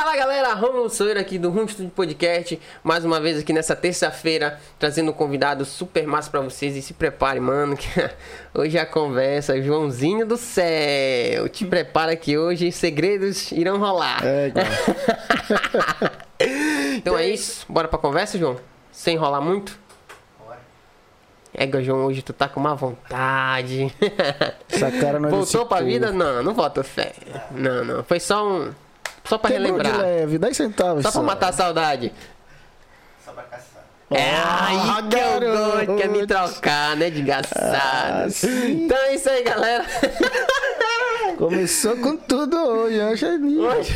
Fala galera, Romulo Soeira aqui do Rumo Studio Podcast, mais uma vez aqui nessa terça-feira, trazendo um convidado super massa pra vocês e se prepare, mano, que hoje a conversa, Joãozinho do céu, te prepara que hoje segredos irão rolar. É, igual. então é isso, bora pra conversa, João? Sem enrolar muito? É, João, hoje tu tá com uma vontade. Essa cara não é Voltou pra povo. vida? Não, não volta fé. Não, não, foi só um... Só pra Quebrou de relembrar. leve, 10 centavos. Só pra matar a saudade. Só pra caçar. É aí Ah, que eu gosto, quer me trocar, né, de Ah. Então é isso aí, galera. Começou com tudo hoje, acho Hoje,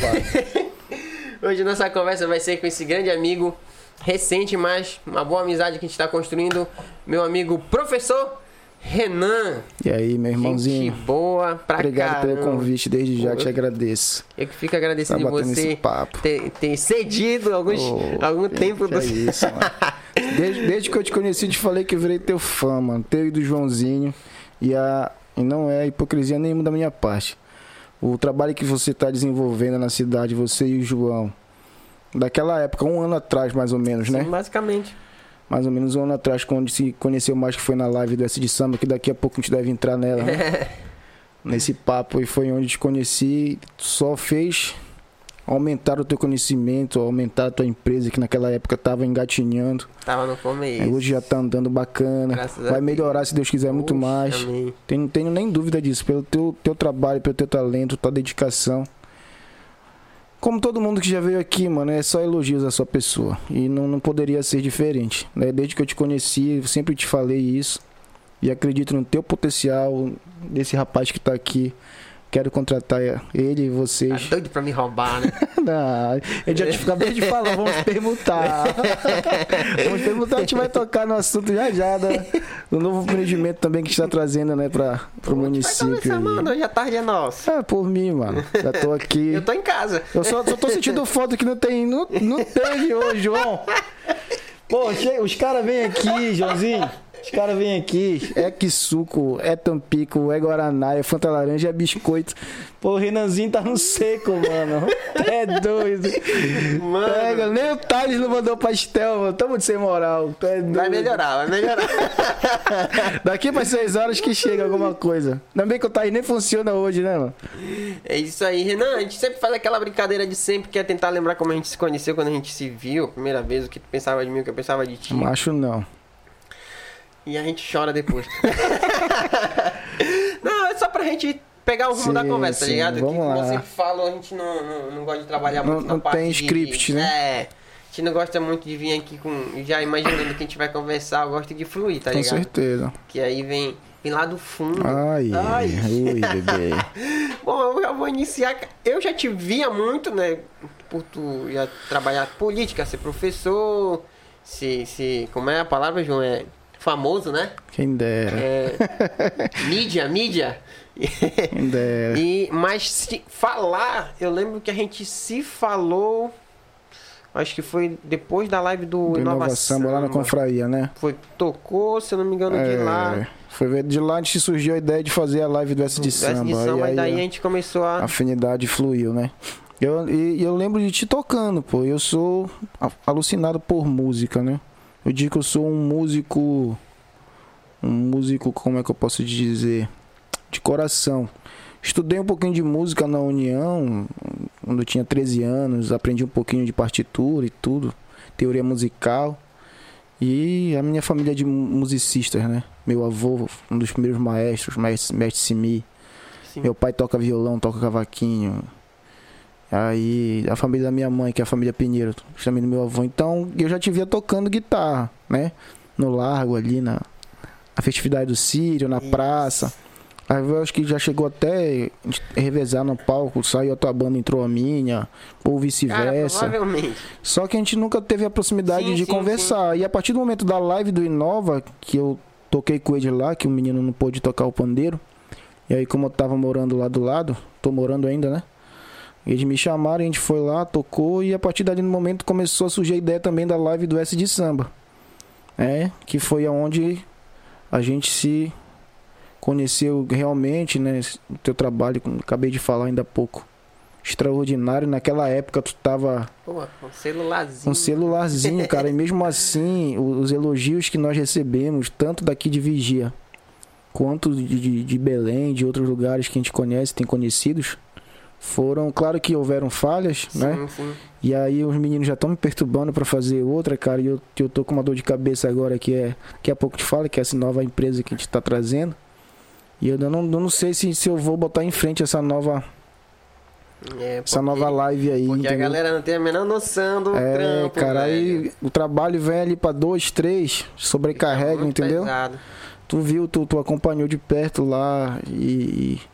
hoje nossa conversa vai ser com esse grande amigo, recente, mas uma boa amizade que a gente está construindo, meu amigo professor Renan. E aí, meu Gente irmãozinho? boa pra Obrigado caramba. pelo convite, desde já Pô, te agradeço. Eu que fico agradecido Tá de você ter, ter cedido alguns, Ô, algum tempo do é isso, mano. Desde, desde que eu te conheci, te falei que eu virei teu fã, mano. Teu e do Joãozinho. E, a, e não é hipocrisia nenhuma da minha parte. O trabalho que você está desenvolvendo na cidade, você e o João. Daquela época, um ano atrás, mais ou menos, né? Sim, basicamente. Mais ou menos um ano atrás, quando se conheceu mais, que foi na live do S de Samba, que daqui a pouco a gente deve entrar nela, né? Nesse papo, e foi onde te conheci, só fez aumentar o teu conhecimento, aumentar a tua empresa, que naquela época tava engatinhando. Tava no começo. hoje já tá andando bacana. Graças a Vai melhorar, se Deus quiser, muito mais. amém. Tenho, não tenho nem dúvida disso, pelo teu, teu trabalho, pelo teu talento, tua dedicação. Como todo mundo que já veio aqui, mano, é só elogios à sua pessoa. E não, não poderia ser diferente. Né? Desde que eu te conheci, eu sempre te falei isso. E acredito no teu potencial, desse rapaz que tá aqui. Quero contratar ele e Tá vocês. doido pra me roubar, né? Não, ele já te acabei de falar, vamos permutar. vamos permutar, a gente vai tocar no assunto já já, né? Do novo empreendimento também que a gente tá trazendo, né, pra, pro Vai município. aí. mano. Hoje a tarde é nossa. É, por mim, mano. Já tô aqui. Eu tô em casa. Eu só, só tô sentindo foto que não tem. Não, não teve hoje, João. Pô, os caras vêm aqui, Joãozinho. Os caras vêm aqui. É que suco, é tampico, é guaraná, é fanta laranja, é biscoito. Pô, o Renanzinho tá no seco, mano. É doido. Mano. Pega, nem o Thales não mandou pastel, mano. Tamo de sem moral. É doido. Vai melhorar, vai melhorar. Daqui pra seis horas que chega alguma coisa. Ainda bem que o Thales nem funciona hoje, né, mano? É isso aí, Renan. A gente sempre faz aquela brincadeira de sempre, que é tentar lembrar como a gente se conheceu quando a gente se viu, a primeira vez, o que tu pensava de mim, o que eu pensava de ti. Macho não. E a gente chora depois. não, é só pra gente pegar o rumo da Sim, conversa, tá sim, ligado? vamos que como lá. eu sempre falo, a gente não, não, não gosta de trabalhar Não- muito na não parte tem de- script, né? É. A gente não gosta muito de vir aqui com já imaginando que a gente vai conversar, eu gosto de fluir, tá Com ligado? certeza. Que aí vem, vem lá do fundo. Ai, Ai. ui, bebê. Bom, eu já vou iniciar. Eu já te via muito, né? Por tu já trabalhar política, ser professor, se, se. Como é a palavra, João? É famoso, né? Quem dera. É, mídia, mídia. Quem dera. E, mas se falar, eu lembro que a gente se falou. Acho que foi depois da live do, Do Inova Nova Samba lá na confraria, né? Foi, tocou, se eu não me engano, de lá. É, foi de lá que surgiu a ideia de fazer a live do S de do S Samba. de samba, aí daí a a gente começou a. afinidade fluiu, né? Eu, e, eu lembro de te tocando, pô. Eu sou a- alucinado por música, né? Eu digo que eu sou um músico. Um músico, como é que eu posso dizer? De coração. Estudei um pouquinho de música na União, quando eu tinha 13 anos, aprendi um pouquinho de partitura e tudo, teoria musical. E a minha família é de mu- musicistas, né? Meu avô, um dos primeiros maestros, mestre, mestre Simi. Sim. Meu pai toca violão, toca cavaquinho. Aí a família da minha mãe, que é a família Pinheiro, também do meu avô. Então eu já te via tocando guitarra, né? No largo ali, na, na festividade do Sírio, na Isso. praça. Aí eu acho que já chegou até revezar no palco, saiu a tua banda, entrou a minha, ou vice-versa. provavelmente. Só que a gente nunca teve a proximidade Sim, de sim, conversar. E a partir do momento da live do Inova, que eu toquei com ele lá, que o menino não pôde tocar o pandeiro. E aí, como eu tava morando lá do lado, tô morando ainda, né? Eles me chamaram, a gente foi lá, tocou, e a partir dali no momento começou a surgir a ideia também da live do S de Samba. É, que foi aonde a gente se conheceu realmente, né? O teu trabalho, como acabei de falar ainda há pouco. extraordinário. Naquela época tu tava Pô, um celularzinho. um celularzinho, cara, e mesmo assim, os elogios que nós recebemos, tanto daqui de Vigia, quanto de, de, de Belém, de outros lugares que a gente conhece, tem conhecidos, foram, claro que houveram falhas, né? Sim, sim. E aí os meninos já estão me perturbando pra fazer outra, cara, e eu, que eu tô com uma dor de cabeça agora que é, daqui a pouco te falo, que é essa nova empresa que a gente tá trazendo. E eu não, eu não sei se, se eu vou botar em frente essa nova, É, essa porque- nova live aí, Porque a entendeu? galera não tem a menor noção do É, trampo, cara, velho. aí o trabalho vem ali pra dois, três, sobrecarrega, muito entendeu? pesado. Tu viu, tu, tu acompanhou de perto lá e. e-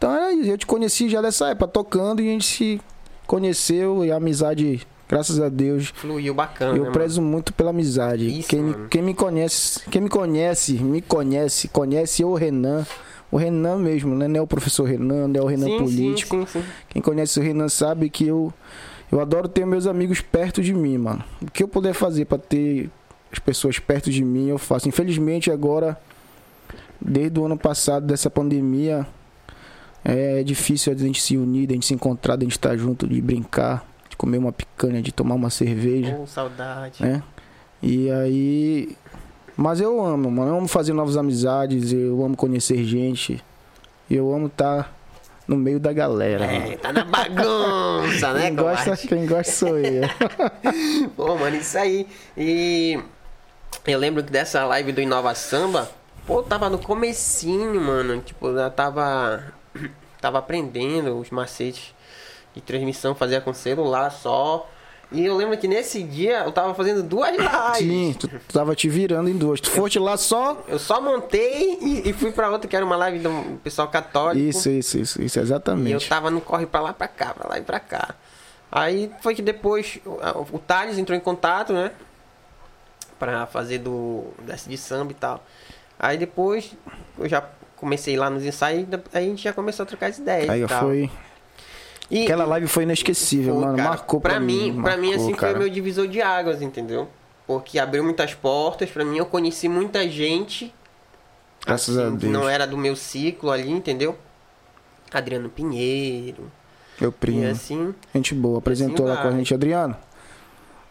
Então era isso, eu te conheci já dessa época, tocando e a gente se conheceu e a amizade, graças a Deus. Fluiu bacana, Eu né, prezo muito pela amizade. Isso, quem, me, mano. quem me conhece, quem me conhece, me conhece, conhece o Renan. O Renan mesmo, né? Não é o professor Renan, não é o Renan sim, político. Sim, sim. Quem conhece o Renan sabe que eu, eu adoro ter meus amigos perto de mim, mano. O que eu puder fazer pra ter as pessoas perto de mim, eu faço. Infelizmente, agora, desde o ano passado, dessa pandemia, é difícil a gente se unir, a gente se encontrar, a gente estar junto, de brincar, de comer uma picanha, de tomar uma cerveja, Pô, saudade. né? E aí. Mas eu amo, mano. Eu amo fazer novas amizades, eu amo conhecer gente. Eu amo estar no meio da galera. mano. É, tá na bagunça, né, Quem gosta, quem gosta sou eu. Pô, mano, isso aí. E eu lembro que dessa live do Inova Samba, pô, tava no comecinho, mano. Tipo, eu tava. Tava aprendendo os macetes de transmissão, fazia com celular só. E eu lembro que nesse dia eu tava fazendo duas lives. Sim, tu, tava te virando em duas. Tu foste lá só. Eu só montei e, e fui pra outra, que era uma live do pessoal católico. Isso, isso, isso, isso, E eu exatamente. tava no corre pra lá pra cá, pra lá e pra cá. Aí foi que depois o, o Thales entrou em contato, né? Pra fazer do desse de samba e tal. Aí depois eu já comecei lá nos ensaios, aí a gente já começou a trocar as ideias. Aí foi. E, Aquela live foi inesquecível, Pô, mano. cara, marcou pra, pra, mim. Pra mim, marcou, assim, cara. foi o meu divisor de águas, entendeu? Porque abriu muitas portas pra mim, eu conheci muita gente. Graças assim, a que Deus. não era do meu ciclo ali, entendeu? Adriano Pinheiro. Meu primo. E assim. Gente boa. Apresentou lá com a gente, Adriano.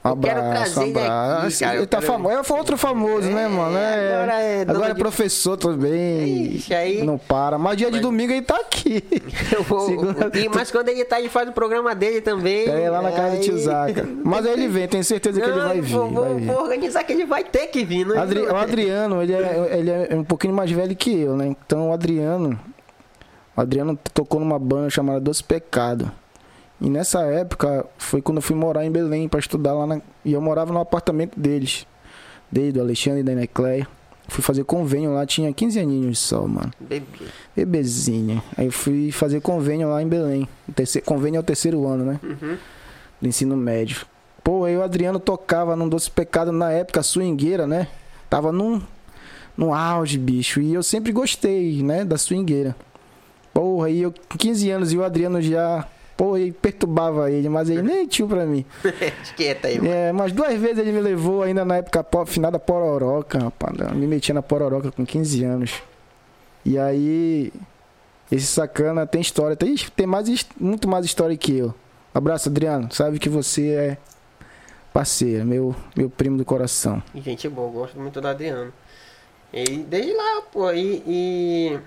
Abraço, trazer ele aqui, abraço. ele tá quero- famoso. É, foi outro famoso, né, É, mano? É, agora é agora é de- professor também. Ixi, aí- Não para. Mas dia de Mas- domingo ele tá aqui. Eu vou, Segunda- e- mas quando ele tá, ele faz o programa dele também. É lá na casa tio aí- Zaca. Mas aí ele vem, tenho certeza que ele Não, vai vir. Vou, vou- vai vir. vou organizar que ele vai ter que vir, não é? Adri- o Adriano, ele é, ele é um pouquinho mais velho que eu, né? Então o Adriano. O Adriano tocou numa banda chamada Doce Pecado. E nessa época foi quando eu fui morar em Belém pra estudar lá na. E eu morava no apartamento deles. Dele, do Alexandre e da Necleia. Fui fazer convênio lá, tinha 15 aninhos só, mano. Bebê. Bebezinho. Aí eu fui fazer convênio lá em Belém. O terceiro, convênio é o terceiro ano, né? Uhum. do ensino médio. Pô, aí o Adriano tocava num Doce Pecado na época swingueira, né? Tava num, num auge, bicho. E eu sempre gostei, né? Da swingueira. Porra, aí eu com 15 anos e o Adriano já. Pô, aí perturbava ele, mas ele nem tio pra mim. Esquenta aí, mano. É, mas duas vezes ele me levou ainda na época po- finada pororoca, rapaz. Me metia na pororoca com 15 anos. E aí. Esse sacana tem história, tem, tem mais, muito mais história que eu. Abraço, Adriano. Sabe que você é parceiro, meu, meu primo do coração. E Gente boa, gosto muito do Adriano. E desde lá, pô, e, e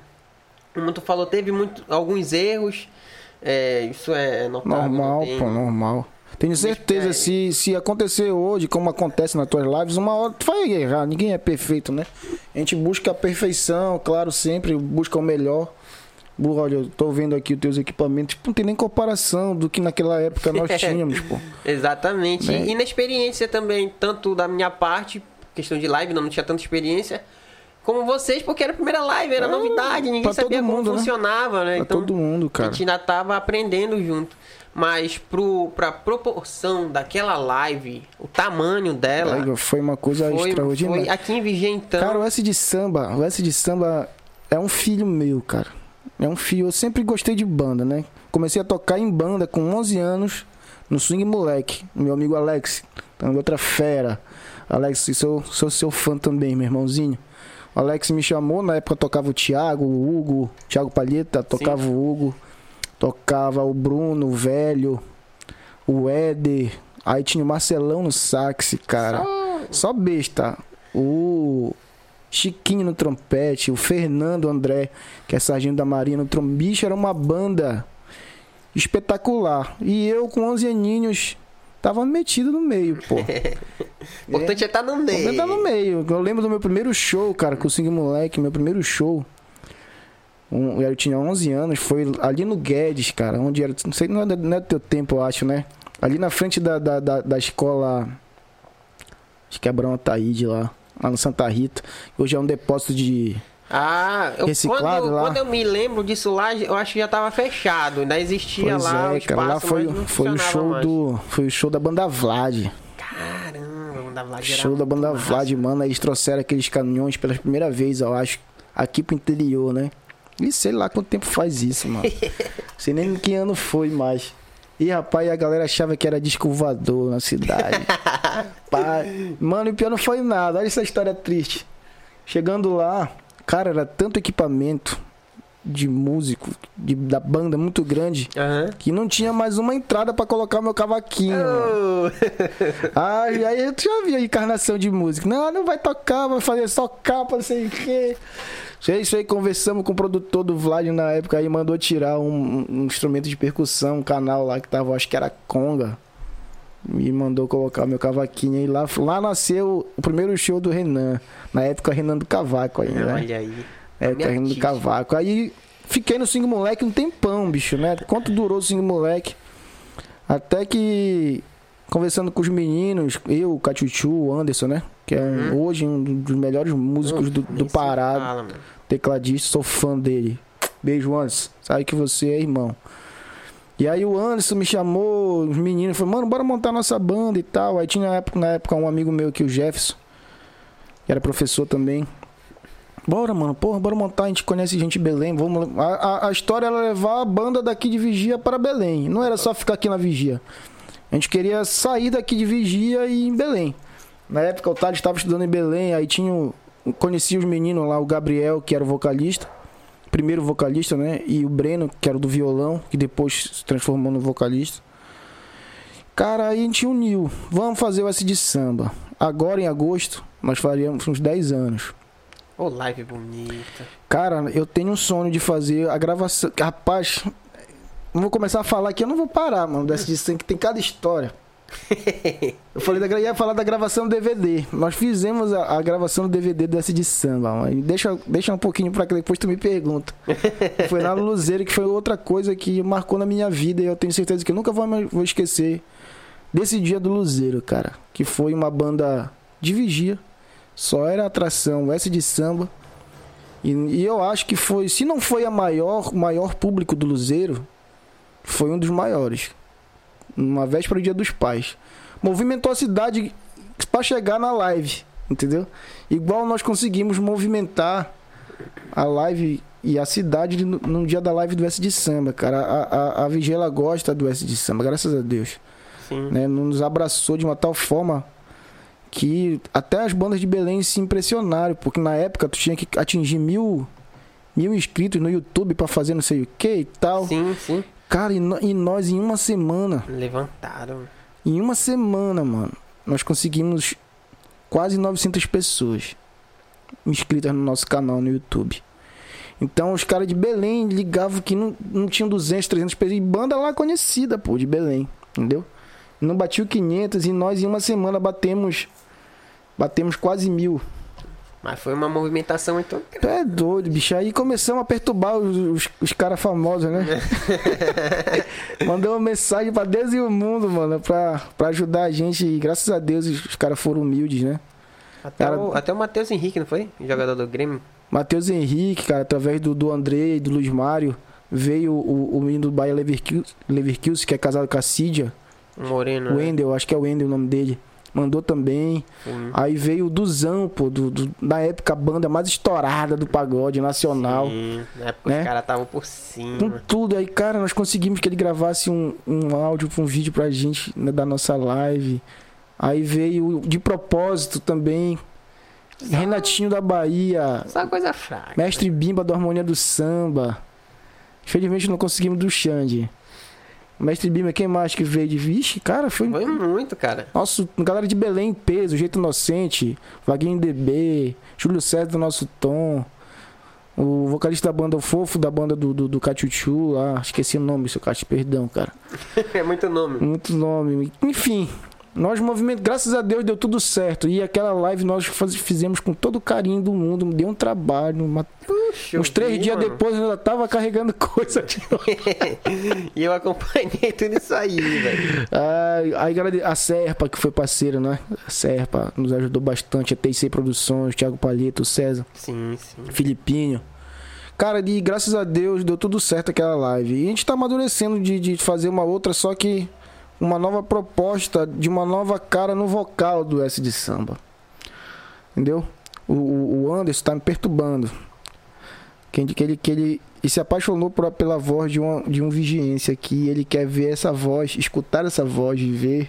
como tu falou, teve muito, alguns erros. É, isso é notável. Normal, tem- pô, normal. Tenho certeza, é- se, se acontecer hoje, como acontece nas tuas lives, uma hora tu vai errar. Ninguém é perfeito, né? A gente busca a perfeição, claro, sempre busca o melhor. Bu- Olha, eu tô vendo aqui os teus equipamentos, tipo, não tem nem comparação do que naquela época nós tínhamos, pô. Exatamente. Né? E inexperiência também, tanto da minha parte, questão de live, não, não tinha tanta experiência, como vocês, porque era a primeira live, era É, novidade, ninguém sabia todo como mundo, né? funcionava, né? Pra Então, todo mundo, a cara. gente ainda tava aprendendo junto. Mas pro, pra proporção daquela live, o tamanho dela, Foi uma coisa foi, extraordinária. foi aqui em Vigia, então. Cara, o S de samba, o S de samba é um filho meu, cara. É um filho. Eu sempre gostei de banda, né? Comecei a tocar em banda com 11 anos no Swing Moleque. Meu amigo Alex, outra fera. Alex, sou, sou seu fã também, meu irmãozinho. O Alex me chamou, na época tocava o Thiago, o Hugo, Thiago Palheta, tocava o Hugo. Tocava o Bruno, o velho, o Éder. Aí tinha o Marcelão no sax, cara. Só besta. O Chiquinho no trompete, o Fernando André, que é sargento da Marinha no. Bicho, era uma banda espetacular. E eu com 11 aninhos tava metido no meio, pô. O importante é estar no meio. Eu tá no meio. Eu lembro do meu primeiro show, cara, com o Sing Moleque, meu primeiro show. Um, eu tinha 11 anos, foi ali no Guedes, cara, onde era, não sei, não é, do- não é do teu tempo, eu acho, né? Ali na frente da, da, da, da escola, acho que é Abrão Ataíde lá, lá no Santa Rita. Hoje é um depósito de... Ah, eu, Reciclado quando, lá. quando eu me lembro disso lá, eu acho que já tava fechado. Ainda existia Pois lá o é, espaço, cara, lá foi, foi o show mais. do... Foi o show da banda Vlad. Caramba, o da Vlad Show da banda massa. Vlad, mano. Eles trouxeram aqueles caminhões pela primeira vez, eu acho, aqui pro interior, né? E sei lá quanto tempo faz isso, mano. sei nem em que ano foi mais. E rapaz, a galera achava que era disco voador na cidade. Mano, e o pior não foi nada. Olha essa história triste. Chegando lá, cara, era tanto equipamento de músico, de, da banda muito grande, Aham. que não tinha mais uma entrada pra colocar meu cavaquinho. Oh. Ah, e aí eu já vi a encarnação de música. Não, não vai tocar, vai fazer só capa, não sei o quê. Aí, isso aí, conversamos com o produtor do Vlad na época aí, mandou tirar um, um instrumento de percussão, um canal lá que tava, acho que era Conga. Me mandou colocar meu cavaquinho e lá, lá nasceu o primeiro show do Renan. Na época, Renan do Cavaco aí, né? Olha aí. É, Minha Renan do. Cavaco. Aí fiquei no Sing Moleque um tempão, bicho, né? Quanto durou o Sing Moleque? Até que, conversando com os meninos, eu, o Cachuchu, o Anderson, né? Que é um- hoje um dos melhores músicos do, do Pará, fala, tecladista, sou fã dele. Beijo, Anderson. Sabe que você é irmão. E aí o Anderson me chamou, os meninos falaram, mano, bora montar nossa banda e tal. Aí tinha na época, na época um amigo meu aqui, o Jefferson, que era professor também. Bora, mano, porra, bora montar, a gente conhece gente de Belém. Vamos... A, a, a história era levar a banda daqui de Vigia para Belém. Não era só ficar aqui na Vigia. A gente queria sair daqui de Vigia e ir em Belém. Na época o Thales estava estudando em Belém, aí tinha. o- Conheci os meninos lá, o Gabriel, que era o vocalista, primeiro vocalista, né? E o Breno, que era do violão, que depois se transformou no vocalista. Cara, aí a gente uniu. Vamos fazer o S de samba. Agora em agosto, nós faríamos uns 10 anos. Ô, live bonita. Cara, eu tenho um sonho de fazer a gravação. Rapaz, não vou começar a falar aqui, eu não vou parar, mano. Dessa edição que tem cada história. Eu falei da, ia falar da gravação do DVD. Nós fizemos a, a gravação do DVD dessa de samba. Mas deixa, deixa um pouquinho pra que depois tu me pergunta. Foi lá no Luzeiro, que foi outra coisa que marcou na minha vida e eu tenho certeza que eu nunca vou, vou esquecer desse dia do Luzeiro, cara. Que foi uma banda de vigia. Só era atração, S de samba. E, e eu acho que foi, se não foi a maior, o maior público do Luzeiro, foi um dos maiores. Uma véspera do Dia dos Pais. Movimentou a cidade pra chegar na live, entendeu? Igual nós conseguimos movimentar a live e a cidade no, no dia da live do S de Samba, cara. A, a, a Vigia, ela gosta do S de Samba, graças a Deus Sim. né, nos abraçou de uma tal forma que até as bandas de Belém se impressionaram, porque na época tu tinha que atingir mil, mil inscritos no YouTube pra fazer não sei o que e tal. Sim, sim. Cara, e, no- e nós em uma semana, Levantaram. em uma semana, mano, nós conseguimos quase 900 pessoas inscritas no nosso canal no YouTube. Então os caras de Belém ligavam que não, não tinham 200, 300 pessoas. E banda lá conhecida, pô, de Belém, entendeu? Não batiu 500 e nós em uma semana batemos batemos quase mil. Mas foi uma movimentação então. Tu é doido, bicho. Aí começamos a perturbar os, os, os caras famosos, né? Mandou uma mensagem pra Deus e o mundo, mano, pra, pra ajudar a gente. E graças a Deus os, os caras foram humildes, né? Até, Cara- o, até o Matheus Henrique, não foi? Jogador do Grêmio. Matheus Henrique, cara, através do, do André e do Luiz Mário, veio o, o menino do Bahia Leverkusen, Leverkusen, que é casado com a Cídia. Um moreno. O né? Wendel, acho que é o Wendel o nome dele. Mandou também. Aí veio o Duzão, pô, do, do- na época a banda mais estourada do pagode nacional. Sim, na época né? os caras estavam por Com cima. tudo aí, cara, nós conseguimos que ele gravasse um, um áudio, um vídeo pra gente né, da nossa live. Aí veio de propósito também. Renatinho da Bahia, Só coisa fraca. Mestre Bimba do Harmonia do Samba. Infelizmente não conseguimos do Xande. Mestre Bima, quem mais que veio de Vixe? Cara, foi. Foi muito, cara. Nosso, galera de Belém em peso, Jeito Inocente, Vaguinho DB, Júlio César do nosso tom. O vocalista da banda o Fofo, da banda do, do, do Cachuchu lá, esqueci o nome, seu Cati, perdão, cara. é muito nome. Muito nome. Enfim, nós movimento, graças a Deus deu tudo certo. E aquela live nós faz, fizemos com todo o carinho do mundo, deu um trabalho. Uma, Puxa, uns três vi, dias mano. depois eu ainda tava carregando coisa de novo. e eu acompanhei tudo isso aí, velho. Ah, aí galera, a Serpa, que foi parceira, né? A Serpa nos ajudou bastante, a TC Produções, Thiago Palheta, o César, Sim, sim. Filipinho. Cara, e graças a Deus deu tudo certo aquela live. E a gente tá amadurecendo de, de fazer uma outra, só que uma nova proposta de uma nova cara no vocal do S de samba. Entendeu? O, o, Anderson tá me perturbando. Que, que ele, que ele, ele se apaixonou por, pela voz de, uma, de um vigiência aqui. Ele quer ver essa voz, escutar essa voz, viver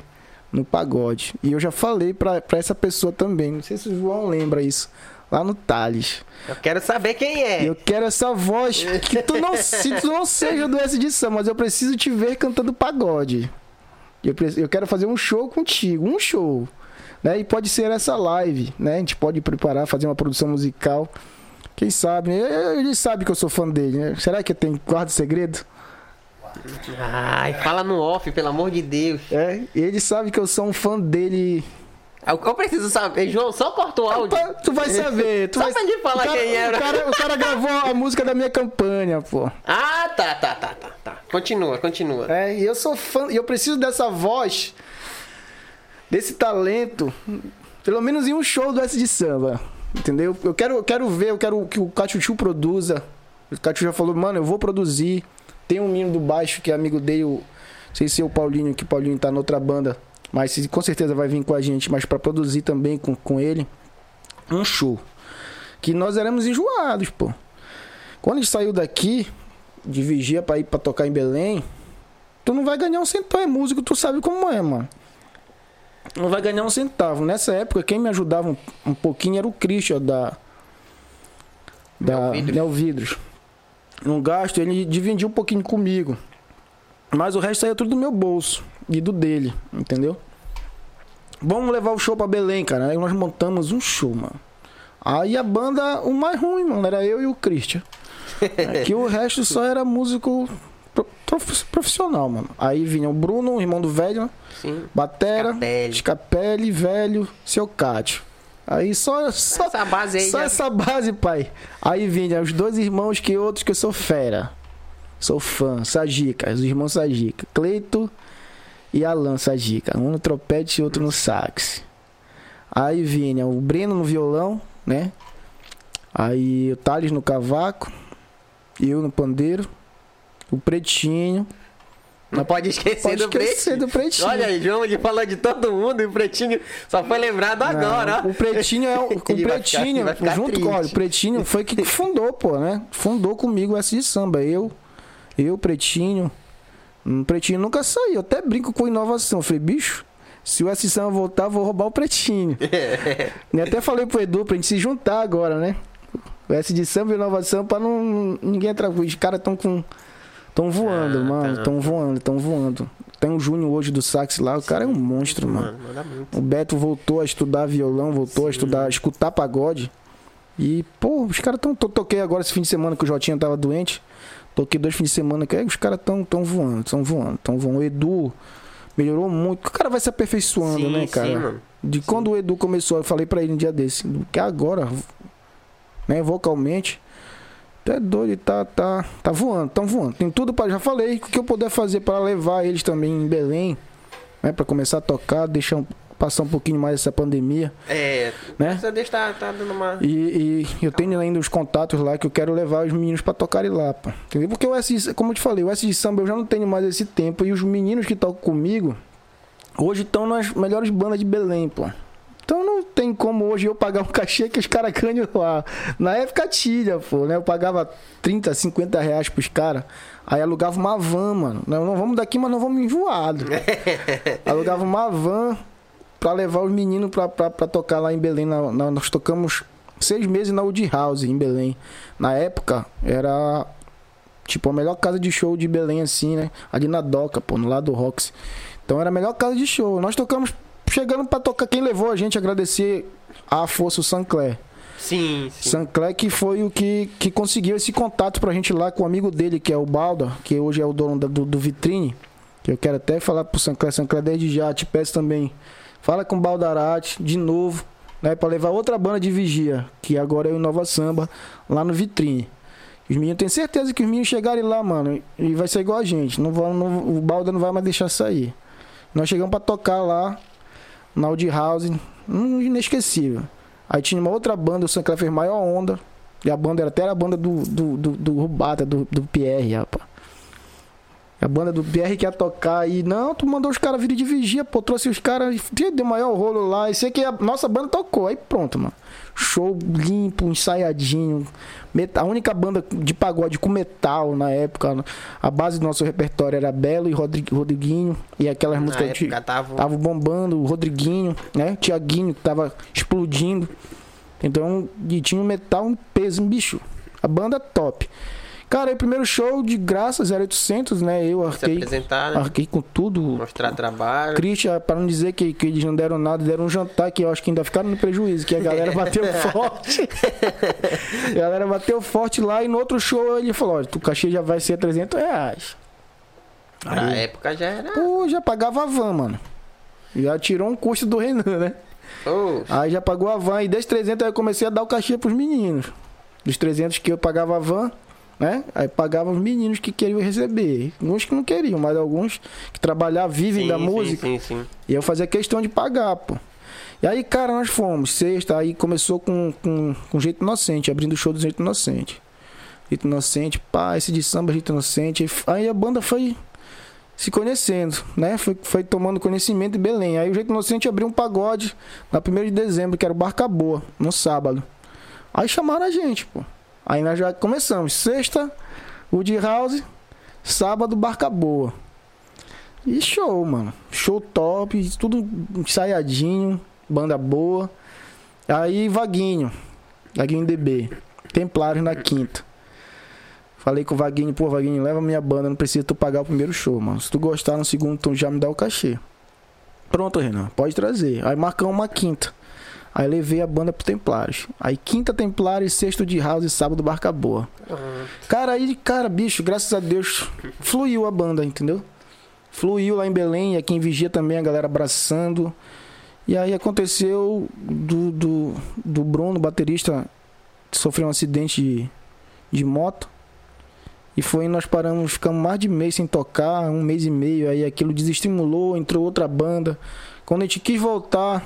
no pagode. E eu já falei pra essa pessoa também. Não sei se o João lembra isso. Lá no Thales. Eu quero saber quem é. Eu quero essa voz que tu não, se tu não seja do S de Samba, mas eu preciso te ver cantando pagode. Eu, eu quero fazer um show contigo, um show. Né? E pode ser essa live, né? A gente pode preparar, fazer uma produção musical. Quem sabe? né? Ele sabe que eu sou fã dele, né? Será que tem guarda segredo? Ai, fala no off, pelo amor de Deus. É, ele sabe que eu sou um fã dele. Eu, eu preciso saber. João, só corta o áudio. Tu vai saber. Tu Só vai... pra gente falar cara, quem era. O cara, o cara gravou a música da minha campanha, pô. Ah, tá, tá, tá, tá, tá. Continua, continua. É, e eu sou fã, e eu preciso dessa voz, desse talento, pelo menos em um show do S de samba. Entendeu? Eu quero, eu quero ver, eu quero que o Cachuchu produza. O Cachuchu já falou, mano, eu vou produzir. Tem um menino do baixo que é amigo dele, o, não sei se é o Paulinho, que o Paulinho tá noutra banda, mas com certeza vai vir com a gente, mas pra produzir também com, com ele um show. Que nós éramos enjoados, pô. Quando a gente saiu daqui, de vigia pra ir pra tocar em Belém, tu não vai ganhar um centavo. É músico, tu sabe como é, mano. Não vai ganhar um centavo. Nessa época, quem me ajudava um, um pouquinho era o Christian da. Da Neovidros. Neovidros. No gasto, ele dividia um pouquinho comigo. Mas o resto saía tudo do meu bolso e do dele, entendeu? Vamos levar o show pra Belém, cara. Aí nós montamos um show, mano. Aí a banda, o mais ruim, mano, era eu e o Christian. Que o resto só era músico pro- prof- profissional, mano. Aí vinha o Bruno, o irmão do velho, né? Sim. Batera. Scapelli, velho, seu Cátio. Aí só, só, Essa base aí só já- essa base, pai. Aí vinha os dois irmãos que outros que eu sou fera. Sou fã, Sagica, os irmãos Sagica. Cleito e Alan Sagica. Um no trompete e outro no sax. Aí vinha o Breno no violão, né? Aí o Thales no cavaco. Eu no pandeiro. O Pretinho. Não pode esquecer Pode do esquecer Pretinho. do Pretinho. Olha aí, João, ele falou de todo mundo e o Pretinho só foi lembrado agora, Não, ó. O Pretinho é o, o ficar- Pretinho, ficar junto triste. com olha, o Pretinho foi que fundou, pô, né? Fundou comigo S de samba. Eu, eu, Pretinho. O Pretinho nunca saiu. Eu até brinco com inovação. Eu falei, bicho, se o S de samba voltar, vou roubar o Pretinho. e até falei pro Edu pra gente se juntar agora, né? O S de samba e inovação pra não ninguém entrar. Os caras tão com. Tão voando, Ah, mano. tá. Tão voando, tão voando. Tem o Júnior hoje do sax lá, o cara é um monstro, mano. Mano. O Beto voltou a estudar violão, voltou a estudar, a escutar pagode. E, pô, os caras tão. to- Toquei agora esse fim de semana que o Jotinha tava doente. Toquei dois fins de semana que aí os caras tão, tão voando, tão voando, tão voando. O Edu melhorou muito. O cara vai se aperfeiçoando, Sim, né, cara? sim. De quando o Edu começou, eu falei pra ele um dia desse, que agora, né, vocalmente, é doido, tá, tá, tá voando, tão voando. Tem tudo para já falei, o que eu puder fazer para levar eles também em Belém, né, para começar a tocar, deixar um- passar um pouquinho mais essa pandemia, É, né? deixa tá, tá dando uma. E, e eu tenho ainda os contatos lá que eu quero levar os meninos pra tocarem lá, pô. Entendeu? Porque o S, como eu te falei, o S de samba eu já não tenho mais esse tempo e os meninos que tocam comigo hoje estão nas melhores bandas de Belém, pô. Então não tem como hoje eu pagar um cachê que os caras ganham lá. Na época tinha, pô, né? Eu pagava 30, 50 reais pros caras. Aí alugava uma van, mano. Não, não vamos daqui, mas não vamos enjoado. alugava uma van pra levar os meninos pra tocar lá em Belém. Na- na- nós tocamos seis meses na Wood House, em Belém. Na época, era Tipo, a melhor casa de show de Belém, assim, né? Ali na Doca, pô, no lado do Rox. Então era a melhor casa de show. Nós tocamos, chegando pra tocar, quem levou a gente agradecer a força o Sancler. Sim, sim. Sancler que foi o que, que conseguiu esse contato pra gente lá com o amigo dele, que é o Balda, que hoje é o dono do, do Vitrine. Que eu quero até falar pro Sancler, Sancler desde já, te peço também. Fala com o Baldarate de novo, né? Pra levar outra banda de vigia, que agora é o Nova Samba, lá no Vitrine. Os meninos, tenho certeza que os meninos chegarem lá, mano, e vai ser igual a gente. Não vão, não- o Balda não vai mais deixar sair. Nós chegamos pra tocar lá na Audi House, hum, inesquecível. Aí tinha uma outra banda, o Sancler fez maior onda. E a banda era até a banda do, do, do, do Rubata, do, do Pierre, rapaz. A banda do Pierre que ia tocar e não, tu mandou os caras virem de vigia, pô, trouxe os caras, deu maior rolo lá. E sei que a nossa banda tocou, aí pronto, mano. Show limpo, ensaiadinho. A única banda de pagode com metal na época. A base do nosso repertório era Belo e Rodri- Rodriguinho. E aquelas Na músicas época tava... Tava bombando o Rodriguinho, né? Tiaguinho que tava explodindo. Então, e tinha um metal em peso, um bicho. A banda top. Cara, aí primeiro show de graça, 0800, né? Eu arquei, né? arquei com tudo. mostrar trabalho. Christian, para não dizer que, que eles não deram nada, deram um jantar que eu acho que ainda ficaram no prejuízo, que a galera bateu forte. a galera bateu forte lá e no outro show ele falou: olha, o cachê já vai ser 300 reais. Na Aí, época já era. pô, já pagava a van, mano. Já tirou um custo do Renan, né? Ô, Aí já pagou a van e desde 300 aí eu comecei a dar o cachê pros meninos. Dos 300 que eu pagava a van, né? Aí pagava os meninos que queriam receber. Alguns que não queriam, mas alguns que trabalhavam, vivem sim, da sim, música. Sim, sim. E eu fazia questão de pagar, pô. E aí, cara, nós fomos. Sexta, aí começou com, com, com Jeito Inocente, abrindo o show do Jeito Inocente. Jeito Inocente, pá, esse de samba, Jeito Inocente. Aí a banda foi se conhecendo, né? Foi, foi tomando conhecimento em Belém. Aí o Jeito Inocente abriu um pagode na 1 de dezembro, que era o Barca Boa, no sábado. Aí chamaram a gente, pô. Aí nós já começamos. Sexta, de House. Sábado, Barca Boa. E show, mano. Show top, tudo ensaiadinho, banda boa. Aí Vaguinho, Vaguinho DB, Templários na quinta. Falei com o Vaguinho, pô, Vaguinho, leva minha banda, não precisa tu pagar o primeiro show, mano. Se tu gostar no segundo, tu já me dá o cachê. Pronto, Renan, pode trazer. Aí marcamos uma quinta. Aí levei a banda pro Templários. Aí quinta Templários, sexto de House e sábado Barca Boa. Ah, Cara, aí, cara, bicho, graças a Deus, fluiu a banda, entendeu? Fluiu lá em Belém, aqui em Vigia também, a galera abraçando. E aí aconteceu do, do, do Bruno, baterista, sofreu um acidente de, de moto. E foi, nós paramos, ficamos mais de mês sem tocar, um mês e meio. Aí aquilo desestimulou, entrou outra banda. Quando a gente quis voltar,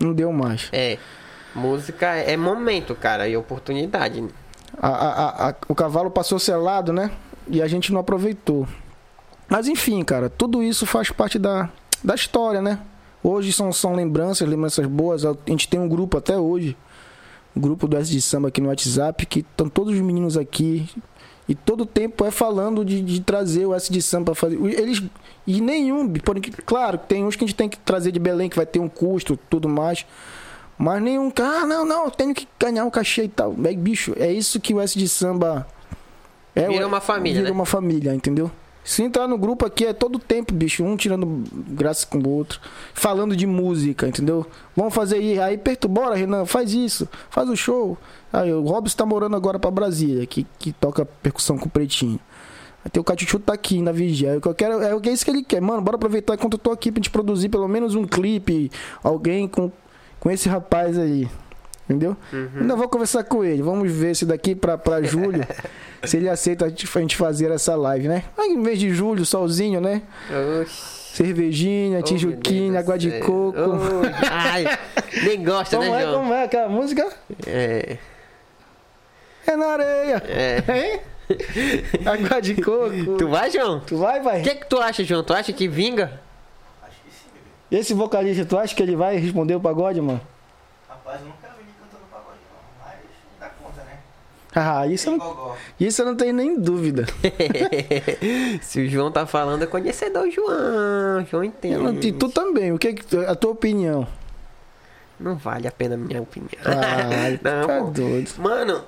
não deu mais. É. Música é momento, cara, e oportunidade. A- a- a- o cavalo passou selado, né? E a gente não aproveitou. Mas enfim, cara, tudo isso faz parte da, da história, né? Hoje são, são lembranças, lembranças boas. A gente tem um grupo até hoje, grupo do S de Samba aqui no WhatsApp, que estão todos os meninos aqui. E todo tempo é falando de, de trazer o S de Samba pra fazer. Eles. E nenhum, por, claro, tem uns que a gente tem que trazer de Belém, que vai ter um custo tudo mais. Mas nenhum, cara, ah, não, não, eu tenho que ganhar um cachê e tal. É, bicho, é isso que o S de Samba é. Vira o- uma família, Vira né? uma família, entendeu? Se entrar no grupo aqui é todo tempo, bicho, um tirando graça com o outro, falando de música, entendeu? Vamos fazer aí, aí perto, bora, Renan, faz isso, faz o show. Aí o Robson tá morando agora pra Brasília, que, que toca percussão com o Pretinho. Aí tem o Catichu tá aqui na vigia. O que eu quero é é isso que ele quer. Mano, bora aproveitar enquanto eu tô aqui pra gente produzir pelo menos um clipe, alguém com, com esse rapaz aí. Entendeu? Ainda vou conversar com ele. Vamos ver se daqui pra, pra julho, se ele aceita a gente, a gente fazer essa live, né? Aí em vez de julho, solzinho, né? Oxi. Cervejinha, Oh, tijuquinha, Deus água de céu. coco. Ô, ai, nem gosta, Como né, é, João? como é aquela música? É, É na areia. é. Hein? Água de coco. Tu vai, João? Tu vai, vai? O que, que tu acha, João? Tu acha que vinga? Acho que sim, bebê. Esse vocalista, tu acha que ele vai responder o pagode, mano? Rapaz, nunca vi ele cantando pagode, não. Mas não dá conta, né? Ah, isso não, isso eu não tenho nem dúvida. Se o João tá falando, é conhecedor João. João entende. E tu também, o que, que tu- a tua opinião? Não vale a pena a minha opinião. Ah, não, tá pô. doido. Mano,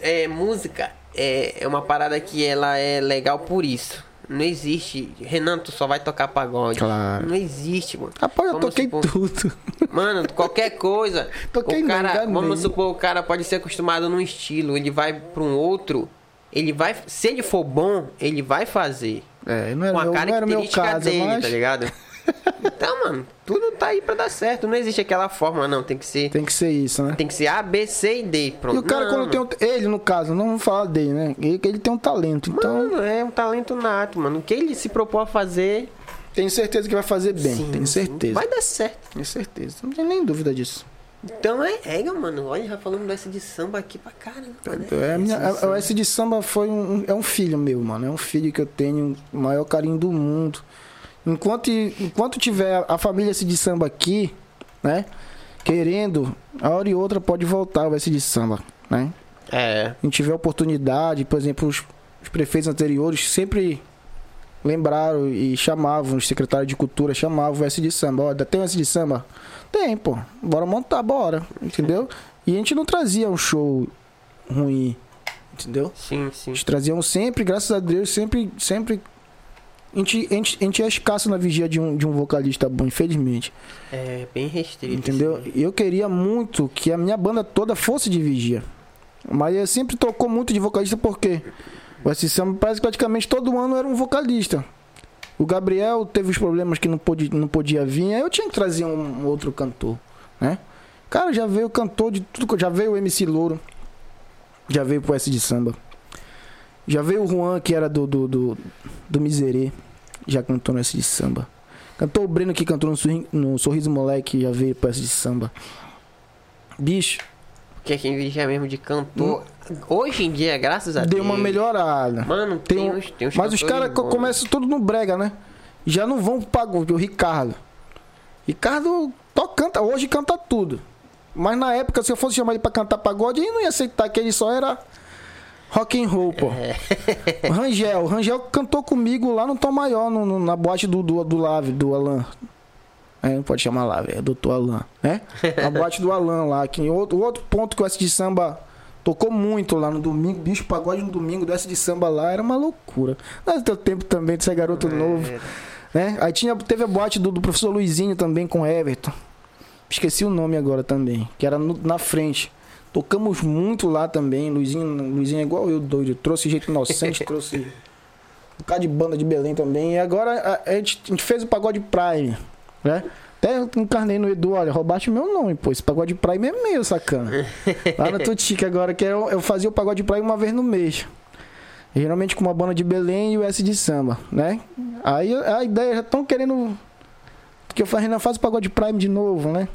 é, música é, é uma parada que ela é legal por isso. Não existe. Renan, tu só vai tocar pagode. Claro. Não existe, mano. Rapaz, eu Vamos toquei supor- tudo. Mano, qualquer coisa. Toquei o não, cara, enganei. vamos supor, o cara pode ser acostumado num estilo, ele vai pra um outro, ele vai, se ele for bom, ele vai fazer. É, não era, Com a meu, não era meu característica caso, dele, mas tá ligado? Então, mano, tudo tá aí pra dar certo. Não existe aquela forma, não. Tem que ser. tem que ser isso, né? Tem que ser A, B, C e D. Pronto. E o cara, Não, quando tem mano. um, Ele, no caso, não vamos falar dele, né? Ele, ele tem um talento. Então, Mano, é um talento nato, mano. O que ele se propôs a fazer. tenho certeza que vai fazer bem. sim, tenho certeza. Vai dar certo. Tenho certeza. Não tem nem dúvida disso. Então é, é, mano. Olha, já falamos dessa de samba aqui pra caramba. Né? É, minha, a- samba. o S de samba foi um- é um filho meu, mano. É um filho que eu tenho o maior carinho do mundo. Enquanto, enquanto tiver a família S de samba aqui, né? Querendo, a hora e outra pode voltar o S de samba, né? É. A gente tiver oportunidade, por exemplo, os, os prefeitos anteriores sempre lembraram e chamavam, os secretários de cultura chamavam o S de samba. Olha, tem o S de samba? Tem, pô. Bora montar, bora. Entendeu? E a gente não trazia um show ruim. Entendeu? Sim, sim. Eles traziam sempre, graças a Deus, sempre. sempre a gente, a, gente, a gente é escasso na vigia de um, de um vocalista bom, infelizmente. É bem restrito. Entendeu? assim. Eu queria muito que a minha banda toda fosse de vigia. Mas eu sempre tocou muito de vocalista porque o S Samba parece que praticamente todo ano era um vocalista. O Gabriel teve os problemas que não, pôde, não podia vir, aí eu tinha que trazer um, um outro cantor, né? Cara, já veio cantor de tudo, já veio o MC Louro, já veio pro S de Samba. Já veio o Juan, que era do, do, do, do Miserê, já cantou S de Samba. Cantou o Breno que cantou no, Sorri- no Sorriso Moleque, já veio S de Samba. Bicho, Porque quem vigia mesmo de cantor. Hoje em dia, graças a Deus. deu uma melhorada. Mano, Tem tem, uns, tem uns Mas os caras começam tudo no brega, né? Já não vão pro pagode, o Ricardo. Ricardo to, canta, hoje canta tudo. Mas na época, se eu fosse chamar ele pra cantar pagode, ele não ia aceitar que ele só era rock and roll, pô. É. Rangel, o Rangel cantou comigo lá no Tom Maior, no- no- na boate do, do, do Lave, do Alan. É, não pode chamar Lave, é doutor Alan, né? A boate do Alan lá. Que outro, o outro ponto que o S de Samba tocou muito lá no domingo, bicho, pagode no domingo do S de Samba lá era uma loucura. É teu tempo também de ser garoto novo, É, né? Aí tinha, teve a boate do, do professor Luizinho também com Everton. Esqueci o nome agora também, que era no- na frente. Tocamos muito lá também. Luizinho, Luizinho é igual eu, doido. Trouxe jeito inocente, trouxe um cara de banda de Belém também. E agora a, a gente, a gente fez o pagode Prime, né? Até eu encarnei no Edu, olha, roubaste meu nome, pô. Esse pagode Prime é meu, sacana. Lá no Tutique agora, que eu, eu fazia o pagode Prime uma vez no mês. Geralmente com uma banda de Belém e o S de samba, né? Aí a ideia já estão querendo que eu falei, Renan, faz o pagode Prime de novo, né?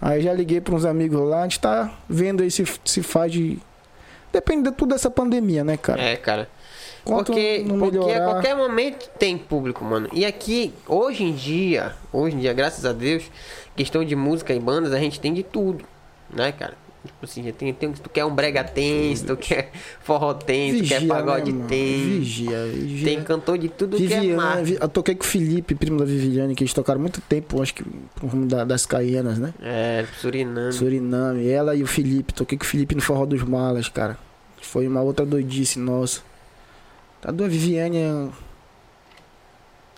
Aí já liguei para uns amigos lá, a gente tá vendo aí se, se faz de. Depende de tudo dessa pandemia, né, cara? É, cara. Quanto Porque, porque a qualquer momento tem público, mano. E aqui, hoje em dia, hoje em dia, graças a Deus, questão de música e bandas, a gente tem de tudo, né, cara? Tipo assim, já tem, tem, tu quer um brega tense, tu quer forró tense, tu quer pagode né, tense. Vigia, vigia. Tem cantor de tudo que é. Vi- eu toquei com o Felipe, primo da Viviane, que eles tocaram muito tempo, acho que pro rumo da- das Caianas, né? É, Suriname. Suriname. Ela e o Felipe, toquei com o Felipe no Forró dos Malas, cara. Foi uma outra doidice, nossa. Tá do Viviane é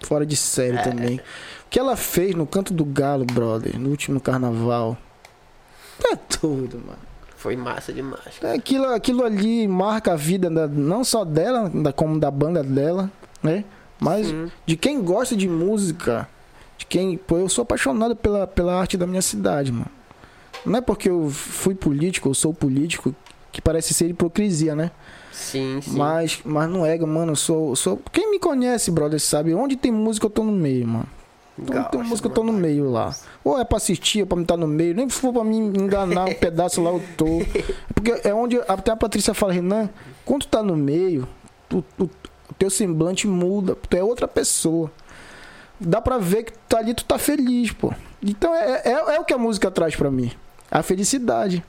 fora de série É. também. O que ela fez no Canto do Galo, brother, no último carnaval. Tá tudo, mano. Foi massa demais. É, Aquilo, aquilo ali marca a vida da- não só dela, da, como da banda dela, né? Mas Sim. de quem gosta de música, de quem. Pô, eu sou apaixonado pela, pela arte da minha cidade, mano. Não é porque eu fui político, eu sou político, que parece ser hipocrisia, né? Sim, sim. Mas, mas não é, mano, eu sou, sou. Quem me conhece, brother, sabe? Onde tem música eu tô no meio, mano. Onde tem Gosto, música eu tô no meio lá. Ou é pra assistir, ou pra me estar no meio. Nem se for pra me enganar um pedaço lá eu tô. Porque é onde até a Patrícia fala, Renan, quando tu tá no meio, tu, tu- o teu semblante muda, tu é outra pessoa. Dá pra ver que tu tá ali, tu tá feliz, pô. Então é, é, é o que a música traz pra mim. A felicidade.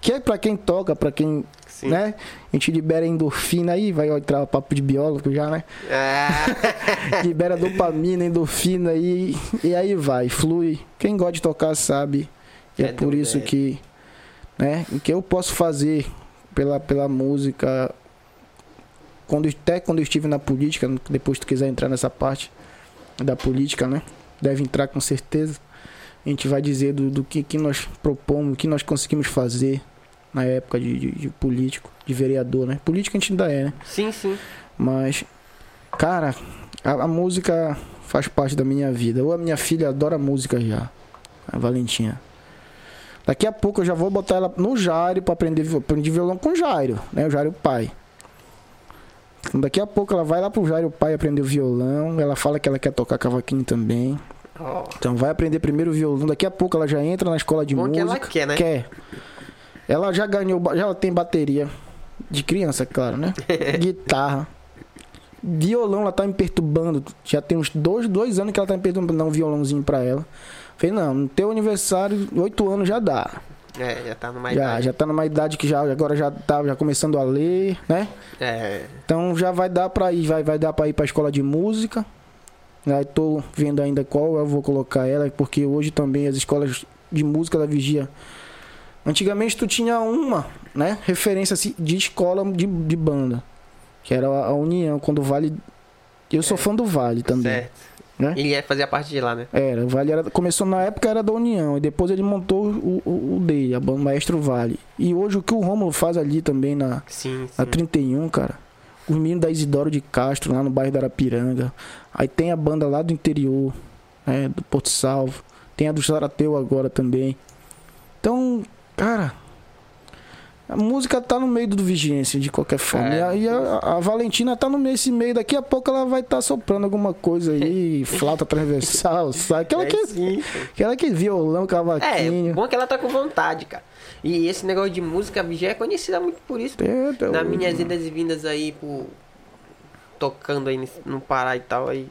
Que é pra quem toca, pra quem, Sim. né? A gente libera endorfina aí, vai entrar o papo de biólogo já, né? Ah, libera dopamina, endorfina e, e aí vai, flui. Quem gosta de tocar sabe. E é, É por isso é. que, né, o que eu posso fazer pela, pela música, quando, até quando eu estive na política, depois tu quiser entrar nessa parte da política, né? Deve entrar com certeza. A gente vai dizer do, do que, que nós propomos, o que nós conseguimos fazer na época de, de, de político, de vereador, né? Política a gente ainda é, né? Sim, sim. Mas, cara, a, a música faz parte da minha vida. Ou a minha filha adora música já, a Valentina. Daqui a pouco eu já vou botar ela no Jairo pra aprender aprender violão com o Jairo, né? O Jairo pai. Então, daqui a pouco ela vai lá pro Jairo pai aprender o violão. Ela fala que ela quer tocar cavaquinho também. Então vai aprender primeiro o violão. Daqui a pouco ela já entra na escola de Bom que música. ela quer, né? Quer. Ela já ganhou, já tem bateria de criança, claro, né? Guitarra. Violão, ela tá me perturbando. Já tem uns dois, dois anos que ela tá me perturbando dar um violãozinho pra ela. Falei, não, no teu aniversário, oito anos já dá. é, já tá numa já, idade. já tá numa idade que já, agora já tá já começando a ler, né? É, Então já vai dar pra ir, vai, vai dar pra ir pra escola de música. Aí tô vendo ainda qual eu vou colocar ela, porque hoje também as escolas de música da Vigia. Antigamente tu tinha uma, né? Referência assim, de escola de, de banda. Que era a, União, quando o Vale. Eu sou fã do Vale também. certo. né? Ele ia fazer a parte de lá, né? Era, o Vale era, começou na época era da União, e depois ele montou o, o, o dele, a banda Maestro Vale. E hoje o que o Rômulo faz ali também na, Sim, sim. na 31, cara. Os meninos da Isidoro de Castro, lá no bairro da Arapiranga. Aí tem a banda lá do interior, né, do Porto Salvo. Tem a do Sarateu agora também. Então, cara, a música tá no meio do Vigência, de qualquer forma. É. E, a, a- a Valentina tá no meio desse meio. Daqui a pouco ela vai estar soprando alguma coisa aí, flauta transversal, sabe? Aquela É, que, sim. aquela que violão, É, cavaquinho. bom que ela tá com vontade, cara. E esse negócio de música, Vigia é conhecida muito por isso. Nas ô, minhas idas e vindas aí, por... tocando aí no Pará e tal, aí...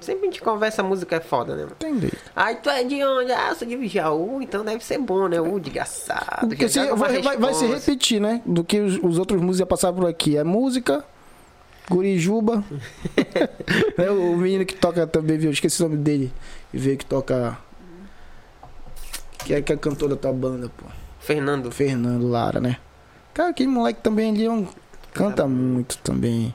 Sempre a gente conversa, a música é foda, né? Entendi. Aí tu é de onde? Ah, eu sou de Vijaú, então deve ser bom, né? Uh, de engraçado. Porque se- vai, vai- vai se repetir, né? Do que os, os outros músicos iam passar por aqui. É música, Gurijuba. né? O menino que toca também, viu? Esqueci o nome dele. E veio que toca. Que é, que é cantor da tua banda, pô. Fernando. Fernando Lara, né? Cara, aquele moleque também ali é um- canta muito também.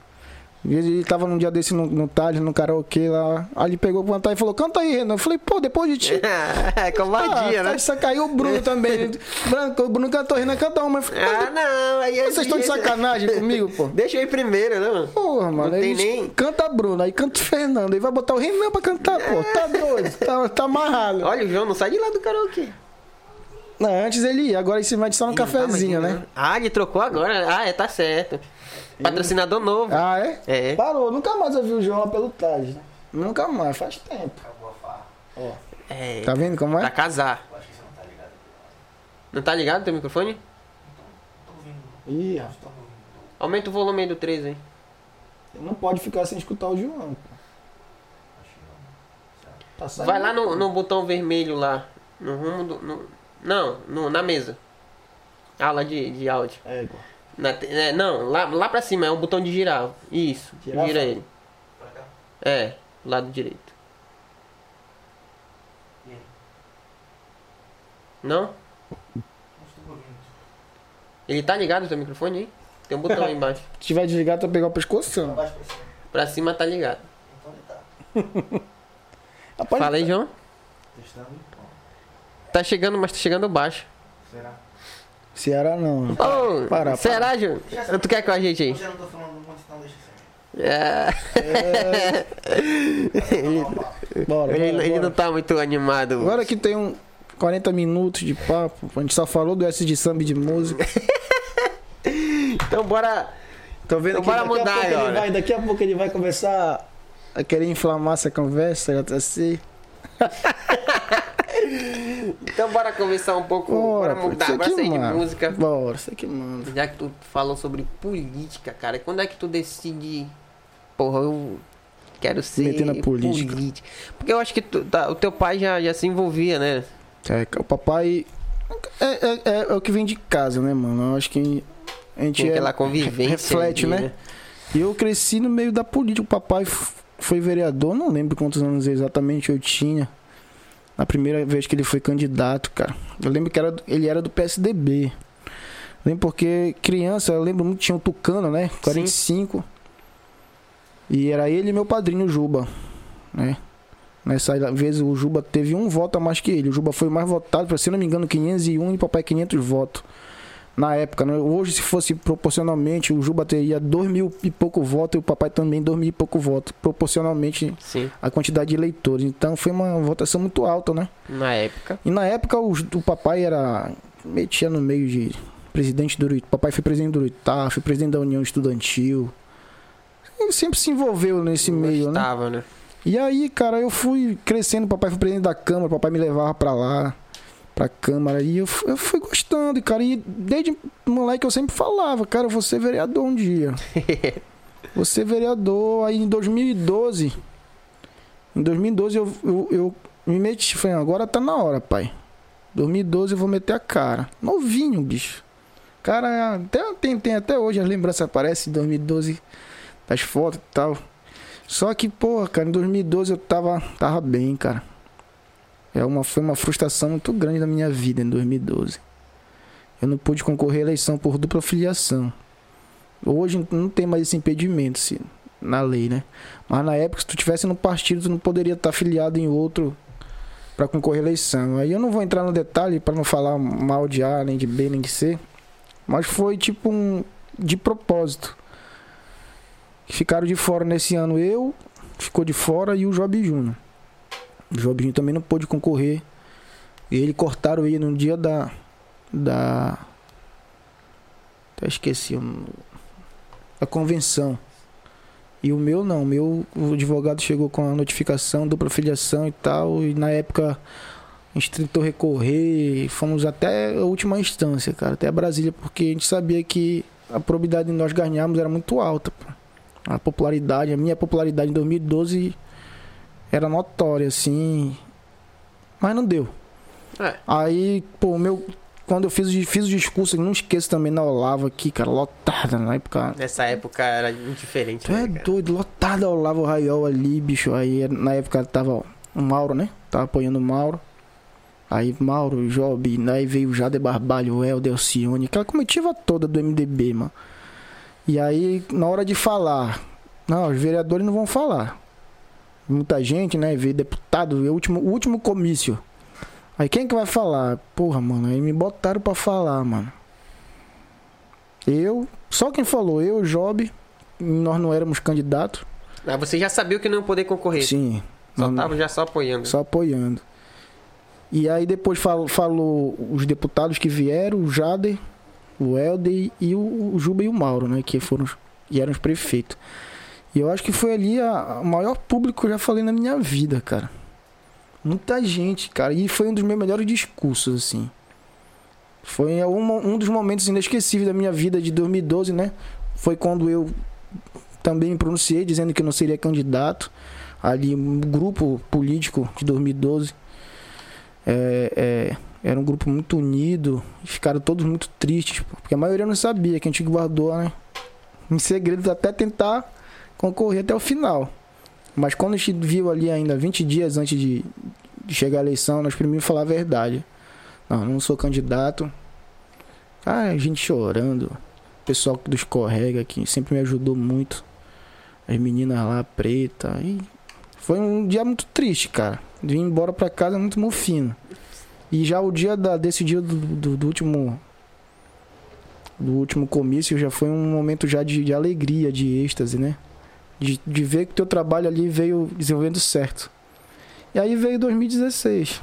Ele tava num dia desse no, no Thales, no karaokê lá. Aí ele pegou pra cantar e falou: Canta aí, Renan. Eu falei: Pô, depois de ti. é covardia, ah, né? Só caiu o Bruno também. Branco, o Bruno cantou, Renan cantou uma. Falei, Ah, não, aí Vocês estão de sacanagem comigo, pô? Deixa eu ir primeiro, né, mano? Porra, mano. Não tem nem- Canta Bruno, aí canta o Fernando. Aí vai botar o Renan pra cantar, pô. Tá doido, tá, tá amarrado. Olha, o João não sai de lá do karaokê. Não, antes ele ia, agora esse vai só não tá cafezinho, mais indo, né? Ah, ele trocou agora. Ah, é, tá certo. Patrocinador novo. Ah, é? É. Parou, nunca mais eu vi o João pelo Taj, né? Nunca mais, faz tempo. Acabou a farra. É. Tá vendo como Pra é? casar. Eu acho que você não tá ligado. Não tá ligado teu microfone? Tô ouvindo. Ih, rapaz. Aumenta o volume aí do 3 aí. Não pode ficar sem escutar o João, pô. Acho que não. Tá. Vai lá no, no botão vermelho lá. No rumo do. no- não, no- na mesa. Aula de, de áudio. É, igual. Na é, não, lá, lá pra cima é um botão de girar. Isso, Girar, gira ele. Pra cá. É, lado direito. E aí? Não? Ele tá ligado o teu microfone aí? Tem um botão aí embaixo. Se tiver desligado, tu vai pegar o pescoço. Pra cima. Pra cima tá ligado. Então ele tá. Fala aí, João. Testando. Tá chegando, mas tá chegando baixo. será? Ceará não. Ô, para, será, João? Tu quer com a gente aí? Eu já não tô falando muito, então deixa assim. É. ele, Bora, ele- bora, ele bora. não tá muito animado. Agora que tem um 40 minutos de papo, a gente só falou do S de samba e de música. Então bora. Tô vendo Então bora mudar a pouco ele vai, daqui a pouco ele vai começar a querer inflamar essa conversa, já tá assim. Então bora conversar um pouco. Bora, pô, mudar, bora sair de mano. música. Bora, isso aqui manda. Já que tu falou sobre política, cara, quando é que tu decide. Porra, eu quero ser. Meter na política. Porque eu acho que tu- tá, o teu pai já, já se envolvia, né? É, o papai. É, é, é, é o que vem de casa, né, mano? Eu acho que a gente Tinha é- aquela convivência. reflete, ali, né? E eu cresci no meio da política. O papai foi vereador, não lembro quantos anos exatamente eu tinha. Na primeira vez que ele foi candidato, cara. Eu lembro que era, ele era do PSDB. Lembro porque criança, eu lembro muito, tinha o Tucano, né? 45. E era ele e meu padrinho Juba, né? Nessa vez o Juba teve um voto a mais que ele. O Juba foi mais votado, se não me engano, 501 e papai 500 votos. Na época, né? Hoje, se fosse proporcionalmente, o Juba teria dois mil e pouco votos e o papai também dois mil e pouco votos. Proporcionalmente Sim, a quantidade de eleitores. Então foi uma votação muito alta, né? na época. E na época o, o papai era. metia no meio de presidente do Uruitá. Papai foi presidente do Uruitá, foi presidente da União Estudantil. Ele sempre se envolveu nesse meio, né? Gostava, né? E aí, cara, eu fui crescendo, papai foi presidente da Câmara, papai me levava pra lá, pra Câmara, e eu, eu fui gostando, cara, e desde moleque eu sempre falava, cara, eu vou ser vereador um dia. vou ser vereador, aí em 2012, em 2012 eu, eu, eu me meti, falei, agora tá na hora, pai. 2012 eu vou meter a cara. Novinho, bicho. Cara, até, tem, tem até hoje as lembranças aparecem, 2012, das fotos e tal. Só que, pô, cara, em 2012 eu tava, tava bem, cara. É uma, foi uma frustração muito grande na minha vida em 2012. Eu não pude concorrer à eleição por dupla filiação. Hoje não tem mais esse impedimento se, na lei, né? Mas na época, se tu tivesse no partido, tu não poderia estar filiado em outro para concorrer à eleição. Aí eu não vou entrar no detalhe para não falar mal de A, nem de B, nem de C. Mas foi tipo um de propósito. Ficaram de fora nesse ano eu, ficou de fora e o Job Júnior. O Job Júnior também não pôde concorrer. E ele cortaram ele no dia da. Da. Até esqueci. Da convenção. E o meu não. O meu, o advogado chegou com a notificação, dupla filiação e tal. E na época a gente tentou recorrer. Fomos até a última instância, cara. Até Brasília, porque a gente sabia que a probabilidade de nós ganharmos era muito alta. A popularidade, a minha popularidade em 2012 era notória, assim. Mas não deu. É. Aí, pô, meu. Quando eu fiz, o- fiz o discurso, não esqueço também na Olavo aqui, cara, lotada na época. Nessa época era indiferente. Tu é né, cara? doido, lotada a Olavo Raiol ali, bicho. Aí na época tava o Mauro, né? Tava apoiando o Mauro. Aí Mauro, Job, aí veio o Jader Barbalho, o Helder, Alcione, aquela comitiva toda do MDB, mano. E aí, na hora de falar, não, os vereadores não vão falar. Muita gente, né? Veio deputado, o último, o último comício. Aí quem que vai falar? Porra, mano, aí me botaram pra falar, mano. Eu, só quem falou, eu, Job, nós não éramos candidatos. Ah, você já sabia que não ia poder concorrer. Sim. Só tava já só apoiando. só apoiando. E aí depois falou, falou os deputados que vieram, o Jader, o Helder e o, o Juba e o Mauro, né? Que foram e eram os prefeitos. E eu acho que foi ali a, a maior público que eu já falei na minha vida, cara. Muita gente, cara. E foi um dos meus melhores discursos, assim. Foi um, um dos momentos inesquecíveis da minha vida de 2012, né? Foi quando eu também me pronunciei dizendo que eu não seria candidato. Ali, um grupo político de 2012 é, é, era um grupo muito unido. Ficaram todos muito tristes, porque a maioria não sabia que a gente guardou, né? Em segredo até tentar concorrer até o final. Mas quando a gente viu ali ainda 20 dias antes de, chegar a eleição, nós primeiro falar a verdade. Não, não sou candidato. Ah, a gente chorando. O pessoal do escorrega que sempre me ajudou muito. As meninas lá, preta. E foi um dia muito triste, cara. Vim embora pra casa muito mofino. E já o dia da, desse dia do, do, do último. Do último comício já foi um momento já de, de alegria, de êxtase, né? De, de ver que o teu trabalho ali veio desenvolvendo certo. E aí veio 2016.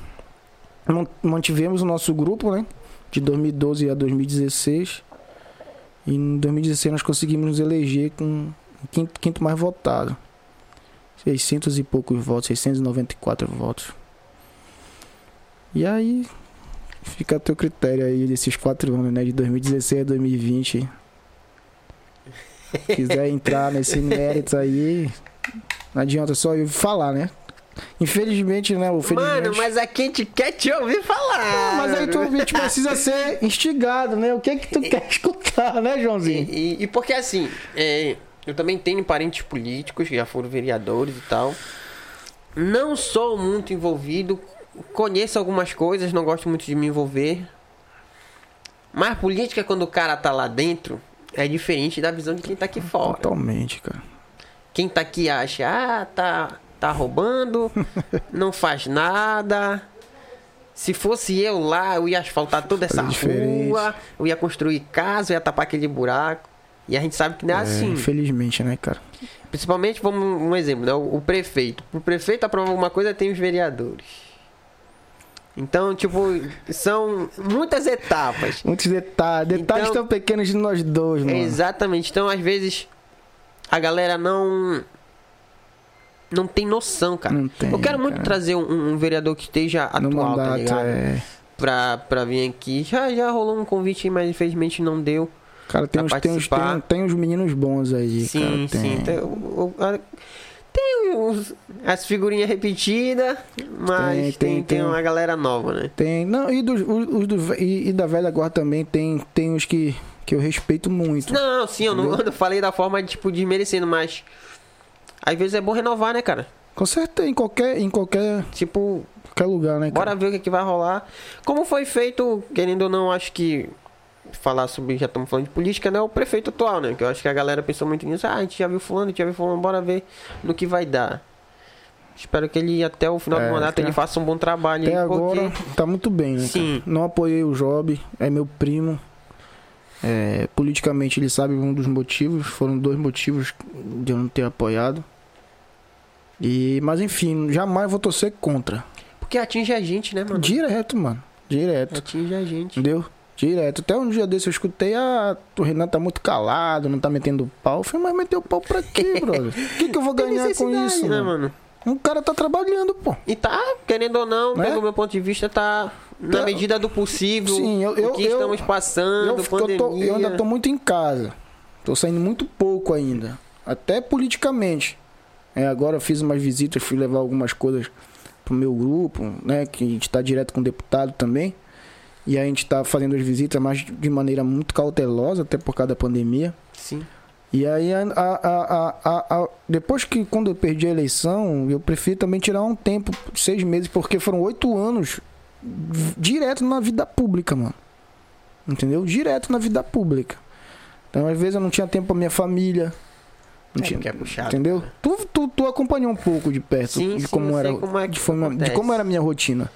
Man- Mantivemos o nosso grupo, né? De 2012 a 2016. E em 2016 nós conseguimos nos eleger com o quinto, quinto mais votado. 600 e poucos votos, 694 votos. E aí, fica a teu critério aí desses quatro anos, né? De 2016 a 2020. Quiser entrar nesse mérito aí, não adianta só eu falar, né? Infelizmente, né? O felizmente... Mano, mas aqui a gente quer te ouvir falar. Ah, mas aí tu ouvinte precisa ser instigado, né? O que que tu quer escutar, né, Joãozinho? E, e- e porque assim, é, eu também tenho parentes políticos que já foram vereadores e tal. Não sou muito envolvido, conheço algumas coisas, não gosto muito de me envolver. Mas política, quando o cara tá lá dentro, é diferente da visão de quem tá aqui fora. Totalmente, cara. quem tá aqui acha, ah, tá, tá roubando, não faz nada. Se fosse eu lá, eu ia asfaltar toda essa rua, eu ia construir casa, eu ia tapar aquele buraco. E a gente sabe que não é, É, assim. infelizmente, né, cara? Principalmente, vamos um exemplo, né? O, o prefeito. O prefeito aprovar alguma coisa, tem os vereadores. Então, tipo, são muitas etapas. Muitos detalhes. Detalhes Então- tão pequenos de nós dois, mano. Exatamente. Então, às vezes, a galera não. Não tem noção, cara. Não tem, Eu quero muito cara. trazer um, um vereador que esteja atual, tá mandato, ligado? é. Pra, pra vir aqui. Já, já rolou um convite, mas infelizmente não deu. Cara, tem uns, tem, uns, tem, tem uns meninos bons aí, sim, cara. Tem. sim. Tem, o- o- a- tem uns- as figurinhas repetidas, mas Tem, tem, tem, tem, uma galera nova, né? Tem. Não, e, dos, os, os do, e, e da velha guarda também tem, tem uns que, que eu respeito muito. Não, sim, eu não, eu falei da forma de, tipo, desmerecendo, mas. Às vezes é bom renovar, né, cara? Com certeza, em qualquer, em qualquer, Tipo, qualquer lugar, né, cara? bora ver o que, que vai rolar. Como foi feito, querendo ou não, acho que. Falar sobre, já estamos falando de política, né? O prefeito atual, né? Que eu acho que a galera pensou muito nisso. Ah, a gente já viu fulano, a gente já viu fulano, bora ver no que vai dar. Espero que ele, até o final É, do mandato, ele faça um bom trabalho. Até agora tá muito bem, né? Sim. Não apoiei o Job, é meu primo. É, politicamente ele sabe um dos motivos, foram dois motivos de eu não ter apoiado. E, mas enfim, jamais vou torcer contra. Porque atinge a gente, né, mano? Direto, mano. Direto. Atinge a gente. Entendeu? Direto. Até um dia desse eu escutei, ah, o Renan tá muito calado, não tá metendo pau. Eu falei, mas meteu pau pra quê, brother? O que, que eu vou ganhar com isso, né, mano? Um cara tá trabalhando, pô. E tá, querendo ou não, Né? pelo meu ponto de vista, tá na Tá- medida do possível. Sim, eu- eu- o que eu- estamos passando, Eu, eu, pandemia. tô- eu ainda tô muito em casa. Tô saindo muito pouco ainda. Até politicamente. É, agora eu fiz umas visitas, fui levar algumas coisas pro meu grupo, né? Que a gente tá direto com o deputado também. E a gente tá fazendo as visitas, mas de maneira muito cautelosa, até por causa da pandemia. Sim. E aí, a, a- a- depois que quando eu perdi a eleição, eu prefiro também tirar um tempo, seis meses, porque foram oito anos direto na vida pública, mano. Entendeu? Direto na vida pública. Então, às vezes, eu não tinha tempo pra minha família. Não É, tinha, é puxado, entendeu? Tu, tu, tu acompanhou um pouco de perto Sim, de sim, como era, como é de, de como era a minha rotina.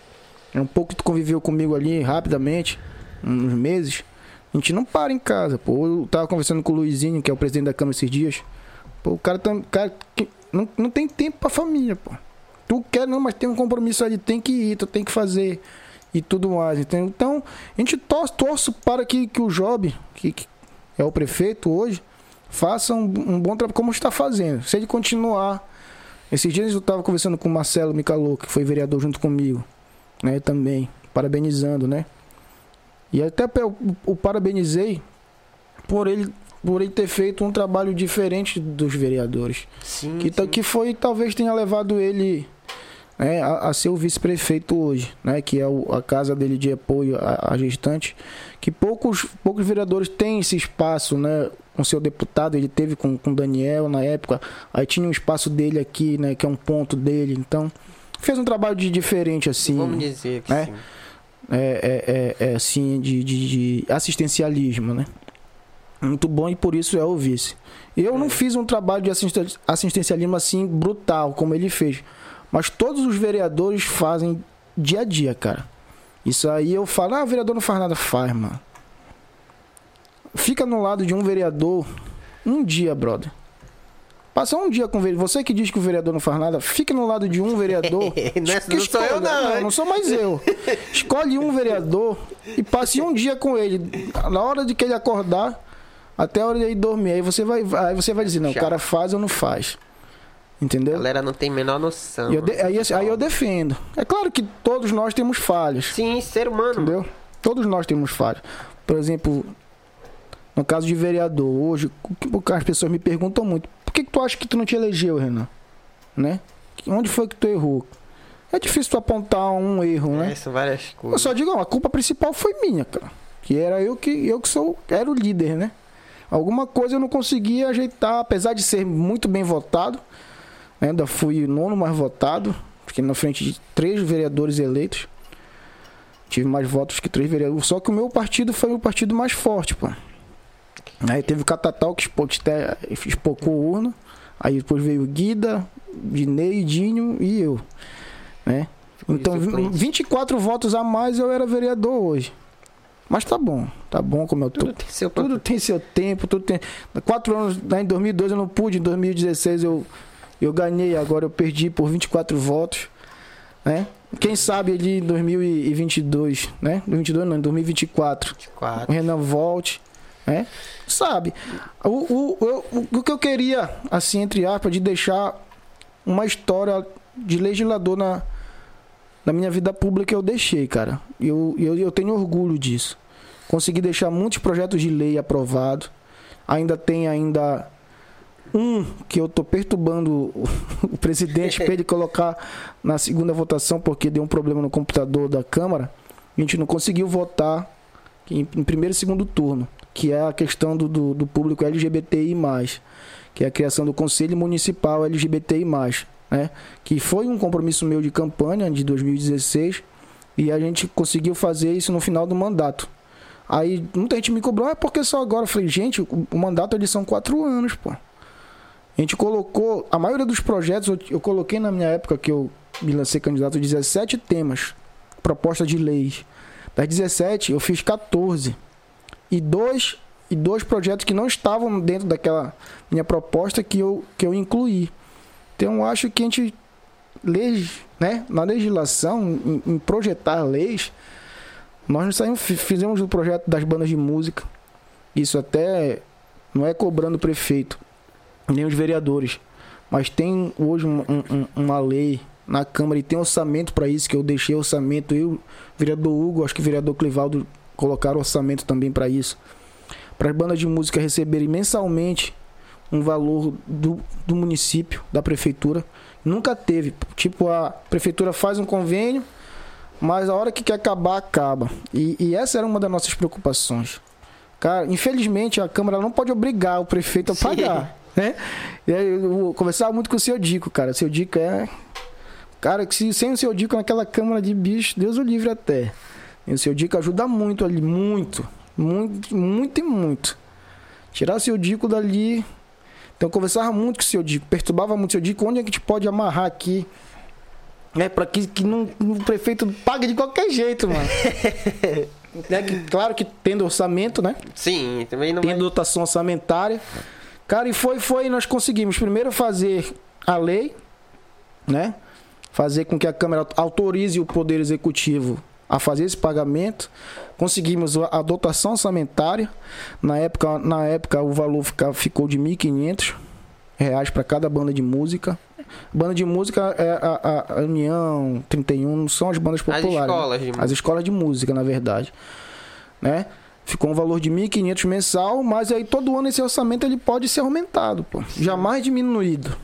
É um pouco que tu conviveu comigo ali rapidamente, uns meses. A gente não para em casa, pô. Eu tava conversando com o Luizinho, que é o presidente da Câmara esses dias. Pô, o cara, tá, cara que não, não tem tempo pra família, pô. Tu quer não, mas tem um compromisso ali, tem que ir, tu tem que fazer e tudo mais, entendeu? Então, a gente torce, torce para que, que o Job, que, que é o prefeito hoje, faça um, um bom trabalho como está fazendo. Se ele continuar. Esses dias eu estava conversando com o Marcelo Micalô, que foi vereador junto comigo, né? Também, parabenizando, né? E até eu o parabenizei por ele, por ele ter feito um trabalho diferente dos vereadores. Sim, Que, sim. que foi, talvez tenha levado ele né, a, a ser o vice-prefeito hoje, né? Que é o- a casa dele de apoio à, à gestante. Que poucos, poucos vereadores têm esse espaço, né? Com seu deputado, ele teve com o Daniel na época. Aí tinha um espaço dele aqui, né? Que é um ponto dele. Então, fez um trabalho de diferente, assim. Vamos dizer que né? sim. é, é, é, é, assim, de, de, de assistencialismo, né? Muito bom e por isso é o vice. Eu não fiz um trabalho de assisten- assistencialismo assim brutal como ele fez, mas todos os vereadores fazem dia a dia, cara. Isso aí eu falo, ah, o vereador não faz nada, faz, mano. Fica no lado de um vereador um dia, brother. Passa um dia com o vereador. Você que diz que o vereador não faz nada, fique no lado de um vereador. Não é- Que não sou eu, escolha- não, hein? Não sou mais eu. Escolhe um vereador e passe um dia com ele. Na hora de que ele acordar, até a hora de ele dormir. Aí você vai, aí você vai dizer, não, o cara faz ou não faz. A Entendeu? galera não tem a menor noção. Eu de- aí, aí eu defendo. É claro que todos nós temos falhas. Sim, ser humano. Entendeu? Todos nós temos falhas. Por exemplo, no caso de vereador, hoje, as pessoas me perguntam muito: por que, que tu acha que tu não te elegeu, Renan? Né? Onde foi que tu errou? É difícil tu apontar um erro, né? É, são várias Eu coisas. só digo, a culpa principal foi minha, cara. Que era eu que eu que sou, era o líder, né? Alguma coisa eu não conseguia ajeitar, apesar de ser muito bem votado. né? Ainda fui nono mais votado. Fiquei na frente de três vereadores eleitos. Tive mais votos que três vereadores. Só que o meu partido foi o partido mais forte, pô. Aí teve o Catatal que espocou urna. Aí depois veio Guida, Dinei, Dinho e eu, né? Então, de suplente. 24 votos a mais eu era vereador hoje. Mas tá bom, tá bom como eu tô. Tudo tem seu Tudo tem seu tempo, tudo tem. Quatro anos, em 2002 eu não pude, em 2016 eu, eu ganhei, agora eu perdi por 24 votos, né? Quem sabe ali em 2022, né? 2022 não, em 2024, o 24. Renan volte, né? Sabe? O, o, o, o que eu queria, assim, entre aspas, de deixar uma história de legislador na, na minha vida pública eu deixei, cara. Eu, eu, eu tenho orgulho disso. Consegui deixar muitos projetos de lei aprovados. Ainda tem ainda um que eu tô perturbando o, presidente para ele colocar na segunda votação porque deu um problema no computador da Câmara. A gente não conseguiu votar em primeiro e segundo turno, que é a questão do, do, do público LGBTI+, que é a criação do Conselho Municipal LGBTI+, né? que foi um compromisso meu de campanha de 2016 e a gente conseguiu fazer isso no final do mandato. Aí muita gente me cobrou, é porque só agora? Eu falei, gente, o, mandato eles são quatro anos, pô. A gente colocou, a maioria dos projetos, eu, eu coloquei na minha época que eu me lancei candidato 17 temas, proposta de leis. Das 17, eu fiz 14. E dois, e dois projetos que não estavam dentro daquela minha proposta que eu, que eu incluí. Então eu acho que a gente, leis, né, na legislação, em, em projetar leis, nós saímos, fi- fizemos o projeto das bandas de música. Isso até não é cobrando o prefeito, nem os vereadores. Mas tem hoje um- um- uma lei na Câmara e tem orçamento para isso, que eu deixei orçamento. Eu, vereador Hugo, acho que o vereador Clivaldo colocaram orçamento também para isso. Para as bandas de música receberem mensalmente um valor do, do município, da prefeitura. Nunca teve. Tipo, a prefeitura faz um convênio, mas a hora que quer acabar, acaba. E, e essa era uma das nossas preocupações. Cara, infelizmente a Câmara não pode obrigar o prefeito a Sim. pagar. Né? Eu conversava muito com o seu Dico, cara. O seu Dico é. Cara, que se, sem o seu Dico naquela Câmara de bicho, Deus o livre até. E o seu Dico ajuda muito ali, muito. Muito, muito e muito. Tirar o seu Dico dali. Então eu conversava muito com o seu Dico, perturbava muito o seu Dico. Onde é que a gente pode amarrar aqui? É, pra que, que não, o prefeito pague de qualquer jeito, mano. Né, que, claro que tendo orçamento, né? Sim, também não Tem vai... dotação orçamentária. Cara, e foi, foi, nós conseguimos primeiro fazer a lei, né? Fazer com que a Câmara autorize o Poder Executivo a fazer esse pagamento. Conseguimos a dotação orçamentária. Na época, na época o valor fica- ficou de 1.500 reais para cada banda de música. Banda de música é a, a- a União 31, não são as bandas As populares. né? escolas de As escolas de música, na verdade. Né? Ficou um valor de 1.500 mensal, mas aí todo ano esse orçamento ele pode ser aumentado, pô. Jamais diminuído.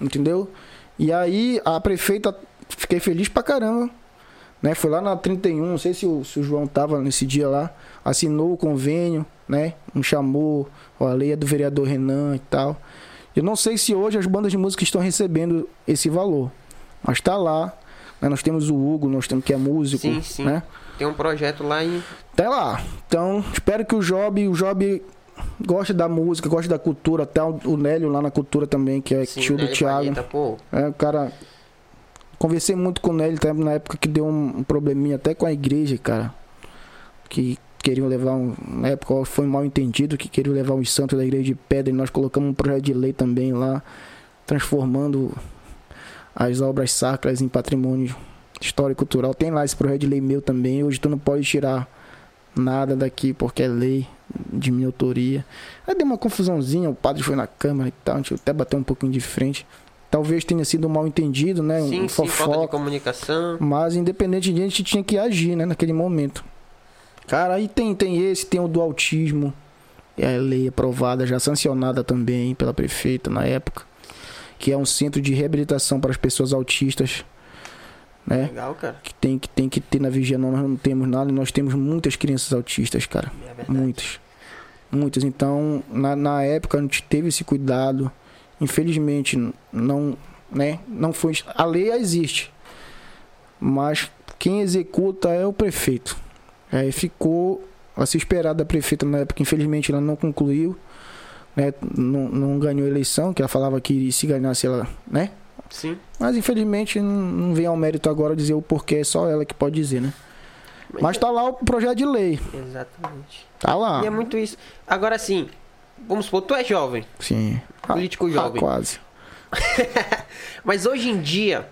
Entendeu? E aí a prefeita, fiquei feliz pra caramba. Né? Foi lá na 31, não sei se o, se o João tava nesse dia lá, assinou o convênio, né? Me chamou, ó, a lei é do vereador Renan e tal. Eu não sei se hoje as bandas de música estão recebendo esse valor, mas tá lá. né? Nós temos o Hugo, nós temos que é músico, Sim, sim. né? Tem um projeto lá em... Tá lá. Então, espero que o Job, o Job goste da música, goste da cultura, até o o Nélio lá na cultura também, que é Sim, tio do Thiago. Palheta. É, o cara. Conversei muito com o Nélio tá, na época que deu um, probleminha até com a igreja, cara. Que queriam levar um. Na época foi mal entendido que queriam levar os santos da igreja de pedra e nós colocamos um projeto de lei também lá, transformando as obras sacras em patrimônio histórico cultural. Tem lá esse projeto de lei meu também. Hoje tu não pode tirar nada daqui porque é lei de minha autoria. Aí deu uma confusãozinha, o padre foi na câmara e tal, a gente até bateu um pouquinho de frente. Talvez tenha sido um mal entendido, né? Sim, um sim, falta de comunicação. Mas independente disso, a gente tinha que agir, né? Naquele momento. Cara, aí tem, tem esse, tem o do autismo. É a lei aprovada, já sancionada também pela prefeita na época. Que é um centro de reabilitação para as pessoas autistas. Né? Legal, cara. Que tem, que tem que ter na vigia, não, nós não temos nada e nós temos muitas crianças autistas, cara. É verdade. Muitas. Muitas. Então, na, na época, a gente teve esse cuidado. Infelizmente, não, né, não foi. A lei existe. Mas quem executa é o prefeito. Aí ficou a se esperar da prefeita na época. Infelizmente, ela não concluiu. né, não, não ganhou a eleição, que ela falava que se ganhasse ela, né? Sim. Mas infelizmente não, não vem ao mérito agora dizer o porquê, é só ela que pode dizer, né? Mas tá lá o projeto de lei. Exatamente. Tá lá. E é muito isso. Agora sim, vamos supor, tu é jovem, Sim. político Ah, jovem. quase. Mas hoje em dia,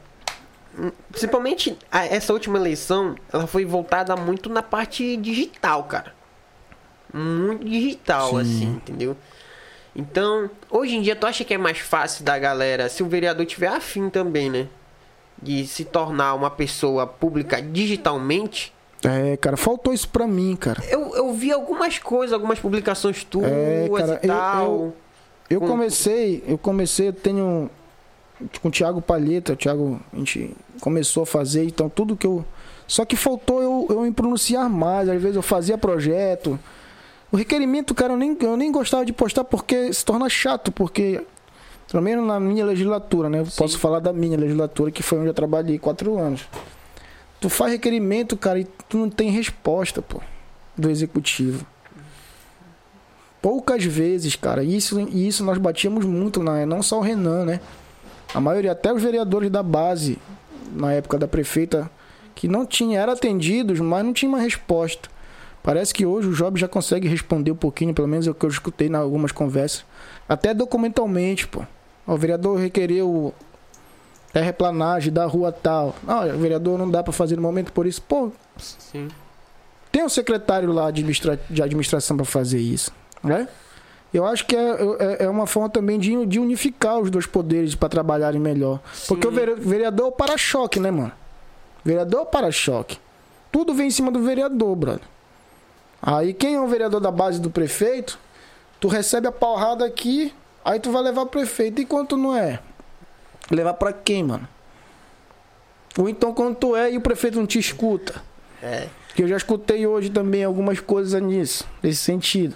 principalmente essa última eleição, ela foi voltada muito na parte digital, cara. Muito digital, Sim. assim, entendeu? Então, hoje em dia, tu acha que é mais fácil da galera, se o vereador tiver afim também, né? De se tornar uma pessoa pública digitalmente? É, cara, faltou isso pra mim, cara. Eu, eu vi algumas coisas, algumas publicações tuas É, cara, e eu- tal. eu- Eu Com- comecei, eu comecei, eu tenho com o Thiago Palheta, o Thiago, a gente começou a fazer, então tudo que eu. Só que faltou eu, eu me pronunciar mais, às vezes eu fazia projeto. O requerimento, cara, eu nem, eu nem gostava de postar porque se torna chato, porque. Pelo menos na minha legislatura, né? Eu posso falar da minha legislatura, que foi onde eu trabalhei quatro anos. Tu faz requerimento, cara, e tu não tem resposta, pô, do executivo. Poucas vezes, cara. Isso, isso nós batíamos muito, né? não só o Renan, né? A maioria, até os vereadores da base, na época da prefeita, que não tinha, eram atendidos, mas não tinha uma resposta. Parece que hoje o Job já consegue responder um pouquinho, pelo menos é o que eu escutei em algumas conversas. Até documentalmente, pô. O vereador requereu terraplanagem da rua tal. Ah, o vereador não dá pra fazer no momento por isso. Pô, Sim. tem um secretário lá de, administra- de administração para fazer isso, né? Eu acho que é, é, é uma forma também de, de unificar os dois poderes para trabalharem melhor. Porque o vere- vereador é o para-choque, né, mano? Vereador é o para-choque. Tudo vem em cima do vereador, brother. Aí quem é o vereador da base do prefeito, tu recebe a porrada aqui, aí tu vai levar pro prefeito. E quando tu não é? Levar pra quem, mano? Ou então quando tu é e o prefeito não te escuta. É. Que eu já escutei hoje também algumas coisas nisso, nesse sentido.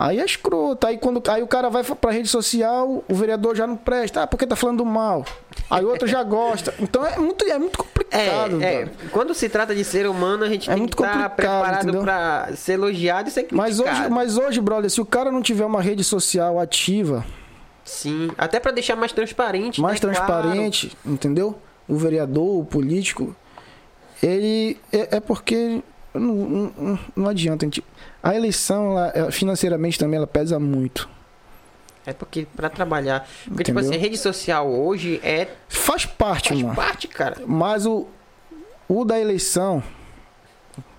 Aí é escroto. Aí, quando, aí o cara vai pra rede social, o vereador já não presta. Ah, porque tá falando mal. Aí o outro já gosta. Então é muito, é muito complicado. É, é, quando se trata de ser humano, a gente É tem muito que estar complicado, preparado entendeu? pra ser elogiado e ser criticado. Mas hoje, mas hoje, brother, se o cara não tiver uma rede social ativa, Sim, até pra deixar mais transparente. mais né, transparente, entendeu? O vereador, o político, ele é, é porque não, não- não, adianta. gente. A eleição, ela, financeiramente também, ela pesa muito. Claro. É porque pra trabalhar. Porque, tipo assim, rede social hoje é. Faz parte, Faz mano. parte, cara. Mas o, o da eleição,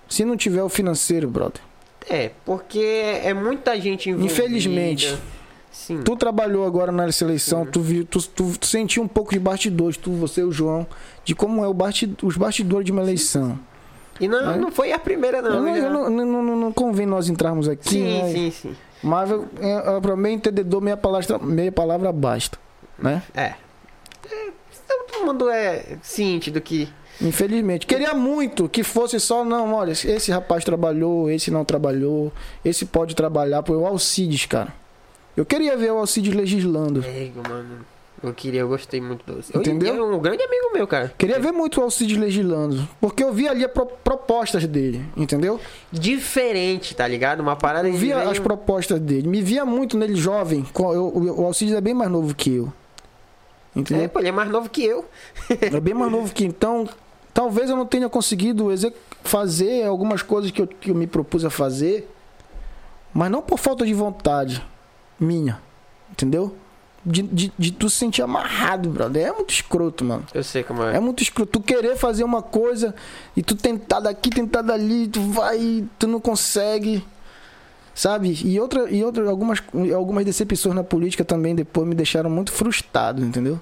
se não tiver o financeiro, brother. É, porque é muita gente envolvida. Infelizmente. Sim. Tu trabalhou agora nessa eleição, tu, viu, tu, tu, tu sentiu um pouco de bastidores, tu, você e o João, de como é o basti, os bastidores de uma eleição. E não, não foi a primeira, não. eu não, eu não, não, não- não convém nós entrarmos aqui, Sim, né? sim, sim. Mas eu, eu, pra mim entendedor, meia palavra, meia palavra basta, né? É. É, Todo mundo é ciente do que. Infelizmente. Queria muito que fosse só, não, olha, esse rapaz trabalhou, esse não trabalhou, esse pode trabalhar, pô, o Alcides, cara. Eu queria ver o Alcides legislando. É, mano. Eu queria, eu gostei muito do. Eu- Entendeu? É um grande amigo meu, cara. Queria ver muito o Alcides legislando, porque eu vi ali as pro- propostas dele, entendeu? Diferente, tá ligado? Uma parada Eu via as propostas dele, me via muito nele jovem, eu- o Alcides é bem mais novo que eu. Entendeu? É, pô, ele é mais novo que eu. É bem mais novo que então. Talvez eu não tenha conseguido fazer algumas coisas que eu, que eu me propus a fazer, mas não por falta de vontade minha, entendeu? De, de, de tu se sentir amarrado, brother. É muito escroto, mano. Eu sei como é. É muito escroto. Tu querer fazer uma coisa e tu tentar daqui, tentar dali, tu vai, tu não consegue. Sabe? E outra, e outra algumas, algumas decepções na política também depois me deixaram muito frustrado, entendeu?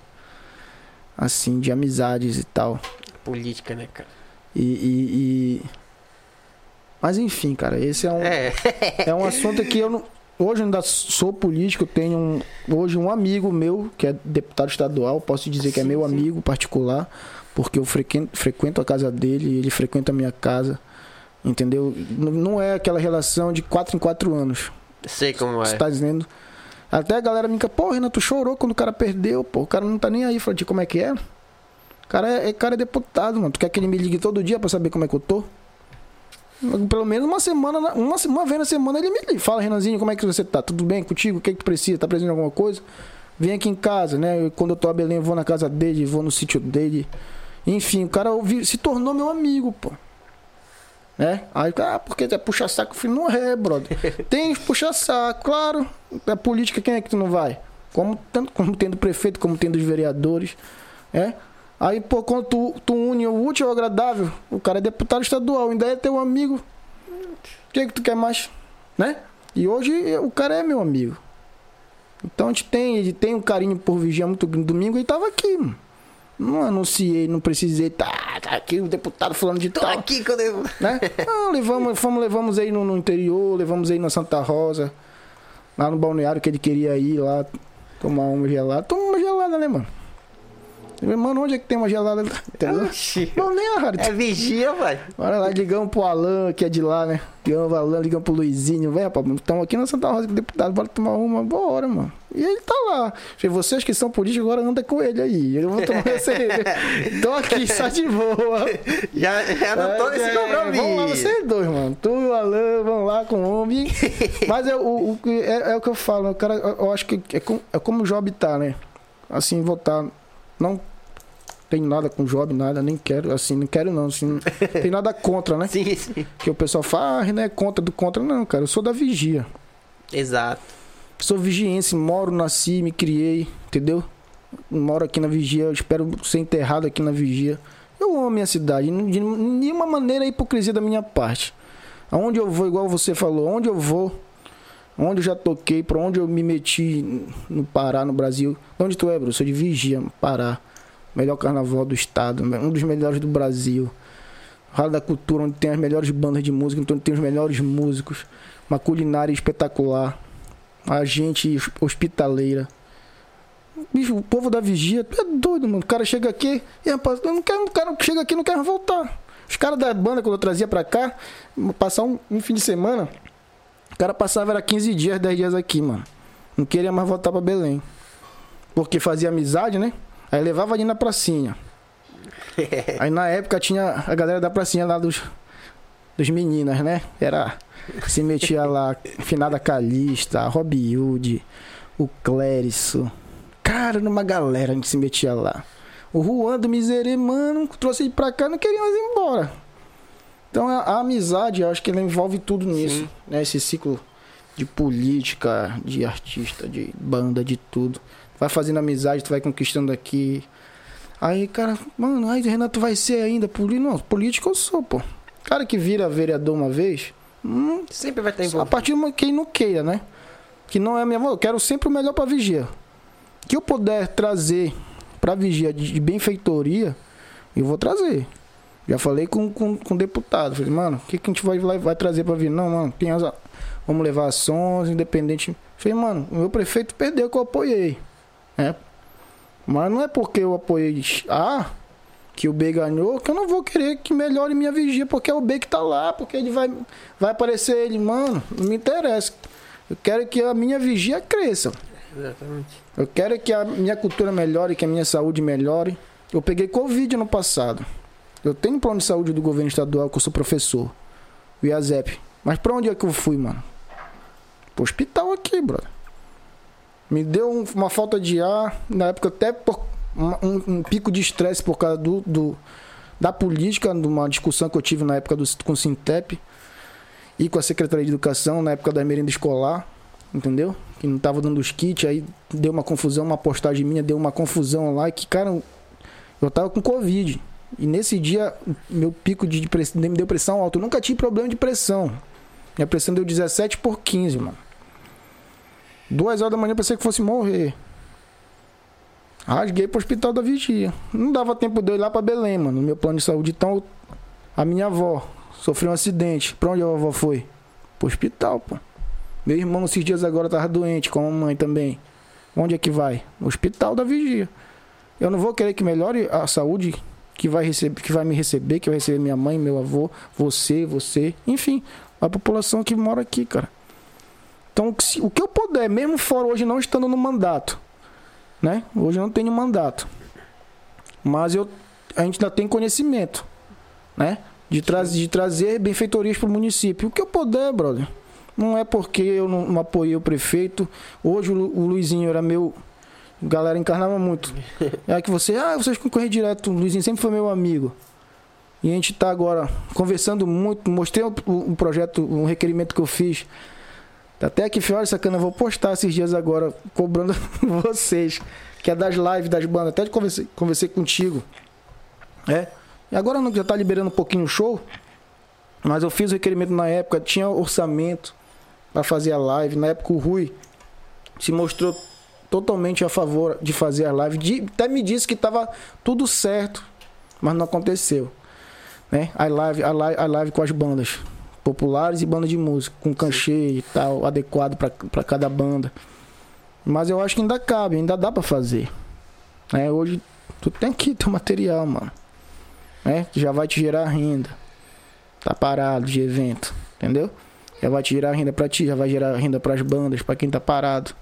Assim, de amizades e tal. Política, né, cara? E, e- e- Mas enfim, cara, esse é um, É. é um assunto que eu não. Hoje eu ainda sou político, tenho um- hoje um amigo meu, que é deputado estadual, posso dizer que é Sim, meu sim. amigo particular, porque eu frequen- frequento a casa dele, ele frequenta a minha casa, entendeu? Não é aquela relação de quatro em quatro anos, sei como você é. tá dizendo. Até a galera me fica, pô, Renan, tu chorou quando o cara perdeu, pô, o cara não tá nem aí, falei, como é que é? O cara é, é- cara é deputado, mano, tu quer que ele me ligue todo dia pra saber como é que eu tô? Pelo menos uma semana, na- uma, uma vez na semana ele me liga. Fala, Renanzinho, como é que você tá? Tudo bem contigo? O que é que tu precisa? Tá precisando de alguma coisa? Vem aqui em casa, né? Eu, quando eu tô a Belém, eu vou na casa dele, vou no sítio dele. Enfim, o cara se tornou meu amigo, pô. Né? Aí, ah, porque é puxa saco? Eu falei, não é, brother. Tem puxa saco, claro. A política, quem é que tu não vai? Como, tanto, como tendo prefeito, como tendo os vereadores. É? Aí, pô, quando tu, tu une o útil ao agradável, o cara é deputado estadual, ainda é teu amigo. O que, que tu quer mais? Né? E hoje o cara é meu amigo. Então a gente tem, ele tem um carinho por vigia muito grande. Domingo ele tava aqui, mano. Não anunciei, não precisei. Tá, tá aqui o deputado falando de Tô tal. aqui quando eu. Né? Não, levamos, fomos, levamos aí no, no interior, levamos aí na Santa Rosa, lá no balneário que ele queria ir lá tomar uma gelada. Toma uma gelada, né, mano? Mano, onde é que tem uma gelada? Entendeu? Oxi. Não, nem a É vigia, vai. Bora lá, ligamos pro Alan, que é de lá, né? Ligamos pro Alan, ligamos pro Luizinho. Vem, rapaz, estamos aqui na Santa Rosa com o deputado, bora tomar uma, bora, mano. E ele tá lá. Falei, vocês que são políticos agora andam com ele aí. Eu vou tomar essa Tô aqui, só de boa. Já, já não tô nesse É, compromisso. Vamos lá, vocês dois, mano. Tu e o Alan, vamos lá com o homem. Mas é o, o que- é, é o que eu falo, o cara, eu, eu acho que é, com- é como o Job tá, né? Assim, votar. Não tenho nada com Job, nada, nem quero, assim, não quero não, assim, não tem nada contra, né? Sim, sim. Que o pessoal fala, ah, Renan é contra do contra. Não, cara, eu sou da vigia. Exato. Sou vigiense, moro, nasci, me criei, entendeu? Moro aqui na vigia, eu espero ser enterrado aqui na vigia. Eu amo a minha cidade, de nenhuma maneira é hipocrisia da minha parte. Aonde eu vou, igual você falou, aonde eu vou, onde eu já toquei, pra onde eu me meti no Pará, no Brasil. De onde tu é, Bruno? Sou de Vigia, Pará. Melhor carnaval do estado, um dos melhores do Brasil. Rala da Cultura, onde tem as melhores bandas de música, onde tem os melhores músicos. Uma culinária espetacular. A gente hospitaleira. Bicho, o povo da vigia, tu é doido, mano. O cara chega aqui e rapaz, eu não quero, o cara chega aqui não quer voltar. Os caras da banda, quando eu trazia pra cá, passar um, um fim de semana, o cara passava era 15 dias, 10 dias aqui, mano. Não queria mais voltar pra Belém. Porque fazia amizade, né? Aí levava ali na pracinha. Aí na época tinha a galera da pracinha lá dos, dos meninas, né? Era. Se metia lá, finada Calista, Rob Hood, o Clérisso. Cara, numa galera a gente se metia lá. O Juan do Miserê, mano, trouxe ele pra cá não queria mais ir embora. Então a, a amizade, eu acho que ela envolve tudo nisso, Sim. né? Esse ciclo de política, de artista, de banda, de tudo. Vai fazendo amizade, tu vai conquistando aqui. Aí, cara, mano, aí Renato vai ser ainda político. Não, político eu sou, pô. Cara que vira vereador uma vez, hum, Sempre vai estar a envolvido. partir de quem não queira, né? Que não é a minha voz. Eu quero sempre o melhor pra vigia. Que eu puder trazer pra vigia de benfeitoria, eu vou trazer. Já falei com, com, com o deputado. Falei, mano, o que, que a gente vai, vai, trazer pra vir? Não, mano, tem as, vamos levar ações, independente. Falei, mano, o meu prefeito perdeu que eu apoiei. Né? Mas não é porque eu apoiei A que o B ganhou que eu não vou querer que melhore minha vigia, porque é o B que tá lá, porque ele vai, vai aparecer ele, mano, não me interessa. Eu quero que a minha vigia cresça. Exatamente. Eu quero que a minha cultura melhore, que a minha saúde melhore. Eu peguei Covid ano passado. Eu tenho plano de saúde do governo estadual, que eu sou professor. O IASEP. Mas pra onde é que eu fui, mano? Pro hospital aqui, brother. Me deu um- uma falta de ar. Na época, até por um, um pico de estresse por causa do, do- da política, de uma discussão que eu tive na época do, com o Sintep e com a Secretaria de Educação, na época da merenda escolar. Entendeu? Que não tava dando os kits, aí deu uma confusão, uma postagem minha deu uma confusão lá que, cara, eu tava com Covid. E nesse dia, meu pico de pressão, me deu pressão alta. Eu nunca tive problema de pressão. Minha pressão deu 17 por 15, mano. Duas horas da manhã pensei que fosse morrer. Rasguei pro hospital da vigia. Não dava tempo de eu ir lá pra Belém, mano. No meu plano de saúde. Então, a minha avó sofreu um acidente. Pra onde a avó foi? Pro hospital, pô. Meu irmão, esses dias agora, tava doente, com a mãe também. Onde é que vai? No hospital da vigia. Eu não vou querer que melhore a saúde que vai, receber, que vai me receber, que vai receber minha mãe, meu avô, você, você, enfim, a população que mora aqui, cara. Então, se- o que eu puder, mesmo fora hoje não estando no mandato, né? Hoje eu não tenho mandato. Mas eu, a gente ainda tem conhecimento, né? De, traz, de trazer benfeitorias pro município. O que eu puder, brother. Não é porque eu não, não apoiei o prefeito. Hoje o, o Luizinho era meu. A galera encarnava muito. É que você, ah, vocês concorrem direto. O Luizinho sempre foi meu amigo. E a gente tá agora conversando muito. Mostrei um, projeto, um requerimento que eu fiz. Tá Até que olha sacana, eu vou postar esses dias agora, cobrando vocês. Que é das lives das bandas. Até conversei, conversei contigo. É. E agora já tá liberando um pouquinho o show. Mas eu fiz o requerimento na época, tinha orçamento para fazer a live. Na época o Rui se mostrou totalmente a favor de fazer a live. De- até me disse que tava tudo certo, mas não aconteceu. Né? A live, a live, a live com as bandas populares e banda de música, com canchê e tal, adequado para cada banda. Mas eu acho que ainda cabe, ainda dá para fazer. Né? Hoje tu tem que ter material, mano. Né? Que já vai te gerar renda. Tá parado de evento, entendeu? Já vai te gerar renda pra ti, já vai gerar renda pras bandas, pra quem tá parado.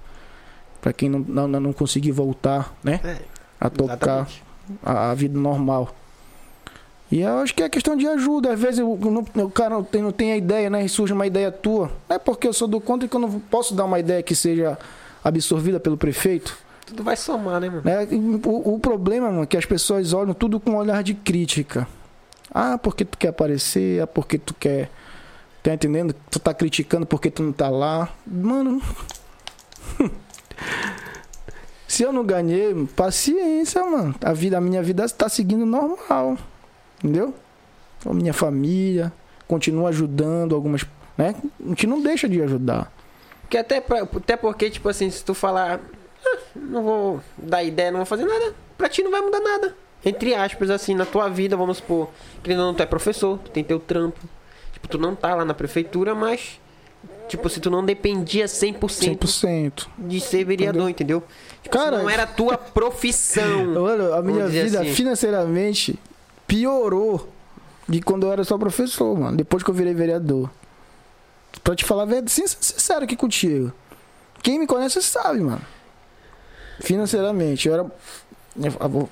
Pra quem não, não, não conseguir voltar, né? É, A tocar a, a vida normal. E eu acho que é questão de ajuda. Às vezes o, o- o cara não tem, não tem a ideia, né? E surge uma ideia tua. Não é porque eu sou do contra que eu não posso dar uma ideia que seja absorvida pelo prefeito. Tudo vai somar, né, mano? E O, o problema, mano, é que as pessoas olham tudo com um olhar de crítica. Ah, porque tu quer aparecer, ah, porque tu quer. Tá entendendo? Tu tá criticando porque tu não tá lá. Mano. Se eu não ganhei, paciência, mano. A vida, a minha vida tá seguindo normal. Entendeu? A minha família continua ajudando algumas, né? A gente não deixa de ajudar. Porque até, até porque, tipo assim, se tu falar, "Ah, não vou dar ideia, não vou fazer nada, pra ti não vai mudar nada. Entre aspas, assim, na tua vida, vamos supor, que não, tu é professor, tu tem teu trampo. Tipo, tu não tá lá na prefeitura, mas. Tipo, se tu não dependia 100%, 100%. de ser vereador, entendeu? Tipo, Cara, não era a tua profissão. Mano, a minha vida assim. financeiramente piorou de quando eu era só professor, mano. Depois que eu virei vereador. Pra te falar sincero aqui contigo. Quem me conhece sabe, mano. Financeiramente, eu era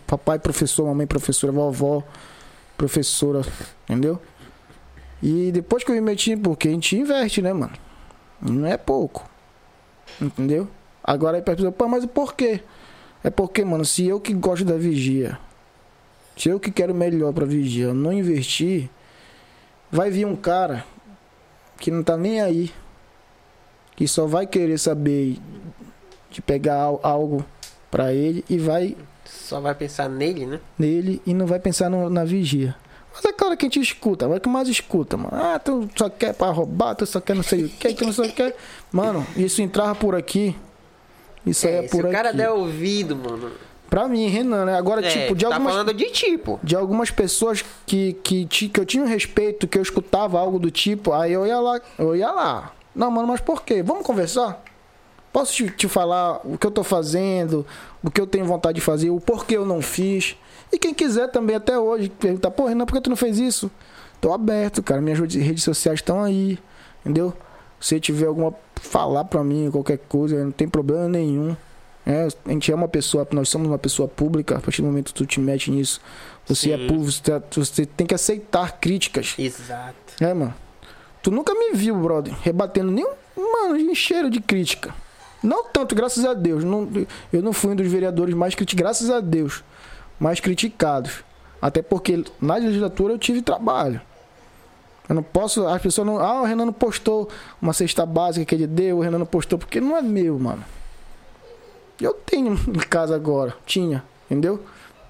papai professor, mamãe professora, vovó professora, entendeu? E depois que eu me meti, porque a gente investe, né, mano? Não é pouco. Entendeu? Agora aí pessoa, pô, mas por quê? É porque, mano, se eu que gosto da vigia, se eu que quero melhor pra vigia, não investir, vai vir um cara que não tá nem aí, que só vai querer saber de pegar al- algo pra ele e vai Só vai pensar nele, né? nele e não vai pensar no- na vigia. Mas é claro que a gente escuta, mas o que mais escuta, mano? Ah, tu só quer pra roubar, tu só quer não sei o que, tu não sei o que. Mano, isso entrava por aqui. Isso aí é, É, se por o cara aqui. der ouvido, mano. Pra mim, Renan, né? Agora, É, tipo, de tá algumas, falando de tipo. de algumas pessoas que, que, que eu tinha um respeito, que eu escutava algo do tipo, aí eu ia lá, eu ia lá. Não, mano, mas por quê? Vamos conversar? Posso te, te falar o que eu tô fazendo, o que eu tenho vontade de fazer, o porquê eu não fiz. E quem quiser também até hoje perguntar, pô, Renan, por que tu não fez isso? Tô aberto, cara. Minhas redes- sociais estão aí, entendeu? Se tiver alguma falar pra mim, qualquer coisa, não tem problema nenhum. É, a gente é uma pessoa, nós somos uma pessoa pública, a partir do momento que tu te mete nisso, você é Sim. público, você, tá- você tem que aceitar críticas. Exato. É, mano. Tu nunca me viu, brother, rebatendo nenhum, mano, em cheiro de crítica. Não tanto, graças a Deus. Não, eu não fui um dos vereadores mais criticados, graças a Deus, mais criticados. Até porque na legislatura eu tive trabalho. Eu não posso, as pessoas não. Ah, o Renan não postou uma cesta básica que ele deu, o Renan não postou, porque não é meu, mano. Eu tenho em casa agora, tinha, entendeu?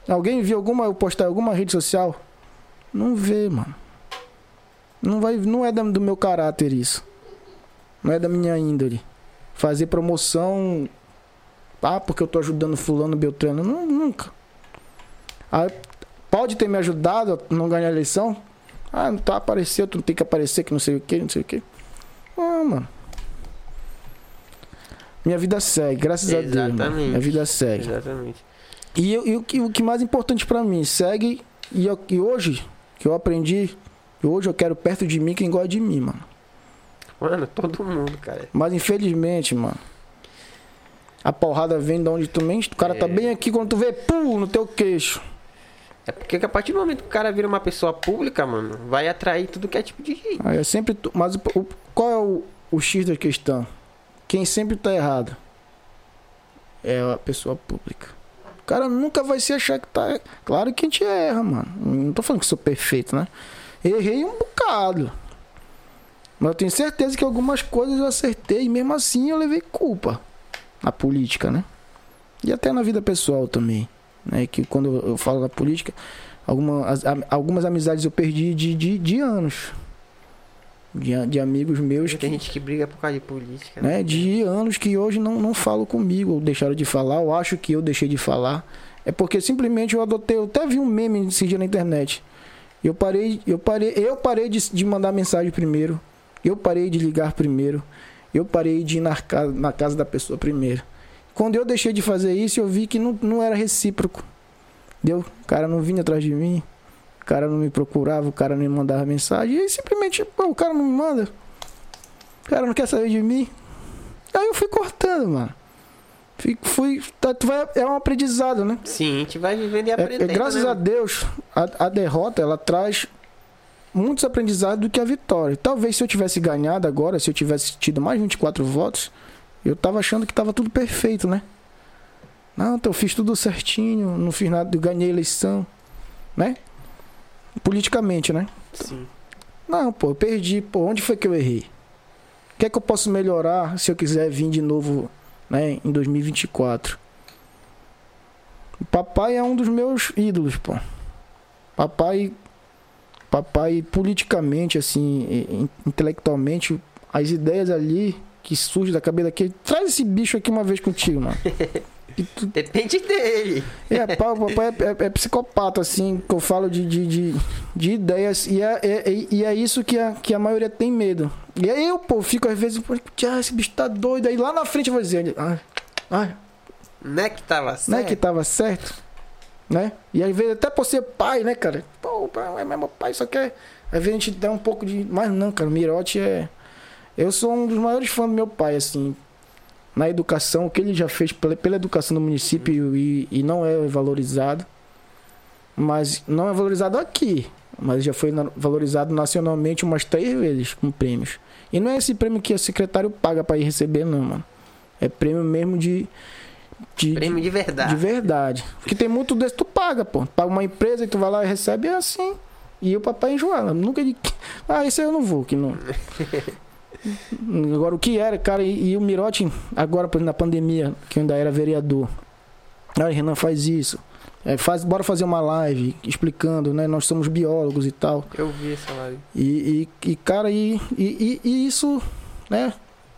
Alguém viu alguma, eu postar alguma rede social? Não vê, mano. Não, vai, não é do meu caráter isso. Não é da minha índole. Fazer promoção. Ah, porque eu tô ajudando fulano Beltrano. Não, nunca. Ah, pode ter me ajudado a não ganhar a eleição? Ah, não tá apareceu, tu não tem que aparecer, que não sei o que, não sei o que. Ah, mano. Minha vida segue, graças a Deus. Mano. Exatamente. Minha vida segue. Exatamente. E, eu- e o, que, o que mais importante pra mim, segue. E, eu- e hoje, que eu aprendi, hoje eu quero perto de mim quem gosta de mim, mano. Mano, todo mundo, cara. Mas infelizmente, mano. A porrada vem de onde tu mente. O cara tá É. bem aqui quando tu vê, pum, no teu queixo. É porque que a partir do momento que o cara vira uma pessoa pública, mano, vai atrair tudo que é tipo de gente. Aí é sempre. Mas o- qual é o, o X da questão? Quem sempre tá errado é a pessoa pública. O cara nunca vai se achar que tá. Claro que a gente erra, mano. Não tô falando que sou perfeito, né? Errei um bocado. Mas eu tenho certeza que algumas coisas eu acertei e mesmo assim eu levei culpa na política, né? E até na vida pessoal também. Né? Que quando eu- falo na política, alguma, as- algumas amizades eu perdi de, de, de anos. De, de amigos meus Tem que, gente que briga por causa de política. né, de anos que hoje não, não falam comigo, ou deixaram de falar, ou acho que eu deixei de falar. É porque simplesmente eu adotei, eu até vi um meme esse dia na internet. Eu parei, eu parei, eu parei de, de mandar mensagem primeiro. Eu parei de ligar primeiro. Eu parei de ir na casa, na casa da pessoa primeiro. Quando eu deixei de fazer isso, eu vi que não, não era recíproco. Deu? O cara não vinha atrás de mim. O cara não me procurava, o cara não me mandava mensagem. E aí simplesmente, pô, o cara não me manda. O cara não quer saber de mim. Aí eu fui cortando, mano. Fui, fui tá, vai, é um aprendizado, né? Sim, a gente vai vivendo e É- aprendendo. é, graças né, a? Deus, a, a derrota ela traz muitos aprendizados do que a vitória. Talvez se eu tivesse ganhado agora, se eu tivesse tido mais 24 votos, eu tava achando que tava tudo perfeito, né? Não, então eu fiz tudo certinho, não fiz nada, eu ganhei a eleição, né? Politicamente, né? Sim. Não, pô, eu perdi. Pô, onde foi que eu errei? O que é que eu posso melhorar se eu quiser vir de novo, né, em 2024? O papai é um dos meus ídolos, pô. Papai, papai politicamente, assim, intelectualmente, as ideias ali que surgem da cabeça daqui. Traz esse bicho aqui uma vez contigo, mano. Tu- Depende dele. é, o papai é, é- é psicopata, assim, que eu falo de, de, de, de ideias, e é, é- é- e é isso que a, que a maioria tem medo. E aí eu, pô, fico às vezes, pô, "Tchá, esse bicho tá doido, aí lá na frente eu vou dizer, ah, ah, Não é que tava certo. não é que tava certo, né? E às vezes até por ser pai, né, cara? Pô, mas meu pai só quer. Às vezes a gente dá um pouco de. Mas não, cara, o Mirote é. Eu sou um dos maiores fãs do meu pai, assim. Na educação, o que ele já fez pela, pela educação do município e, e não é valorizado. Mas não é valorizado aqui. Mas já foi valorizado nacionalmente umas três vezes com prêmios. E não é esse prêmio que o secretário paga pra ir receber, não, mano. É prêmio mesmo de. de, Prêmio de verdade. de verdade. Porque tem muito desse, tu paga, pô. Paga uma empresa e tu vai lá e recebe, é assim. E o papai enjoa. Nunca de. Ah, esse aí eu não vou, que não. Agora, o que era, cara, e, e o Mirote, agora por exemplo, na pandemia, que ainda era vereador. Aí, Renan, faz isso. É, faz, bora fazer uma live explicando, né? Nós somos biólogos e tal. Eu vi essa live. E, e, e, cara, e, e, e- isso, né?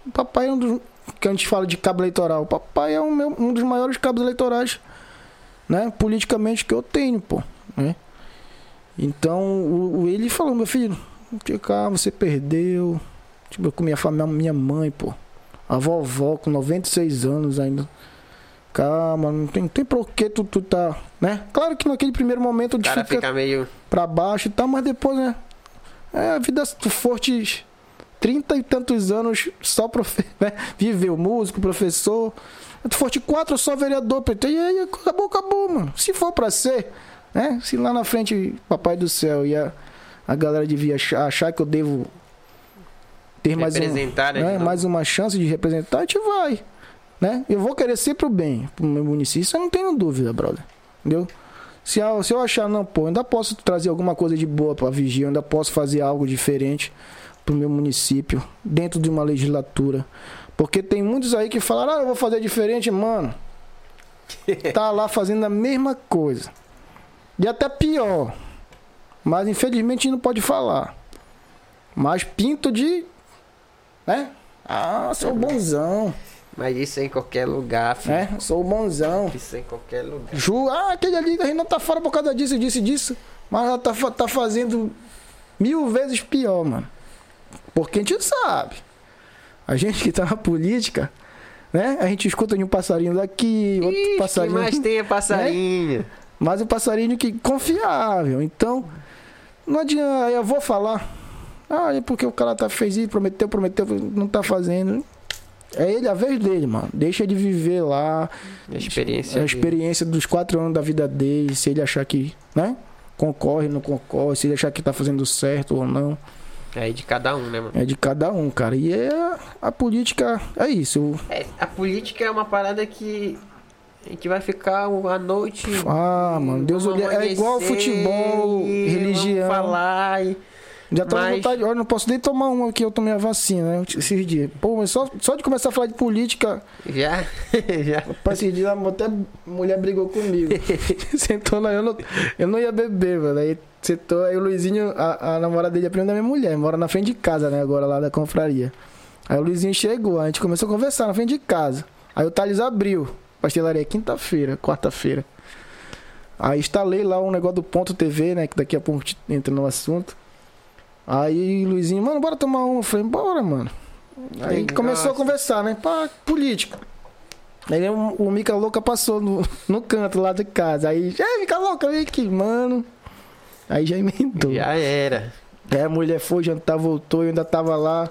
O papai é um dos. Que a gente fala de cabo eleitoral. O papai é um, meu- um dos maiores cabos eleitorais, né? Politicamente que eu tenho, pô. Né? Então, o, o- ele falou: meu filho, calmo, você perdeu. Tipo, eu com minha família, minha mãe, pô. A vovó com 96 anos ainda. Calma, não tem, não tem por que tu, tu tá, né? Claro que naquele primeiro momento O cara fica fica meio. pra baixo e tal, mas depois, né? É, a vida, se tu fortes 30 e tantos anos só profe né? viveu músico, professor. Tu forte quatro só vereador, PT, e aí acabou, acabou, mano. Se for pra ser, né? Se lá na frente, papai do céu, e a, a galera devia achar, achar que eu devo ter mais, um, Representar, né, né? mais uma chance de representar, a gente vai. Né? Eu vou querer sempre o bem pro meu município, isso eu não tenho dúvida, brother. Entendeu? Se, eu- se eu achar, não, pô, ainda posso trazer alguma coisa de boa pra vigia, ainda posso fazer algo diferente pro meu município, dentro de uma legislatura. Porque tem muitos aí que falaram, ah, eu vou fazer diferente, mano. Tá lá fazendo a mesma coisa. E até pior. Mas infelizmente a gente não pode falar. Mas pinto de. Né? Ah, sou bonzão. Mas isso é em qualquer lugar, filho. Né? Sou bonzão. Isso é em qualquer lugar. Ju, ah, aquele ali a gente não tá fora por causa disso, disso e disso. Mas ela tá, tá fazendo mil vezes pior, mano. Porque a gente sabe. A gente que tá na política, né? A gente escuta de um passarinho daqui, outro Ixi, que passarinho. mais tem é passarinho. Mas o passarinho que confiável. Então, não adianta, eu vou falar. Ah, é porque o cara tá fez isso, prometeu, prometeu, não tá fazendo. É ele, a vez dele, mano. Deixa ele viver lá. A experiência. a dele. experiência dos quatro anos da vida dele. Se ele achar que, né? Concorre, não concorre. Se ele achar que tá fazendo certo ou não. É de cada um, né, mano? É de cada um, cara. E é a política. É isso. É, a política é uma parada que a gente vai ficar a noite. Ah, mano, Deus olhe- é igual futebol, religião. Vamos falar e. Já tô Mas- vontade. Olha, não posso nem tomar uma que eu tomei a vacina, né? Esses dias. Pô, mas só, só de começar a falar de política. Já, já. Rapaz, esses dias até mulher brigou comigo. sentou lá, eu não, eu não ia beber, mano. Aí sentou, aí o Luizinho, a, a namorada dele é prima da minha mulher, mora na frente de casa, né? Agora lá da confraria. Aí o Luizinho chegou, a gente começou a conversar na frente de casa. Aí o Thales abriu. Pastelaria quinta-feira, quarta-feira. Aí instalei lá o negócio do Ponto TV, né? Que daqui a pouco entra no assunto. Aí Luizinho, mano, bora tomar uma. Eu falei, bora, mano. Aí começou a conversar, né? Pá, político. Aí o, o Mica Louca passou no, no canto lá de casa. Aí, é, Mica Louca, vem aqui, mano. Aí já emendou. Já era. Aí a mulher foi jantar, voltou, eu ainda tava lá.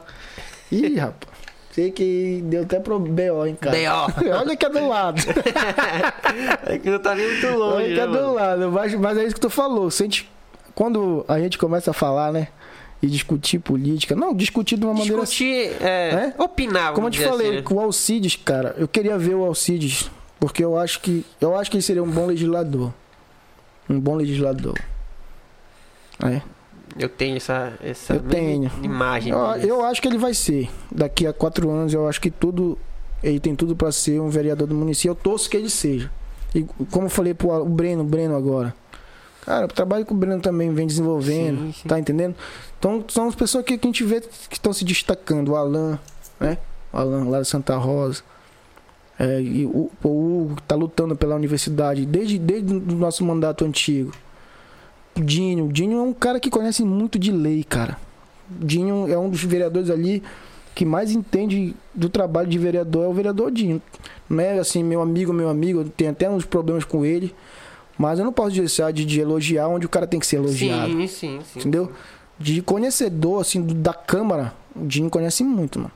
Ih, rapaz. Sei que deu até pro BO em casa. B.O.. Olha que é do lado. É que não tá nem muito Olha longe, que né, é do mano? lado. Mas, mas é isso que tu falou. Se a gente- quando a gente começa a falar, né? E discutir política. Não, discutir de uma maneira Discutir, é, É? opinar, Como eu te falei, assim, né? com o Alcides, cara, eu queria ver o Alcides, porque eu acho que eu acho que ele seria um bom legislador. Um bom legislador. É. Eu tenho essa, essa Eu tenho. imagem. Eu, eu acho que ele vai ser. Daqui a quatro anos, eu acho que tudo. Ele tem tudo pra ser um vereador do município. Eu torço que ele seja. E como eu falei pro o Breno, Breno agora. Cara, o trabalho que o Breno também vem desenvolvendo. Sim, sim. Tá entendendo? Então são as pessoas que, que a gente vê que estão se destacando. O Alan, né? O Alan lá de Santa Rosa. É, e o, o Hugo que tá lutando pela universidade desde, desde o nosso mandato antigo. O Dinho. O Dinho é um cara que conhece muito de lei, cara. O Dinho é um dos vereadores ali que mais entende do trabalho de vereador, é o vereador Dinho. Não é assim, meu amigo, meu amigo, tenho até uns problemas com ele. Mas eu não posso deixar de, de elogiar onde o cara tem que ser elogiado. Sim, sim, sim. Entendeu? De conhecedor, assim, da Câmara, o Dinho conhece muito, mano.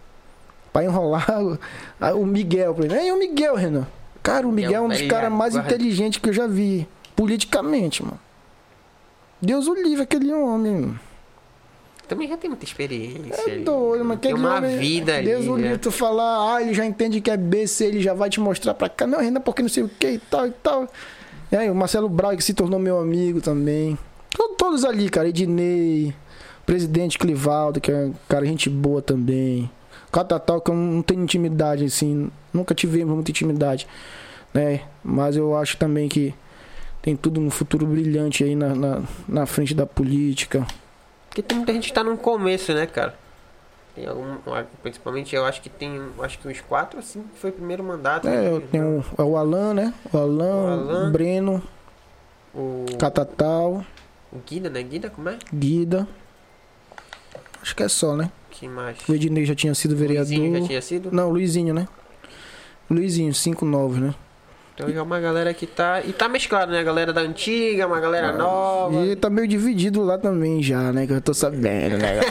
Pra enrolar, o Miguel, por exemplo. É, o Miguel, Renan? Cara, o Miguel é um dos caras mais guarda. inteligentes que eu já vi. Politicamente, mano. Deus o livre, aquele homem. mano. Também já tem muita experiência. É ali. doido, mas Tem uma homem, vida ali. Deus o né? livre, tu falar, ah, ele já entende que é B, C, ele já vai te mostrar pra cá. Não, Renan, porque não sei o que e tal e tal. Aí, o Marcelo Brau, que se tornou meu amigo também. To- Todos ali, cara. Ednei, presidente Clivaldo, que é cara gente boa também. Catatal, que eu não tenho intimidade, assim. Nunca tivemos muita intimidade, né? Mas eu acho também que tem tudo um futuro brilhante aí na, na, na frente da política. Porque tem muita gente que tá no começo, né, cara? Tem algum, principalmente eu acho que tem, acho que uns quatro assim, que foi o primeiro mandato. É, eu né? tenho o, é o Alan, né? O Alan, O o, Alan. Breno, o, Catatal, o Guida, né? Guida, como é? Guida. Acho que é só, né? Que mais? O Ednei já tinha sido vereador. Luizinho já tinha sido? Não, o Luizinho, né? Luizinho, 59, né? Então já é uma galera que tá. E tá mesclado, né? A galera da antiga, uma galera nova. E tá meio dividido lá também já, né? Que eu tô sabendo, né?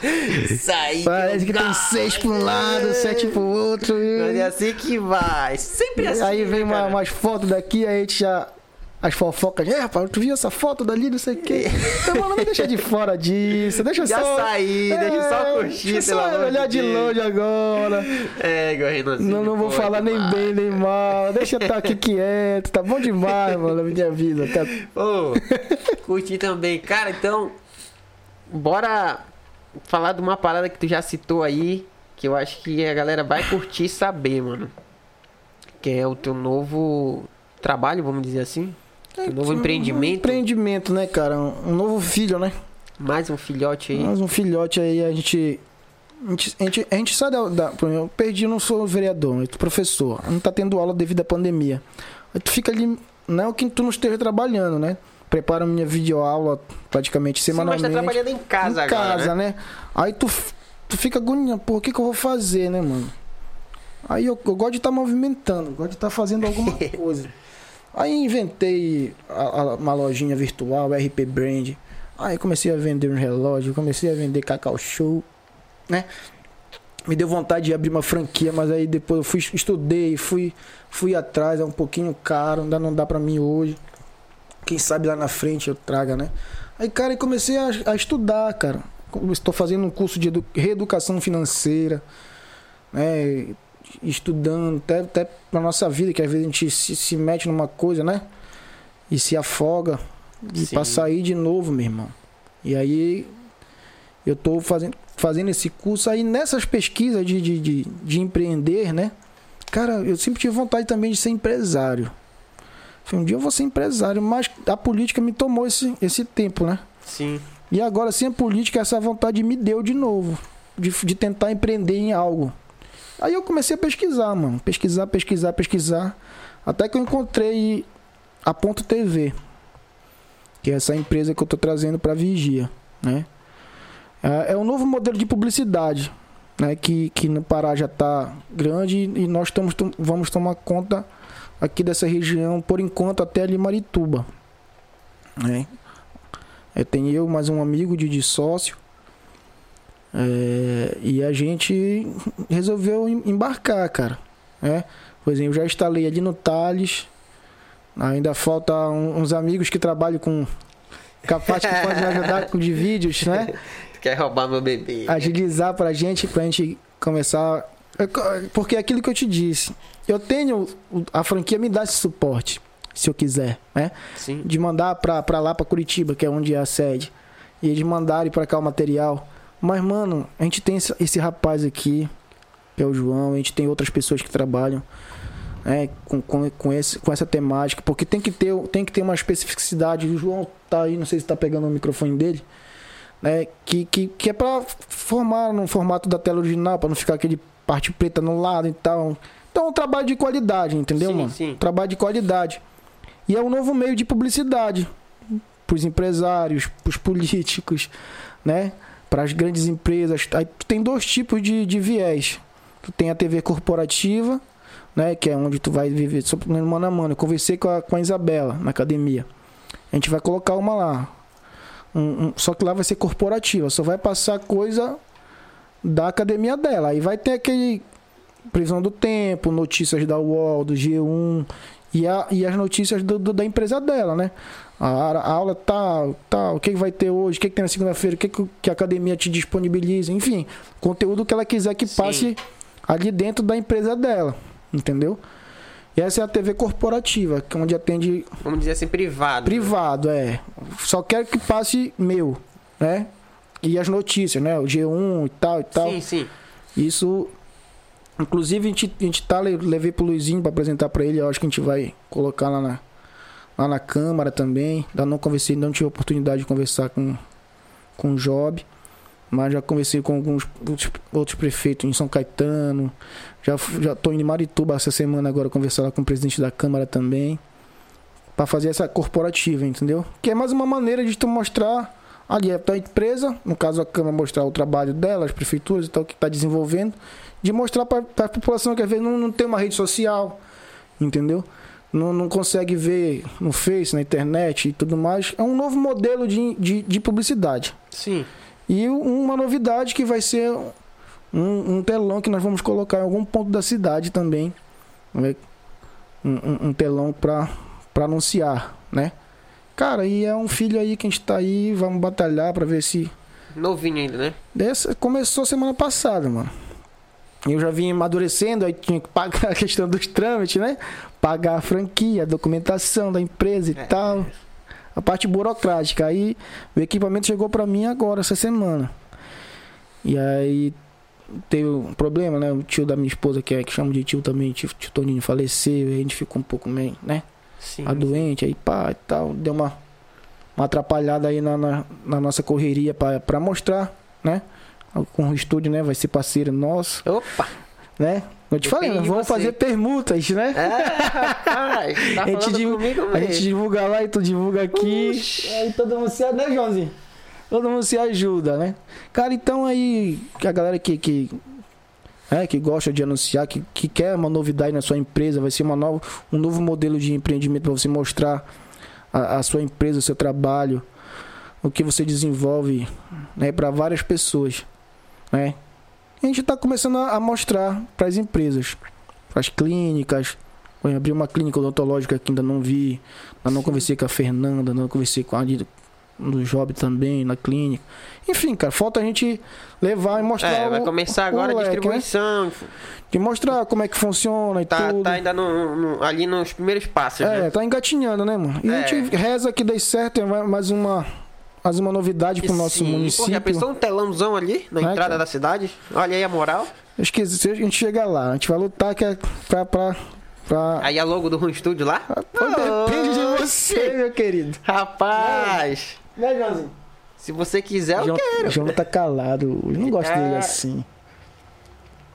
Isso aí. Parece que tem seis pra um lado, sete pro outro. Mas E... é assim que vai. Sempre assim. Aí vem uma, umas fotos daqui, aí a gente já. As fofocas, é, rapaz, tu viu essa foto dali, não sei o quê. Então, mano, não deixa de fora disso, deixa Já só. saí, deixa só É, curtir, deixa só olhar de Deus. longe agora. É, igual. Não, não vou falar nem demais. bem nem mal. Deixa eu estar aqui quieto. Tá bom demais, mano, minha vida. Tá... Pô, curti também. Cara, então, bora falar de uma parada que tu já citou aí, que eu acho que a galera vai curtir saber, mano. Que é o teu novo trabalho, vamos dizer assim. Teu novo Um empreendimento. empreendimento, né, cara? Um, um novo filho, né? Mais um filhote aí. Mais um filhote aí, a gente. A gente, a gente, a gente sai da, da. por Eu perdi, não sou vereador, eu sou professor. Não tá tendo aula devido à pandemia. Aí tu fica ali. Não que tu não esteja trabalhando, né? Preparo minha videoaula praticamente Sim, mas semanalmente. tá trabalhando em casa em agora, casa, né? né? Aí tu, tu fica agoniado, pô, o que, que eu vou fazer, né, mano? Aí eu, eu gosto de estar movimentando, gosto de estar fazendo alguma coisa. Aí inventei a- a- uma lojinha virtual, RP Brand. Aí comecei a vender um relógio, comecei a vender Cacau Show, né? me deu vontade de abrir uma franquia, mas aí depois eu fui estudei, fui fui atrás, é um pouquinho caro, ainda não dá pra mim hoje. Quem sabe lá na frente eu traga, né? Aí, cara, comecei a, a estudar, cara. Estou fazendo um curso de edu- reeducação financeira, né? Estudando até, até pra nossa vida, que às vezes a gente se, se mete numa coisa, né? E se afoga. E Sim. pra sair de novo, meu irmão. E aí eu tô fazendo, fazendo esse curso aí nessas pesquisas de, de, de, de empreender, né? Cara, eu sempre tive vontade também de ser empresário. Falei, um dia eu vou ser empresário, mas a política me tomou esse, esse tempo, né? Sim. E agora, sem a política, essa vontade me deu de novo. De, de tentar empreender em algo. Aí eu comecei a pesquisar, mano. Pesquisar, pesquisar, pesquisar. Até que eu encontrei a Ponto TV. Que é essa empresa que eu tô trazendo para Vigia, né? É é um novo modelo de publicidade, né? Que, que no Pará já tá grande e nós estamos, vamos tomar conta aqui dessa região, por enquanto, até ali Marituba. Né? É, tem eu, mais um amigo de, de sócio. É, e a gente resolveu em- embarcar, cara. É, por exemplo, eu já instalei ali no Thales. Ainda falta um- uns amigos que trabalham com. Capaz que podem me ajudar com de vídeos, né? Quer roubar meu bebê? Agilizar pra gente, pra gente começar. É Porque é aquilo que eu te disse. Eu tenho. A franquia me dá esse suporte, se eu quiser, né? Sim. de mandar pra, pra lá, pra Curitiba, que é onde é a sede. E eles mandarem pra cá o material. Mas, mano, a gente tem esse, rapaz aqui, que é o João, a gente tem outras pessoas que trabalham né, com, com, com, esse, com essa temática, porque tem que, ter, tem que ter uma especificidade. O João tá aí, não sei se tá pegando o microfone dele, né? Que, que, que é pra formar no formato da tela original, pra não ficar aquele parte preta no lado e tal. Então é um trabalho de qualidade, entendeu, Sim, mano? sim. Trabalho de qualidade. E é um novo meio de publicidade para os empresários, para os políticos, né? Para as grandes empresas. Aí tu tem dois tipos de, de viés. Tu tem a TV corporativa, né? Que é onde tu vai viver só mano a mano. Eu conversei com a, com a Isabela na academia. A gente vai colocar uma lá. Um- um- só que lá vai ser corporativa. Só vai passar coisa da academia dela. Aí vai ter aquele previsão do tempo, notícias da UOL, do G1 e, a, e as notícias do, do- da empresa dela, né? A, a aula tal, tal, o que, que vai ter hoje, o que, que tem na segunda-feira, o que, que, que a academia te disponibiliza, enfim, conteúdo que ela quiser que Sim. passe ali dentro da empresa dela, entendeu? E essa é a TV corporativa, que é onde atende Vamos dizer assim, privado. privado, é. Só quero que passe meu, né? E as notícias, né? O G1 e tal e tal. Sim, sim. Isso. Inclusive, a gente, a gente tá, le- levei pro Luizinho pra apresentar pra ele. Eu acho que a gente vai colocar lá na, lá na Câmara também. Ainda não conversei, não tive a oportunidade de conversar com, com o Job. Mas já conversei com alguns outros, prefeitos em São Caetano. Já, já tô indo em Marituba essa semana agora conversar lá com o presidente da Câmara também. Pra fazer essa corporativa, entendeu? Que é mais uma maneira de tu mostrar ali a tua empresa, no caso a Câmara mostrar o trabalho dela, as prefeituras e tal, que está desenvolvendo, de mostrar para a população que às vezes não, não tem uma rede social, entendeu? Não, não consegue ver no Face, na internet e tudo mais. É um novo modelo de, de, de publicidade. Sim. E uma novidade que vai ser um, um telão que nós vamos colocar em algum ponto da cidade também. né? Um, um- um telão para anunciar, né? Cara, e é um filho aí que a gente tá aí, vamos batalhar para ver se. Novinho ainda, né? Dessa começou semana passada, mano. Eu já vim amadurecendo, aí tinha que pagar a questão dos trâmites, né? Pagar a franquia, a documentação da empresa e É. tal. A parte burocrática. Aí o equipamento chegou pra mim agora, essa semana. E aí teve um problema, né? O tio da minha esposa, que, é, que chama de tio também, tio, tio Toninho, faleceu. E a gente ficou um pouco meio, né? Sim. a doente, aí pá e tal. Deu uma, uma atrapalhada aí na, na, na nossa correria pra mostrar, né? Com o estúdio, né? Vai ser parceiro nosso, Opa! né? Eu te falei, nós vamos você. fazer permutas, né? É, rapaz, tá A gente falando div- comigo A gente divulga lá e tu divulga aqui. Uxi. Aí todo mundo se ajuda, né, Joãozinho? Todo mundo se ajuda, né? Cara, então aí, que a galera que, que, é, que gosta de anunciar, que, que quer uma novidade na sua empresa, vai ser uma nova, um novo modelo de empreendimento para você mostrar a, a sua empresa, o seu trabalho, o que você desenvolve né, para várias pessoas, né? a gente está começando a, a mostrar para as empresas, para as clínicas. Eu abri uma clínica odontológica que ainda não vi. Ainda não conversei com a Fernanda, não conversei com a no Job também, na clínica. Enfim, cara, falta a gente levar e mostrar. É, vai o- começar agora a né? distribuição. E mostrar como é que funciona e Tá, tudo. tá ainda no- no- ali nos primeiros passos, É, né? tá engatinhando, né, mano? E a É. gente reza que dê certo, é mais uma, mais uma novidade pro nosso Sim, Pô, município. já pensou um telãozão ali na Né, entrada cara? da cidade? Olha aí a moral. Eu esqueci, se a gente chega lá, a gente vai lutar que é pra. pra, pra... Aí a logo do Home Studio lá. Depende de você, meu querido. Rapaz, Né, Joãozinho? se você quiser, eu João, quero. João tá calado. Eu não gosto É. dele assim.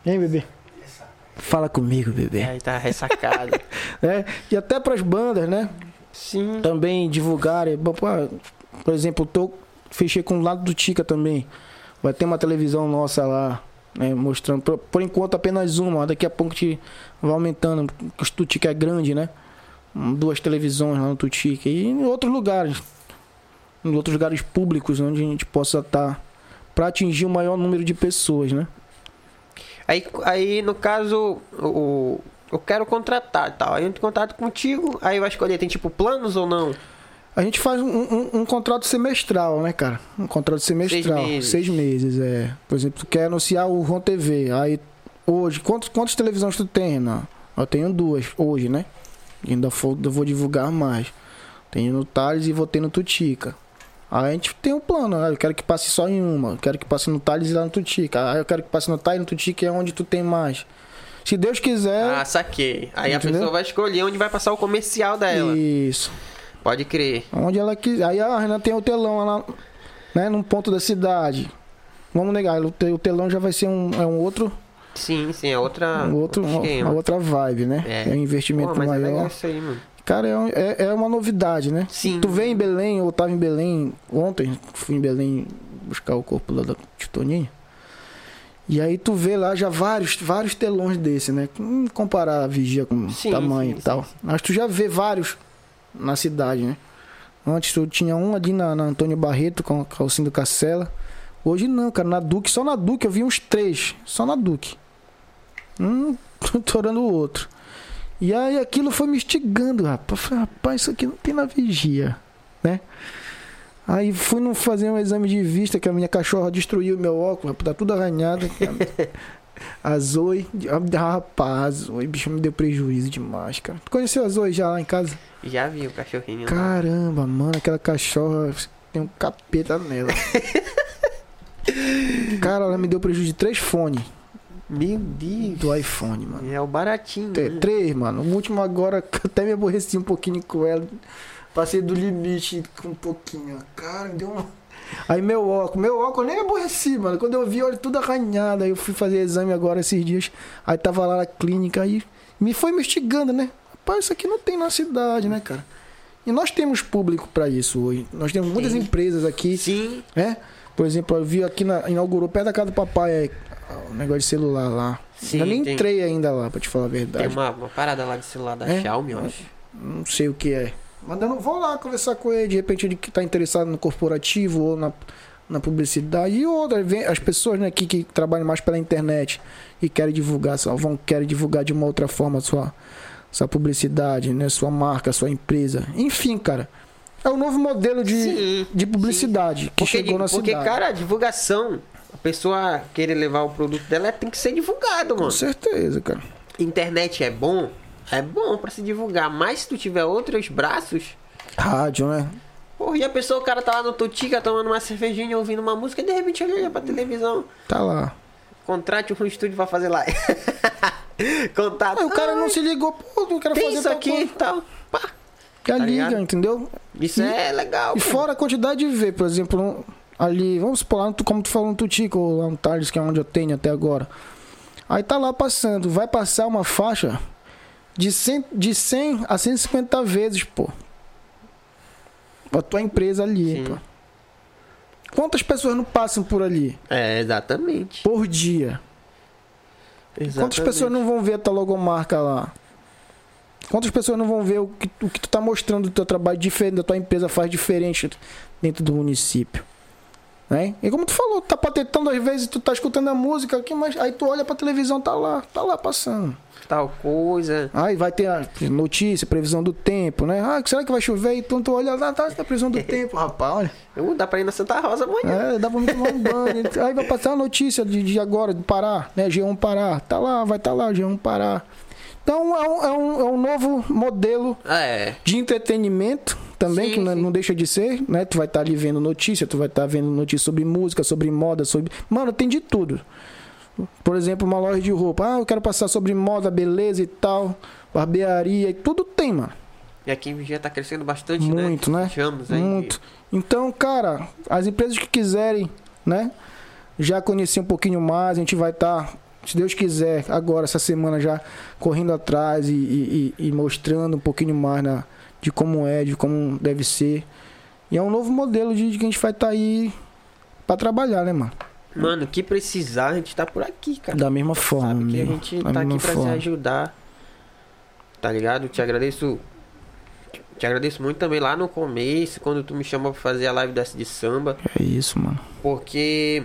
Hein, bebê? Fala comigo, bebê. Aí tá ressacado. É, e até pras bandas, né? Sim. também divulgarem. Pô, Por exemplo, tô, fechei com o lado do Tica também. Vai ter uma televisão nossa lá, né, mostrando. Por, por enquanto apenas uma, daqui a pouco a gente vai aumentando. porque O Tutica é grande, né? Duas televisões lá no Tutica. E em outros lugares. Em outros lugares públicos onde a gente possa estar. para atingir o maior número de pessoas, né? Aí, aí no caso, o, eu quero contratar e tal. Aí eu entro em contato contigo, aí vai escolher, tem tipo planos ou não? A gente faz um, um- um contrato semestral, né, cara? Um contrato semestral. meses. Seis meses, é. Por exemplo, tu quer anunciar o ROM TV. Aí, hoje, quantos, quantas televisões tu tem? Não? Eu tenho duas, hoje, né? Ainda vou, vou divulgar mais. Tenho no Thales e vou ter no Tutica. Aí a gente tem um plano, né? eu quero que passe só em uma. Eu quero que passe no Thales e lá no Tutica. Aí eu quero que passe no Thales e no Tutica é onde tu tem mais. Se Deus quiser. Ah, saquei. Aí a Entendeu? pessoa vai escolher onde vai passar o comercial dela. Isso. Pode crer. Onde ela quiser. Aí a Renan tem o telão lá, né? Num ponto da cidade. Vamos negar, o te- o telão já vai ser um, é um outro, Sim, sim, é outra. um outro uma, outra vibe, né? É. É, um investimento Pô, é maior. legal isso aí, mano. Cara, é, é, é uma novidade, né? Sim. Tu veio em Belém, eu tava em Belém ontem, fui em Belém buscar o corpo lá da Titoninha. E aí tu vê lá já vários, vários telões desse, né? Hum, comparar a vigia com Sim, tamanho sim, e tal. Mas tu já vê vários na cidade, né? Antes tu tinha um ali na, na Antônio Barreto com a calcinha do Cacela. Hoje não, cara. Na Duque, só na Duque eu vi uns três. Só na Duque. Um torando o outro. E aí aquilo foi me instigando, rapaz. Eu Falei, rapaz, isso aqui não tem na vigia, né? Aí fui não fazer um exame de vista, que a minha cachorra destruiu meu óculos, rapaz, tá tudo arranhado. A Zoe, rapaz, Zoe, bicho, me deu prejuízo demais, cara. Tu conheceu a Zoe já lá em casa? Já vi o cachorrinho. lá. Caramba, mano, aquela cachorra tem um capeta nela. Cara, ela me deu prejuízo de três fones Meu Deus. do iPhone, mano. É o baratinho. T- né? Três, mano. O último agora, até me aborreci um pouquinho com ela. Passei do limite com um pouquinho. Cara, me deu uma. Aí meu óculos, meu óculos eu nem aborreci, mano. Quando eu vi, olha, tudo arranhado. Aí eu fui fazer exame agora esses dias. Aí tava lá na clínica aí. Me foi me instigando, né? Rapaz, isso aqui não tem na cidade, né, cara? E nós temos público pra isso hoje. Nós temos muitas Sim. empresas aqui, Sim. né? Por exemplo, eu vi aqui na. Inaugurou perto da casa do papai é, o negócio de celular lá. Sim, eu nem tem- entrei ainda lá, pra te falar a verdade. Tem uma, uma parada lá de celular da É? Xiaomi, eu acho. Não sei o que é. Mas eu não vou lá conversar com ele. De repente ele que tá interessado no corporativo ou na, na publicidade. E outra, as pessoas né, aqui que trabalham mais pela internet e querem divulgar, só vão querem divulgar de uma outra forma sua, sua publicidade, né? Sua marca, sua empresa. Enfim, cara. É o novo modelo de, Sim, de publicidade que Porque, chegou na porque cidade. cara, a divulgação, a pessoa querer levar o produto dela tem que ser divulgado, Com mano. certeza, cara. Internet é bom? É bom pra se divulgar, mas se tu tiver outros braços, Rádio, né? porra, e a pessoa, o cara tá lá no Tutica tomando uma cervejinha, ouvindo uma música, e de repente olha pra televisão, Tá lá. contrate um estúdio pra fazer live. Contato. Aí o cara Ai, não se ligou, pô, não quero fazer isso aqui e tal. Pá. Já tá liga, ligado? entendeu? Isso E- é legal. E pô. fora a quantidade de ver, por exemplo, ali, vamos supor, lá como tu falou no Tutico, ou lá no Thales, que é onde eu tenho até agora. Aí tá lá passando, vai passar uma faixa de 100, de 100 a 150 vezes, pô. A tua empresa ali, Sim. pô. Quantas pessoas não passam por ali? É, exatamente. Por dia. Quantas Exatamente. pessoas não vão ver a tua logomarca lá? Quantas pessoas não vão ver o que, o que tu tá mostrando do teu trabalho diferente, da tua empresa faz diferente dentro do município? Né? E como tu falou, tá patetando às vezes, tu tá escutando a música aqui, mas aí tu olha pra televisão, tá lá, tá lá passando. Tal coisa. Aí vai ter a notícia, previsão do tempo, né? Ah, será que vai chover? Então tu olha lá, tá, tá previsão do tempo, rapaz, olha. Uh, dá pra ir na Santa Rosa amanhã. É, dá pra me tomar um banho. Aí vai passar a notícia de, de agora, de Pará, né? G1 Pará. Tá lá, vai estar tá lá, G1 Pará. Então é um, é, um, é um novo modelo É. de entretenimento também, Sim, que não, sim. não deixa de ser, né? Tu vai estar ali vendo notícia, tu vai estar vendo notícia sobre música, sobre moda, sobre. Mano, tem de tudo. Por exemplo, uma loja de roupa. Ah, eu quero passar sobre moda, beleza e tal. Barbearia e tudo tem, mano. E aqui em Vigia tá crescendo bastante, né? Muito, né? Chamos aí. Muito. Então, cara, as empresas que quiserem, né? Já conhecer um pouquinho mais, a gente vai estar, se Deus quiser, agora, essa semana já correndo atrás e, e- e- e mostrando um pouquinho mais na, de como é, de como deve ser. E é um novo modelo de, de que a gente vai estar aí pra trabalhar, né, mano? Mano, o que precisar, a gente tá por aqui, cara. Da mesma forma, Sabe que a gente Da tá aqui pra forma. se ajudar. Tá ligado? Te agradeço. Te agradeço muito também lá no começo, quando tu me chamou pra fazer a live dessa de samba. É isso, mano. Porque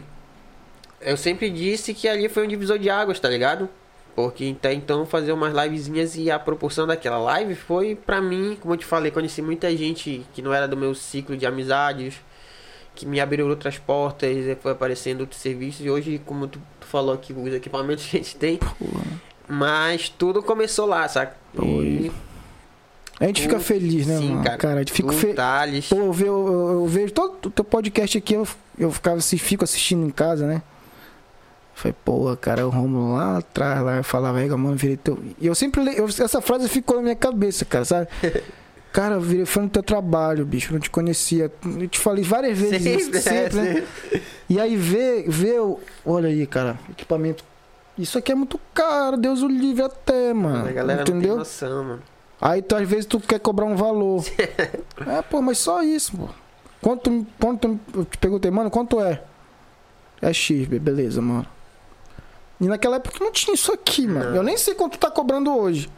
eu sempre disse que ali foi um divisor de águas, tá ligado? Porque até então fazer umas livezinhas e a proporção daquela live foi pra mim, como eu te falei, conheci muita gente que não era do meu ciclo de amizades, que me abriram outras portas, e foi aparecendo outros serviços e hoje, como tu, tu falou aqui, os equipamentos que a gente tem, mas tudo começou lá, saca? E A gente fica feliz, né, sim, mano? cara. eu fico tu, feliz. Thales, Pô, eu, ve- eu, eu- eu vejo todo o teu podcast aqui, eu, eu ficava assim, fico assistindo em casa, né? Falei, pô, cara, o Romulo lá atrás, lá, eu falava, Ega, mano, virei teu. E eu sempre le- eu- essa frase ficou na minha cabeça, cara, sabe? Cara, eu virei fã do teu trabalho, bicho, eu não te conhecia. Eu te falei várias vezes isso, sempre, sempre, né? é, E aí vê, vê, o- olha aí, cara, equipamento. Isso aqui é muito caro, Deus o livre até, mano. a galera não tem entendeu? noção, mano. Aí tu, às vezes tu quer cobrar um valor. é, pô, mas só isso, pô. Quanto, quanto, eu te perguntei, mano, quanto é? É X, be- beleza, mano. E naquela época não tinha isso aqui, mano. Não. Eu nem sei quanto tu tá cobrando hoje.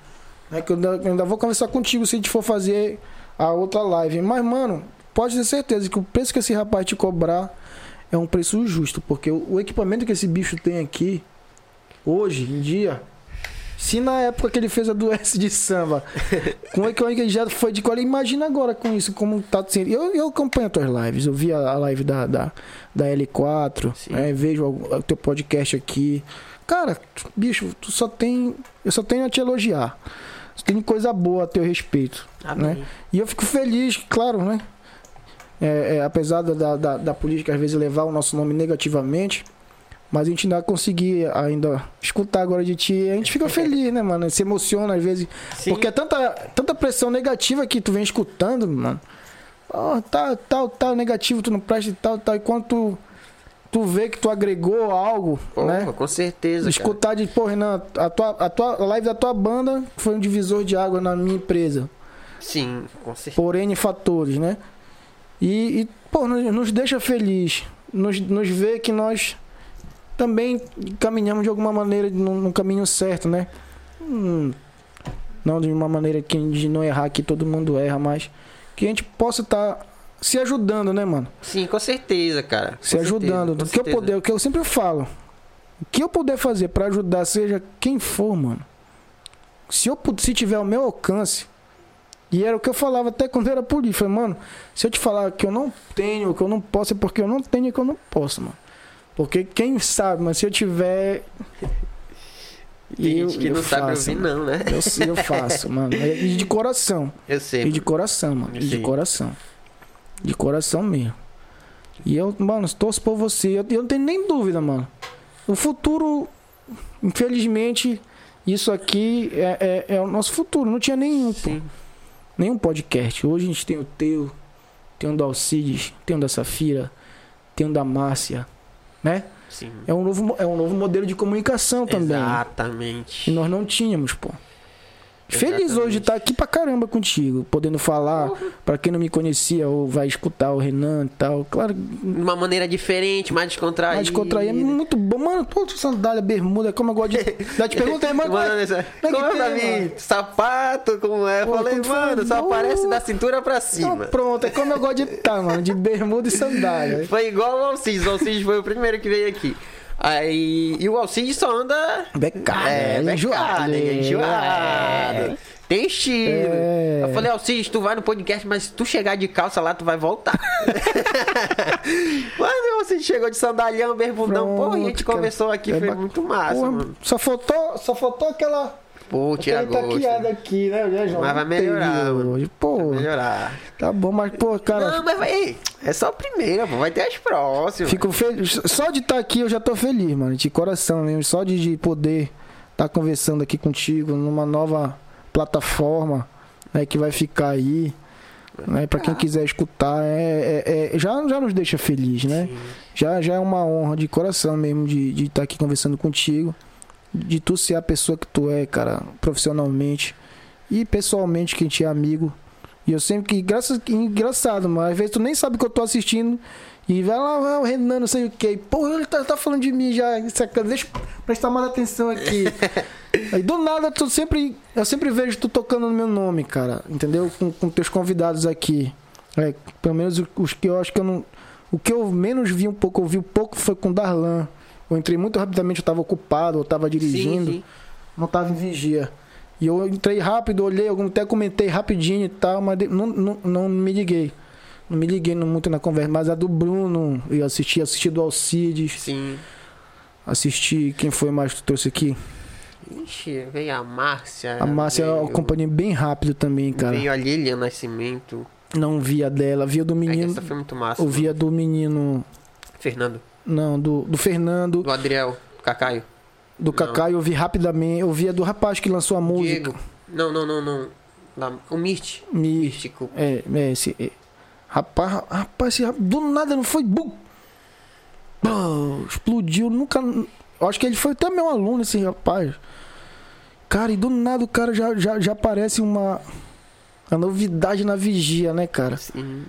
É que eu ainda, eu ainda vou conversar contigo se a gente for fazer a outra live. Mas, mano, pode ter certeza que o preço que esse rapaz te cobrar é um preço justo. Porque o equipamento que esse bicho tem aqui, hoje em dia, se na época que ele fez a do S de samba, com o equipamento que ele já foi de qualidade, imagina agora com isso, como tá sendo. Eu, eu acompanho as tuas lives, eu vi a, a live da, da, da L4, Sim. né, vejo o, teu podcast aqui. Cara, bicho, tu só tem. Eu só tenho a te elogiar. Só tem coisa boa a teu respeito. Amém. E eu fico feliz, claro, né? É, é, apesar da, da, da política às vezes levar o nosso nome negativamente, mas a gente ainda conseguir ainda escutar agora de ti, a gente fica feliz, né, mano? Se emociona às vezes. Sim. Porque é tanta, tanta pressão negativa que tu vem escutando, mano. Ó, tal, tal, tal, negativo, tu não presta e tal, tal. E quando tu, tu vê que tu agregou algo, Pô, né? com certeza. cara. Escutar de, pô, Renan, a tua, a tua live da tua banda foi um divisor de água na minha empresa Sim, com certeza. por N fatores, né? E, e, pô, nos, nos deixa feliz, nos, nos vê que nós também caminhamos de alguma maneira no, caminho certo, né? Hum, não de uma maneira que de não errar, que todo mundo erra, mas que a gente possa estar se ajudando, né, mano? Sim, com certeza, cara. Se Com ajudando. certeza, O com que eu puder, o que eu sempre falo. O que eu puder fazer pra ajudar, seja quem for, mano. Se eu se tiver ao meu alcance, e era o que eu falava até quando eu era político, falei, mano, se eu te falar que eu não tenho, que eu não posso, é porque eu não tenho e que eu não posso, mano. Porque quem sabe, mas se eu tiver. Tem eu- gente que eu não sabe faço, ouvir, mano. não, né? Eu, eu faço, mano. E de coração. Eu sei. E de coração, mano. E de coração. De coração mesmo. E eu, mano, torço por você. Eu, eu não tenho nem dúvida, mano. O futuro, infelizmente, isso aqui é, é, é o nosso futuro. Não tinha nenhum, pô. Nenhum podcast. Hoje a gente tem o teu, tem um da Alcides, tem um da Safira, tem um da Márcia, né? Sim. É um novo, é um novo modelo de comunicação também. E Exatamente. nós não tínhamos, pô. Feliz Exatamente. hoje de estar aqui pra caramba contigo, podendo falar pra quem não me conhecia ou vai escutar o Renan e tal. Claro, De uma maneira diferente, mais descontraída. mais contrair é muito bom. Mano, pô, sandália, bermuda, como eu gosto de. Já te perguntei, mano. Mano, como é- como é é pra tem, mim? Sapato, como é? Eu Pô, falei, mano, só aparece da cintura pra Então, cima. pronto, é como eu gosto de estar, mano, de bermuda e sandália. Foi igual o Alcides. O Alcides foi o primeiro que veio aqui. Aí. E o Alcides só anda. Becado, É, é, enjoado. enjoado. É, enjoado. Tem estilo. É. Eu falei, Alcides, tu vai no podcast, mas se tu chegar de calça lá, tu vai voltar. mas o Alcides chegou de sandalhão, bermudão. Pô, a gente Pronto, cara. conversou aqui, É foi muito massa, Porra, mano. só faltou, só faltou aquela. Pô, tira aquela gosto. taqueada aqui, né, né, João? Mas vai melhorar, hoje. Pô, Vai melhorar. tá bom, mas, pô, cara. Não, mas vai. É só a primeira, pô. Vai ter as próximas. Fico feliz. Só de estar aqui eu já tô feliz, mano. De coração mesmo. Só de, de poder estar conversando aqui contigo numa nova plataforma né, que vai ficar aí. Né, para quem quiser escutar, é, é- é- já, já nos deixa feliz, né? Já, já é uma honra de coração mesmo de estar de estar aqui conversando contigo. De tu ser a pessoa que tu é, cara, profissionalmente. E pessoalmente, que a gente é amigo. E eu sempre que. Graças, engraçado, mas às vezes tu nem sabe que eu tô assistindo. E vai lá, vai, o Renan, não sei o que. Pô, ele tá, tá falando de mim já. Aqui, deixa eu prestar mais atenção aqui. Aí do nada, tu sempre. Eu sempre vejo tu tocando no meu nome, cara. Entendeu? Com, com teus convidados aqui. É, pelo menos os- os que eu acho que eu não. O que eu menos vi um pouco, eu vi um pouco foi com o Darlan. Eu entrei muito rapidamente, eu tava ocupado, eu tava dirigindo Sim, sim. não tava em vigia. E eu entrei rápido, olhei, eu até comentei rapidinho e tal, mas não, não, não me liguei. Não me liguei muito na conversa, mas a do Bruno, eu assisti, assisti do Alcides, Sim. assisti, quem foi mais que tu trouxe aqui? Ixi, veio a Márcia. A Márcia eu veio- acompanhei bem rápido também, cara. Veio a Lilian Nascimento. Não via dela, via do É menino, essa foi muito massa. eu via do menino, Fernando. Não, do, do Fernando, Do Adriel. Cacaio. do Kaká, eu vi rapidamente, eu via do rapaz que lançou a música. Diego. Não, não, não, não. Da- O Mist. Me, Místico. É, é, esse. é. Rapaz, rapaz, esse do nada não foi. Bum! Pô, explodiu, nunca. Acho que ele foi até meu aluno, esse rapaz. Cara, e do nada o cara já, já, já parece uma. Uma novidade na vigia, né, cara? Sim.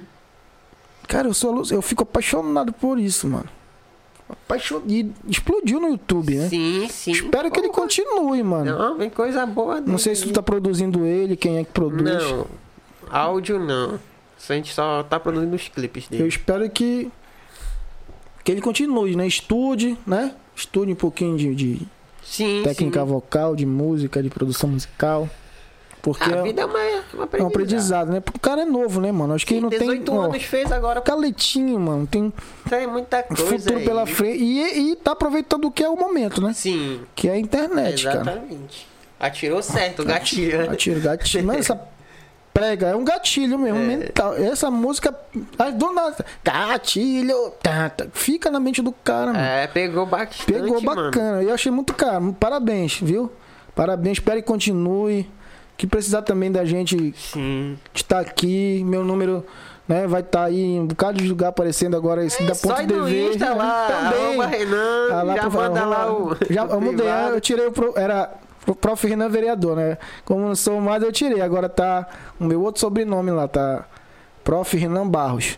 Cara, eu sou eu fico apaixonado por isso, mano. Apaixonado. E explodiu no YouTube, né? Sim, sim. Espero que ele Porra. continue, mano. Não, Não, vem coisa boa. sei se tu tá produzindo ele, quem é que produz. Não. Áudio não. A gente só tá produzindo os clipes Eu dele. espero que que ele continue, né? Estude, né? Estude um pouquinho de, de Sim, técnica sim. vocal, de música, de produção musical. Porque A é, vida é uma, uma é um aprendizado, né? Porque o cara é novo, né, mano? Acho que ele não tem. 18 ó, anos fez agora. Caletinho, mano. Tem Tem muita coisa futuro aí. pela frente. E, e tá aproveitando o que é o momento, né? Sim, Que é a internet, cara. exatamente. Atirou certo, o gatilho. Atira, gatilho. Mano, essa prega é um gatilho mesmo, mental. Essa música. Aí, do nada. Gatilho. Tá, tá, fica na mente do cara, mano. É, pegou bastante, Pegou mano. bacana. Eu achei muito caro. Parabéns, viu? Parabéns. Espero que continue. Que precisar também da gente Sim. estar aqui. Meu número né, vai estar aí em um bocado de lugar aparecendo agora. Esse da É ir no TV. Insta lá, Também. Renan, Ah, lá já pro- manda lá o Já, eu mudei, eu tirei o. pro- Era o Prof. Renan Vereador, né? Como não sou mais, eu tirei. Agora tá o meu outro sobrenome lá, tá? Prof. Renan Barros.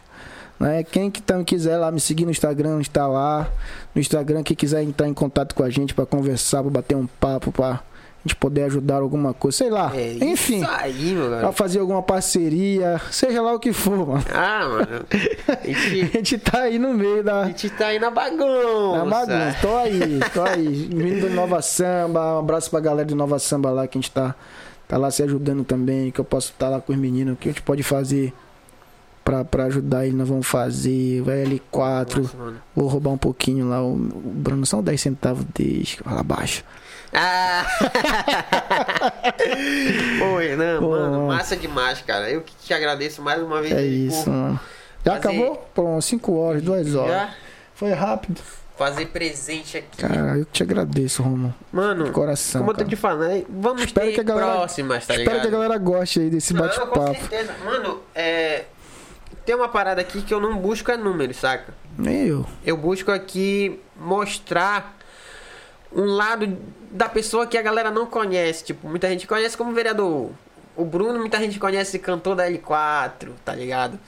Né? Quem que tam- quiser lá me seguir no Instagram, está lá. No Instagram, quem quiser entrar em contato com a gente para conversar, para bater um papo, para gente poder ajudar alguma coisa, sei lá. É Enfim, Isso aí, para garoto. fazer alguma parceria, seja lá o que for, mano. Ah, mano. A gente, A gente tá aí no meio a da, gente tá aí na bagunça. na bagunça. Tô aí, tô aí. Vindo do Nova Samba, um abraço pra galera do Nova Samba lá que a gente tá, tá lá se ajudando também, que eu posso estar lá com os meninos, o que a gente pode fazer pra, pra ajudar ele, nós vamos fazer. Vai L4, Nossa, mano. vou roubar um pouquinho lá. O, o Bruno são 10 centavos, deixa, fala baixo. Ah! Pô, Renan, Pô, mano, mano. massa demais, cara. Eu que te agradeço mais uma vez É isso, por mano. Já fazer- acabou? Pronto, 5 horas, 2 horas. já Foi rápido. fazer presente aqui. Cara, eu que te agradeço, Romulo. Mano, De coração. como eu tô cara. te falando, vamos Espero ter que a galera- próximas, tá Espero ligado? que a galera goste aí desse Não, com bate-papo. certeza. Mano, é... Tem uma parada aqui que eu não busco é número, saca? Nem eu. Eu busco aqui mostrar um lado da pessoa que a galera não conhece. Tipo, muita gente conhece como vereador. O Bruno, muita gente conhece cantor da L4, tá ligado?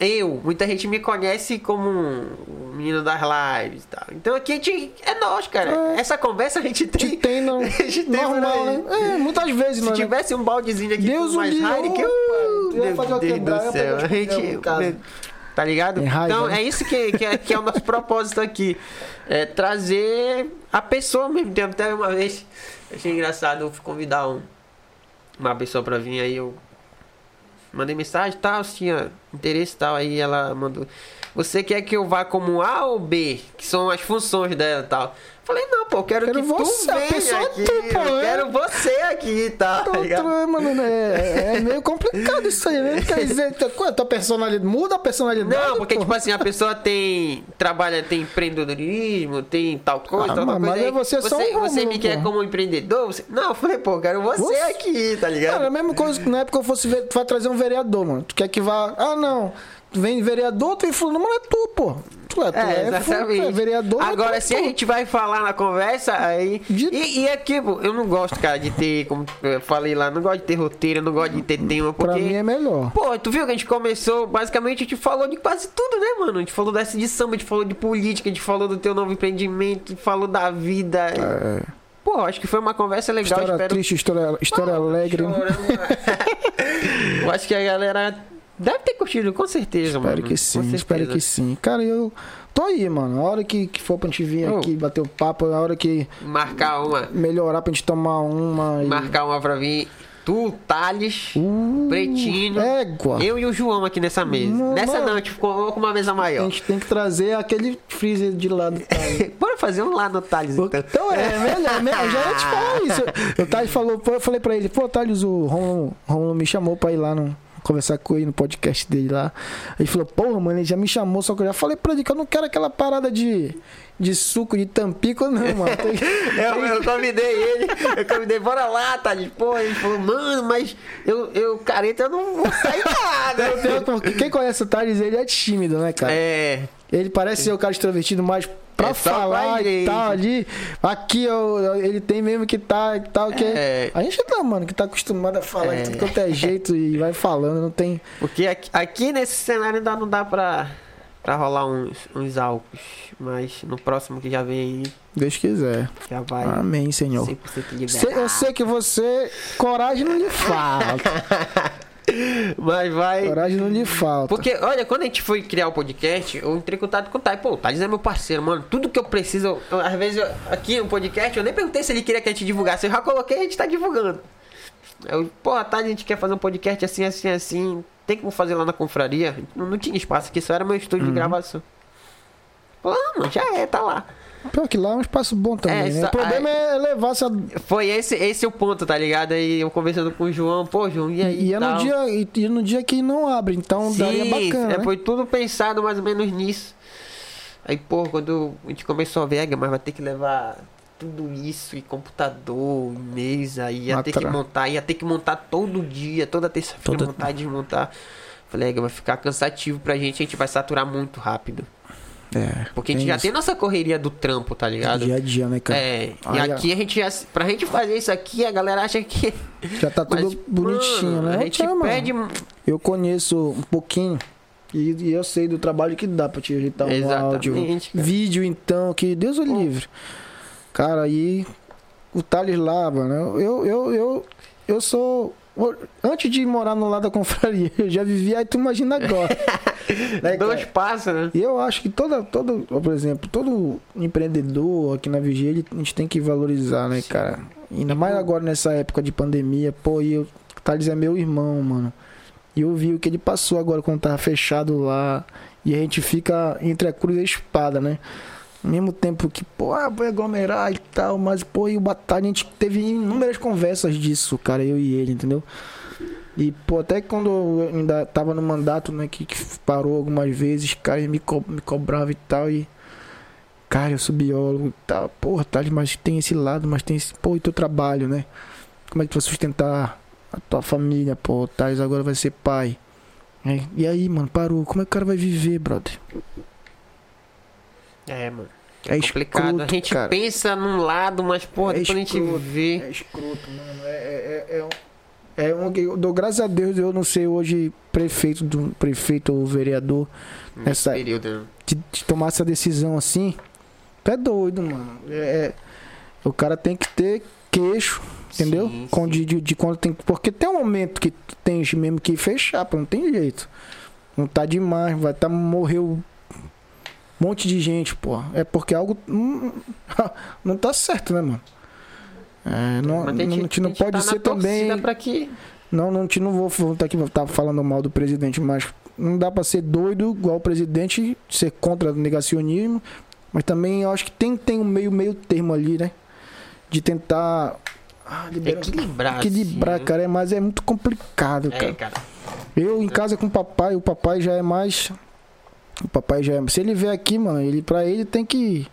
Eu, muita gente me conhece como um menino das lives e tal. Então aqui a gente é nós, cara. É. Essa conversa a gente tem. Que tem, não. a gente tem normal, né? É, muitas vezes, Se tivesse um baldezinho aqui Deus com mais o. Heineken, Uh, eu fazer o Deus quebrar, do céu. A gente, os em casa. tá ligado? Tem raiva, então né? é isso que, que, é, que é o nosso propósito aqui. É trazer a pessoa mesmo tempo. Até uma vez, achei engraçado eu fui convidar um, uma pessoa pra vir aí, eu mandei mensagem tal, tinha interesse tal, aí ela mandou. Você quer que eu vá como A ou B? Que são as funções dela tal. Falei, não, pô, eu quero, Quero que você, tu venha é aqui. tu, pô, eu é. quero você aqui tal. tá? Outro, mano, é, é meio complicado isso aí, né? Quer dizer, é a tua personalidade? Muda a personalidade? Não, porque, pô. tipo assim, a pessoa tem. Trabalha, tem empreendedorismo, tem tal coisa, Ah, tal, tal mas coisa. é aí você só um você, você me quer como empreendedor? Você... Não, eu falei, pô, eu quero você, Você? aqui, tá ligado? Cara, é a mesma coisa que na época eu fosse ver, tu vai trazer um vereador, mano. Tu quer que vá. Ah, não. Vem vereador, tu mas não é tu, pô. Tu é, tu É, é, exatamente. tu é vereador. Agora, é se a gente vai falar na conversa, aí. De- E, e aqui, pô, eu não gosto, cara, de ter, como eu falei lá, não gosto de ter roteiro, não gosto de ter tema, porque. Pra mim é melhor. Pô, tu viu que a gente começou, basicamente a gente falou de quase tudo, né, mano? A gente falou dessa de samba, a gente falou de política, a gente falou do teu novo empreendimento, falou da vida. É. Pô, acho que foi uma conversa legal, História espero. triste, história, história alegre. né? Chorando. Eu acho que a galera deve ter curtido, com certeza, mano. Espero que Com sim, espero que sim. Cara, eu tô aí, mano. A hora que, que for pra gente vir Oh. aqui bater o papo, a hora que Marcar uma. melhorar pra gente tomar uma. E... Marcar uma pra vir. Tu, Thales, Uh, Pretinho. Égua. Eu e o João aqui nessa mesa. Não, nessa mano. não, a gente ficou com uma mesa A maior. gente tem que trazer aquele freezer de lado. Tá? Bora fazer um lá no Thales, então. Então é, melhor, melhor. Eu já ia te falar isso. O Thales falou, eu falei pra ele, pô, Thales, o Romulo me chamou pra ir lá no, conversar com ele no podcast dele lá. Ele falou, porra, mano, ele já me chamou, só que eu já falei pra ele que eu não quero aquela parada de, de suco de tampico, não, mano. Tem- Eu, eu convidei ele, eu convidei, bora lá, Thales. Pô, ele falou, mano, mas eu, eu careta, eu não vou sair nada. Eu tenho- quem conhece o Thales, ele é tímido, né, cara? É, Ele parece ser o cara extrovertido, mas pra É falar pra e tal ali, aqui ó, ele tem mesmo que tá e tal, que É. a gente tá, mano, que tá acostumado a falar É. de tudo quanto é jeito e vai falando, não tem. porque aqui, aqui nesse cenário ainda não dá pra, pra rolar uns, uns álcools. Mas no próximo que já vem aí, Deus quiser. já vai Amém, Senhor. 100% Se- eu sei que você, coragem não lhe falta. Mas vai. Coragem não lhe falta. Porque, olha, quando a gente foi criar o podcast, eu entrei em contato com o Thales. Pô, o Thales é meu parceiro, mano. Tudo que eu preciso, eu- às vezes, eu- aqui no podcast, eu nem perguntei se ele queria que a gente divulgasse. Eu já coloquei e a gente tá divulgando. Eu, pô, Thales, a gente quer fazer um podcast assim, assim, assim. Tem como fazer lá na confraria? Não, não tinha espaço aqui, só era meu estúdio Uhum. de gravação. Ah, mano, já é, tá lá. Pior que lá é um espaço bom também, É, né? só- O problema é levar essa. Foi esse, esse o ponto, tá ligado? Aí eu conversando com o João, pô, João, e aí? E é no dia, e, e no dia que não abre, então daria bacana. é, né? foi tudo pensado mais ou menos nisso. Aí, pô, quando a gente começou a ver, "Ah, mas vai ter que levar tudo isso, e computador, e mesa, ia ter que Matra. montar, ia ter que montar todo dia, toda terça-feira, Toda- montar e desmontar. Falei, "Ah, vai ficar cansativo pra gente, a gente vai saturar muito rápido. É. Porque a gente já isso. tem nossa correria do trampo, tá ligado? Dia a dia, né, cara? É, e Olha. aqui a gente já, pra gente fazer isso aqui, a galera acha que. Já tá tudo Mas, bonitinho, mano, né? A gente pede. Eu conheço um pouquinho e, e eu sei do trabalho que dá pra te ajeitar um áudio. Exatamente, cara. Vídeo, então, que Deus o livre. Cara, aí o Thales lá, mano, eu, eu, eu, eu sou. Antes de morar no lado da confraria, eu já vivia, aí tu imagina agora. né, Dois passos, né? E eu acho que toda, todo, por exemplo, todo empreendedor aqui na Vigia, a gente tem que valorizar, né, cara? Ainda mais agora nessa época de pandemia, pô, e o Thales é meu irmão, mano. E eu vi o que ele passou agora quando tava fechado lá. E a gente fica entre a cruz e a espada, né? Mesmo tempo que, pô, ah, vou aglomerar e tal, mas, pô, e o Batalha, a gente teve inúmeras conversas disso, cara, eu e ele, entendeu? E, pô, até quando eu ainda tava no mandato, né, que, que parou algumas vezes, cara, ele me, co me cobrava e tal, e. Cara, eu sou biólogo e tal. Porra, Thales, mas tem esse lado, mas tem esse. Pô, e teu trabalho, né? Como é que tu vai sustentar a tua família, pô? Thales agora vai ser pai. É, E aí, mano, parou. Como é que o cara vai viver, brother? É, mano. É complicado. escroto, a gente cara. pensa num lado, mas, porra, É depois a gente escroto. vê. É escroto, mano. É, é, é, é um- é um eu dou graças a Deus eu não sei hoje prefeito do prefeito ou vereador Nesse Essa- período. né? de, de tomar essa decisão assim. Tu é doido, mano. É, é- o cara tem que ter queixo, entendeu? Sim, sim. De, de, de quando tem porque tem um momento que tem mesmo que fechar, pô, não tem jeito. Não tá demais, vai tá morreu um monte de gente, pô. É porque algo hum, não tá certo, né, mano? É, não, não, a gente- não pode tá ser também. Pra que... Não, não, te- não vou voltar aqui tá falando mal do presidente, mas não dá pra ser doido igual o presidente, ser contra o negacionismo, mas também eu acho que tem, tem um meio, meio termo ali, né? De tentar ah, liberar- Equilibrar. equilibrar, assim, cara, é, mas é muito complicado, né? cara. É, cara. Eu em casa com o papai, o papai já é mais. O papai já é. Se ele vier aqui, mano, ele para ele tem que.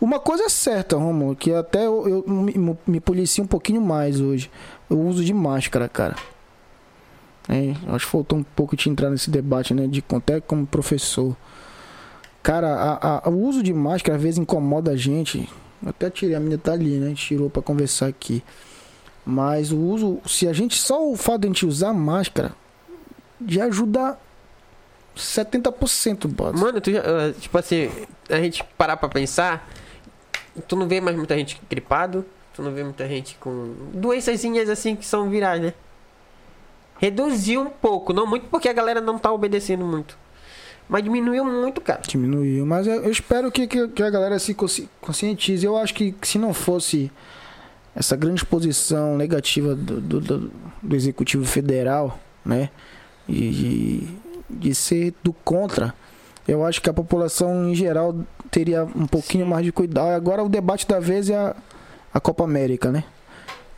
Uma coisa é certa, Romulo, que até eu, eu me, me policio um pouquinho mais hoje. O uso de máscara, cara. É, acho que faltou um pouco te entrar nesse debate, né? De até como professor. Cara, a- a- o uso de máscara às vezes incomoda a gente. Eu até tirei, a minha tá ali, né? A gente tirou pra conversar aqui. Mas o uso, se a gente só o fato de a gente usar máscara já ajuda 70%, boss. Mano, tu já, ah, tipo assim, a gente parar pra pensar, tu não vê mais muita gente gripado, tu não vê muita gente com doençazinhas assim que são virais, né? Reduziu um pouco, não muito porque a galera não tá obedecendo muito. Mas diminuiu muito, cara. Diminuiu, mas eu eu espero que, que, que a galera se consci- conscientize. Eu acho que se não fosse essa grande exposição negativa do, do, do- do Executivo Federal, né? E de, de ser do contra, eu acho que a população em geral teria um pouquinho mais de cuidado. Agora o debate da vez é a, a Copa América, né?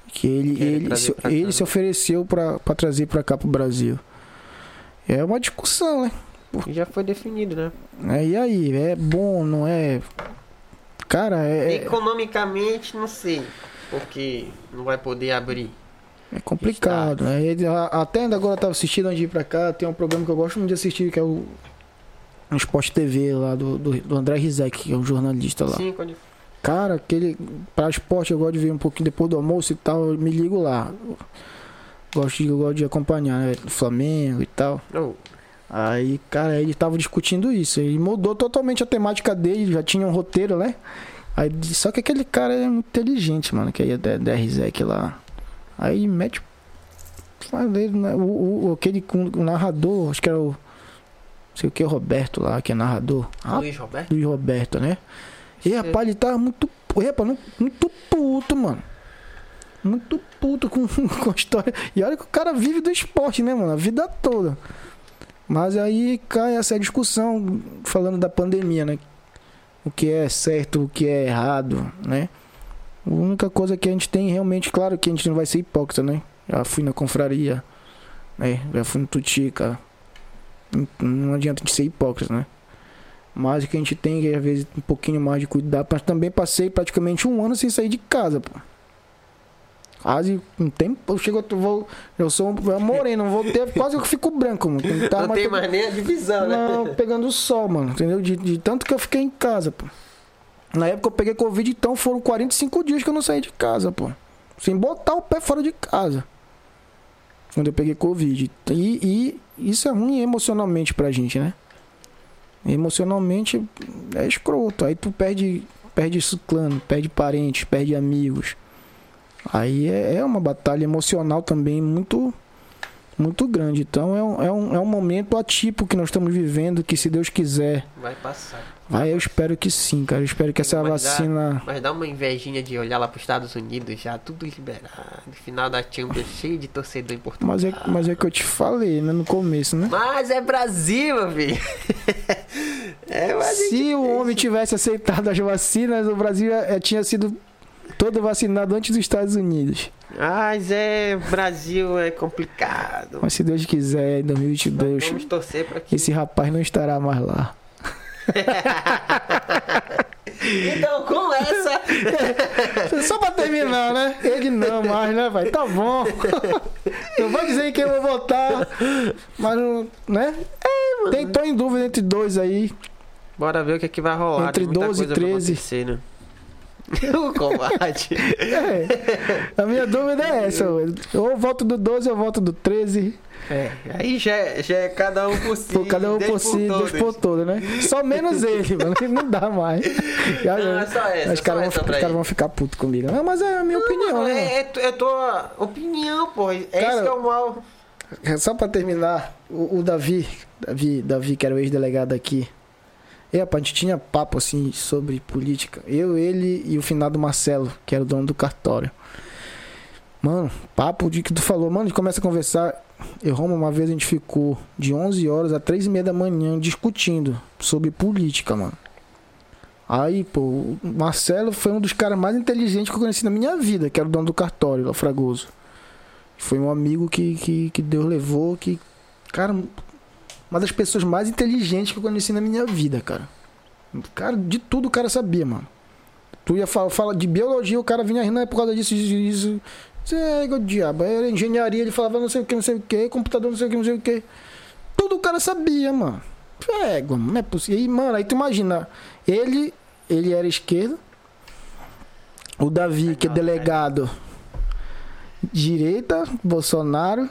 Que ele, Querem ele, trazer se, ele né? se ofereceu para trazer para cá pro Brasil. É uma discussão, né? Já foi definido, né? É, e aí, é bom, não é? Cara, é, é, Economicamente, não sei. Porque não vai poder abrir. É complicado. né? Ele- a- até ainda agora eu tava assistindo antes de ir pra cá, tem um programa que eu gosto muito de assistir, que é o, o Esporte TV lá do, do, do André Rizek, que é um jornalista lá. Sim, quando... Cara, aquele. Pra esporte eu gosto de ver um pouquinho depois do almoço e tal, eu me ligo lá. Gosto de, eu gosto de acompanhar, né? Flamengo e tal. Oh, Aí, cara, ele tava discutindo isso. Ele mudou totalmente a temática dele, já tinha um roteiro, né? Aí, só que aquele cara é muito inteligente, mano, que aí é da, da RZEC lá. Aí mete. Né, o, o, aquele o narrador, acho que era o. Não sei o que, Roberto lá, que é narrador. Ah, Luiz Roberto? Luiz Roberto, né? E rapaz, ele tava muito. Rapaz, não- muito puto, mano. Muito puto com, com a história. E olha que o cara vive do esporte, né, mano? A vida toda. Mas aí cai essa discussão falando da pandemia, né? O que é certo, o que é errado, né? A única coisa que a gente tem realmente, claro que a gente não vai ser hipócrita, né? Já fui na confraria, né? Já fui no Tutica. Não- adianta a gente ser hipócrita, né? Mas o que a gente tem é, às vezes, um pouquinho mais de cuidado. Mas também passei praticamente um ano sem sair de casa, pô. Quase um tempo. Eu chego, eu vou. Eu sou um moreno, vou ter. Quase que eu fico branco, mano. Não, tá não tem mais nem a divisão, né? Não, pegando o sol, mano. Entendeu? De, de tanto que eu fiquei em casa, pô. Na época eu peguei Covid, então foram 45 dias que eu não saí de casa, pô. Sem botar o pé fora de casa. Quando eu peguei Covid. E, e isso é ruim emocionalmente pra gente, né? Emocionalmente é escroto. Aí tu perde, perde ciclano, perde parentes, perde amigos. Aí é, é uma batalha emocional também muito muito grande. Então é um, é, um, é um momento atípico que nós estamos vivendo, que se Deus quiser, Vai passar. Vai, eu espero que sim, cara. Eu espero que essa Mas dá- vacina. Mas dá uma invejinha de olhar lá pros Estados Unidos, já tudo liberado. Final da Champions cheio de torcedor em Portugal. Mas é, mas é que eu te falei, né, no começo, né? Mas é Brasil, meu filho. é, Se o homem tivesse aceitado as vacinas, o Brasil eh, tinha sido todo vacinado antes dos Estados Unidos. Mas é, Brasil é complicado. Mas se Deus quiser, em 2022, Vamos torcer pra que. esse rapaz não estará mais lá. Então, com essa. Só pra terminar, né? Ele não mais, né, vai? Tá bom. Não vou dizer em quem eu vou votar, mas, não- né? Tem, tô em dúvida entre dois aí. Bora ver o que, é que vai rolar. Entre Tem muita 12 e coisa pra 13. acontecer, né? o combate. É, a minha dúvida é essa, ou eu voto do 12 ou eu voto do 13. É, aí já é, já é cada um por si. Cada um por si, Deus por todo, né? Só menos ele, mano. que Não dá mais. Já- Não, é só essa, os caras vão, ficar- ele. vão ficar putos comigo. Não, mas é a minha opinião, Mano, né? é, é, é tua opinião, pô. É Cara, isso que é o mal. É, Só pra terminar, o, o Davi, Davi, Davi, que era o ex-delegado aqui. E, rapaz, a gente tinha papo assim sobre política. Eu, ele e o finado Marcelo, que era o dono do cartório. Mano, papo de que tu falou, mano, a gente começa a conversar. Eu, Roma, uma vez a gente ficou de 11 horas a 3 e meia da manhã discutindo sobre política, mano. Aí, pô, o Marcelo foi um dos caras mais inteligentes que eu conheci na minha vida, que era o dono do cartório, o Fragoso. Foi um amigo que, que, que Deus levou, que, cara, uma das pessoas mais inteligentes que eu conheci na minha vida, cara. Cara, de tudo o cara sabia, mano. Tu ia falar, fala de biologia, o cara vinha rindo "Não, é por causa disso, disso. Isso é igual diabo. Era engenharia, ele falava não sei o que, não sei o que, computador, não sei o que, não sei o que. Tudo o cara sabia, mano. Égua, não é possível. E, mano, aí tu imagina, ele, ele era esquerdo, o Davi, que é delegado, direita, Bolsonaro,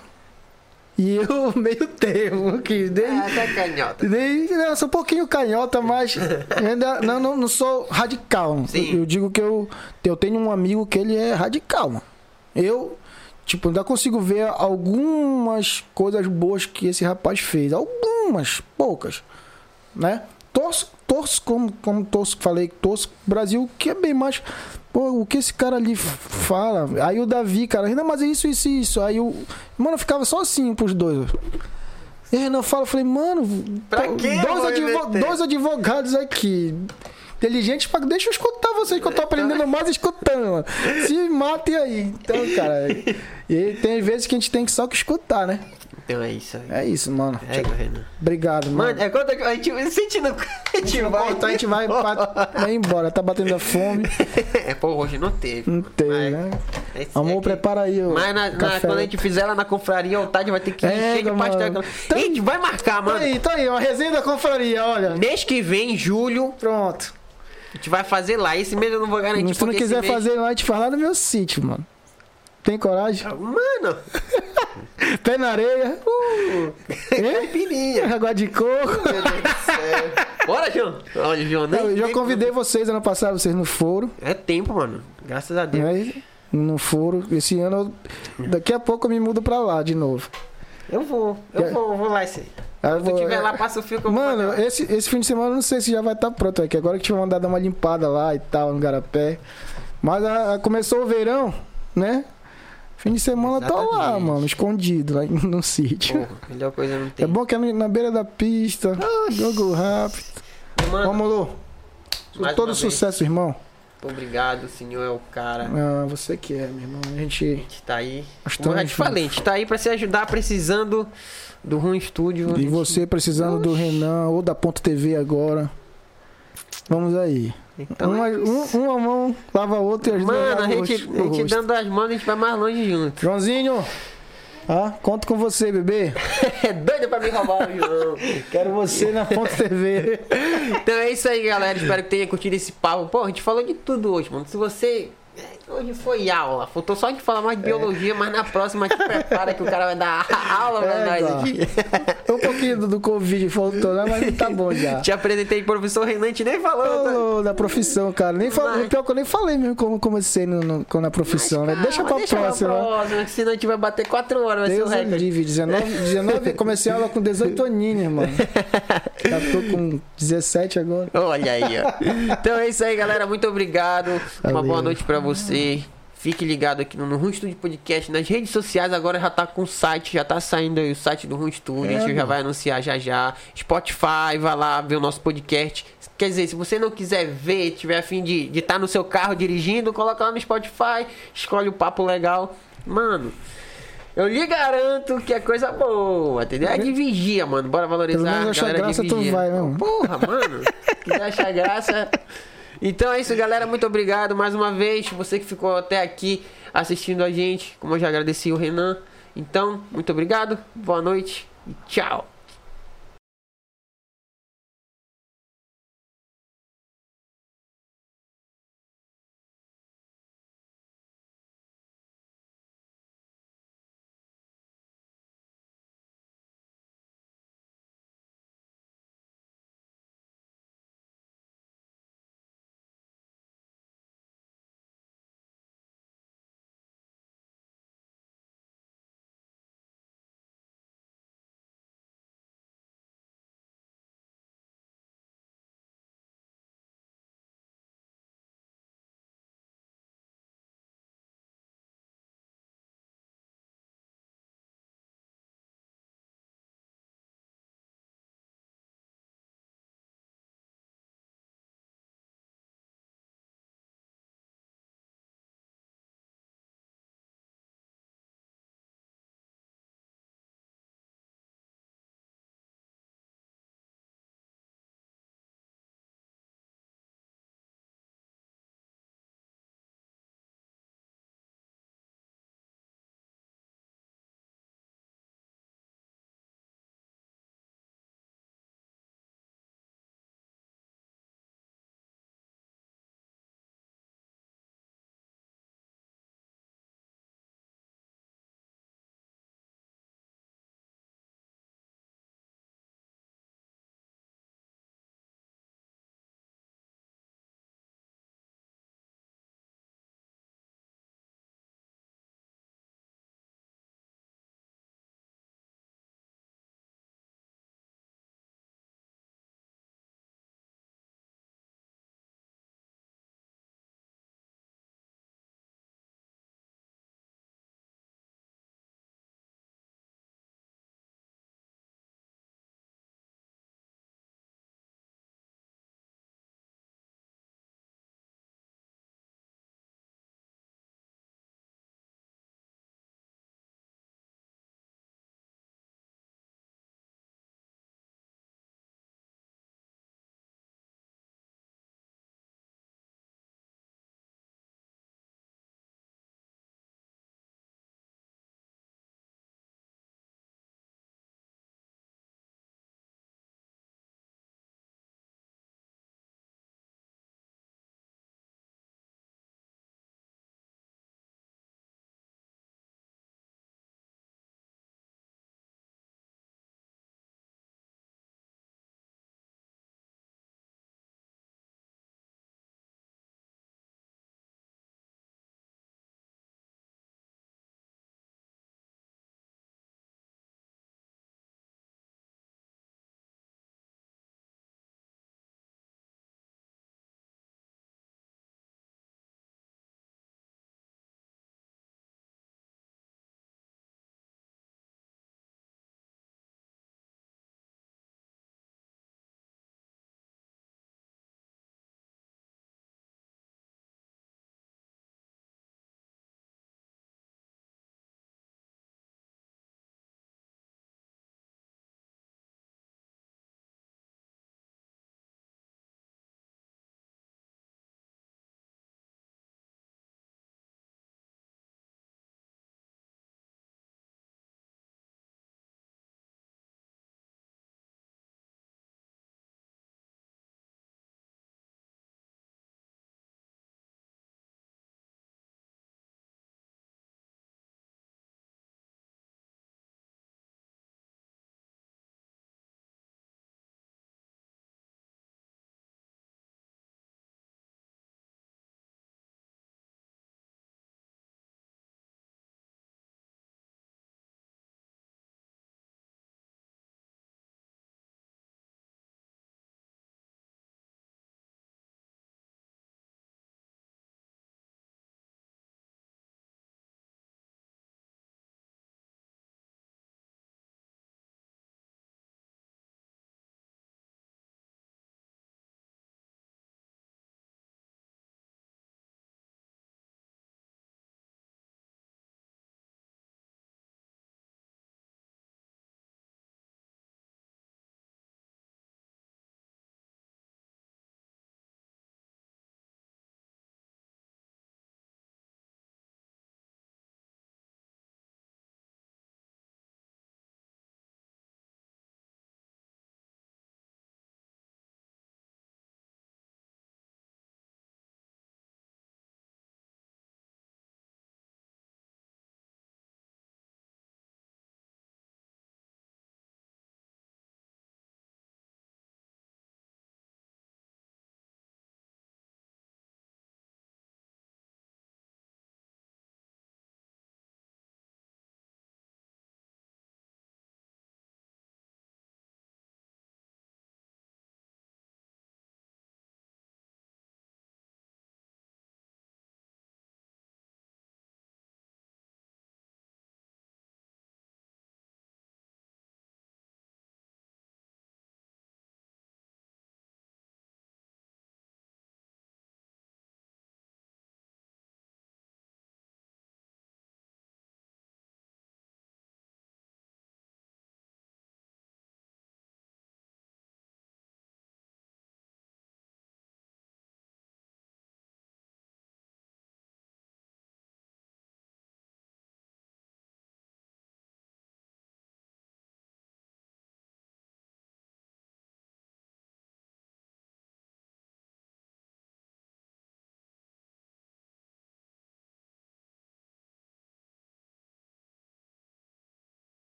e eu meio termo, que nem, Ah, tá canhota. eu sou um pouquinho canhota, mas ainda não, não, não sou radical. Sim. Eu, eu digo que eu, eu tenho um amigo que ele é radical, mano. Eu, tipo, ainda consigo ver algumas coisas boas que esse rapaz fez. Algumas, poucas, né? Torço, torço como, como torço, falei, torço Brasil, que é bem mais. Pô, o que esse cara ali fala. Aí o Davi, cara, Renan, mas é isso, isso e isso. Aí o. Mano, eu ficava só assim pros dois. E aí Renan fala, eu falei, mano, Pra pô, quê dois, advo- meter? dois advogados aqui. Inteligentes, pra... deixa eu escutar vocês, que eu tô aprendendo mais escutando, mano. Se matem aí. Então, cara. E tem vezes que a gente tem que só que escutar, né? Então é isso aí. É isso, mano. É, Renan. Obrigado, mano. Mano, é quanto que a gente sentindo. A gente vai. cortar, a gente vai, vai embora. Tá batendo a fome. É, pô, hoje não teve. Não tem, Mas- né? Esse Amor, aqui- prepara aí o Mas na, na- quando a gente fizer lá na confraria, o Tade vai ter que É, encher de mano. pastel. Tá- A gente vai marcar, Tá mano. aí, tá aí, uma resenha da confraria, olha. Mês que vem, em julho, Pronto. A gente vai fazer lá. Esse mês eu não vou garantir. Se tu não quiser mês- fazer lá, a gente faz lá no meu sítio, mano. Tem coragem? Mano, Pé na areia. Uh, hein? pirinha. Água de coco. Meu Deus do céu. Bora, João. Olha, João, nem, Eu já nem- convidei vocês ano passado, vocês não foram. É tempo, mano. Graças a Deus. Né? Não foram. Esse ano, eu- daqui a pouco eu me mudo pra lá de novo. Eu vou, eu Já- vou, vou lá esse. Aí Se vou- tiver lá, passa o fio que eu vou Mano, fazer. esse, esse fim de semana eu não sei se já vai estar pronto aqui. Agora que tive mandado dar uma limpada lá e tal, no Garapé. Mas a- a- começou o verão, né? Fim de semana eu tô lá, mano, escondido lá no sítio. Porra, melhor coisa não tem. É bom que é na beira da pista, jogo rápido. Mano, Vamos, Lu. Todo uma vez, sucesso, irmão. Obrigado, senhor é o cara. Ah, você que é, meu irmão. A gente. A gente tá aí. Como eu estamos te falei, a gente tá aí pra se ajudar, precisando do Rum Estúdio. E você precisando do Renan ou da Ponto TV agora. Vamos aí. Então, uma, é um- uma mão lava a outra e duas Mano, a gente, a gente dando as mãos, a gente vai mais longe junto. Joãozinho, ah, conto com você, bebê. É doido pra me roubar o João. Quero você na Ponto TV. Então é isso aí, galera. Espero que tenha curtido esse papo. Pô, a gente falou de tudo hoje, mano. Se você. É, Hoje foi aula. Faltou só a gente falar mais de biologia, mas na próxima te prepara que o cara vai dar aula pra É, nós aqui. Um pouquinho do, do Covid faltou, né? Mas tá bom já. Te apresentei pro professor Renan, gente nem falou. tá? Ô, da profissão, cara. Nem falei, Mas- pior que eu nem falei mesmo como comecei no, no- com- na profissão, né? Calma, Deixa pra deixa próxima. próxima, que senão a gente vai bater 4 horas, vai ser o Deus me recorde. livre, 19, 19, comecei a aula com 18 aninhos, irmão. Já tô com 17 agora. Olha aí, ó. Então é isso aí, galera. Muito obrigado. Uma Valeu. boa noite pra você. Fique ligado aqui no, no Rum Studio Podcast. Nas redes sociais agora já tá com o site, já tá saindo aí o site do Rum Studio. É, a gente já mano. vai anunciar já já. Spotify, vai lá ver o nosso podcast. Quer dizer, se você não quiser ver, tiver a fim de estar no seu carro dirigindo, coloca lá no Spotify, escolhe o papo legal. Mano, eu lhe garanto que é coisa boa, entendeu? É de vigia, mano. Bora valorizar. Pelo menos a achar galera de graça tu vigia. vai, né, mano? Porra, mano. Quiser achar graça. Então é isso, galera. Muito obrigado mais uma vez. Você que ficou até aqui assistindo a gente. Como eu já agradeci o Renan. Então, muito obrigado. Boa noite e tchau.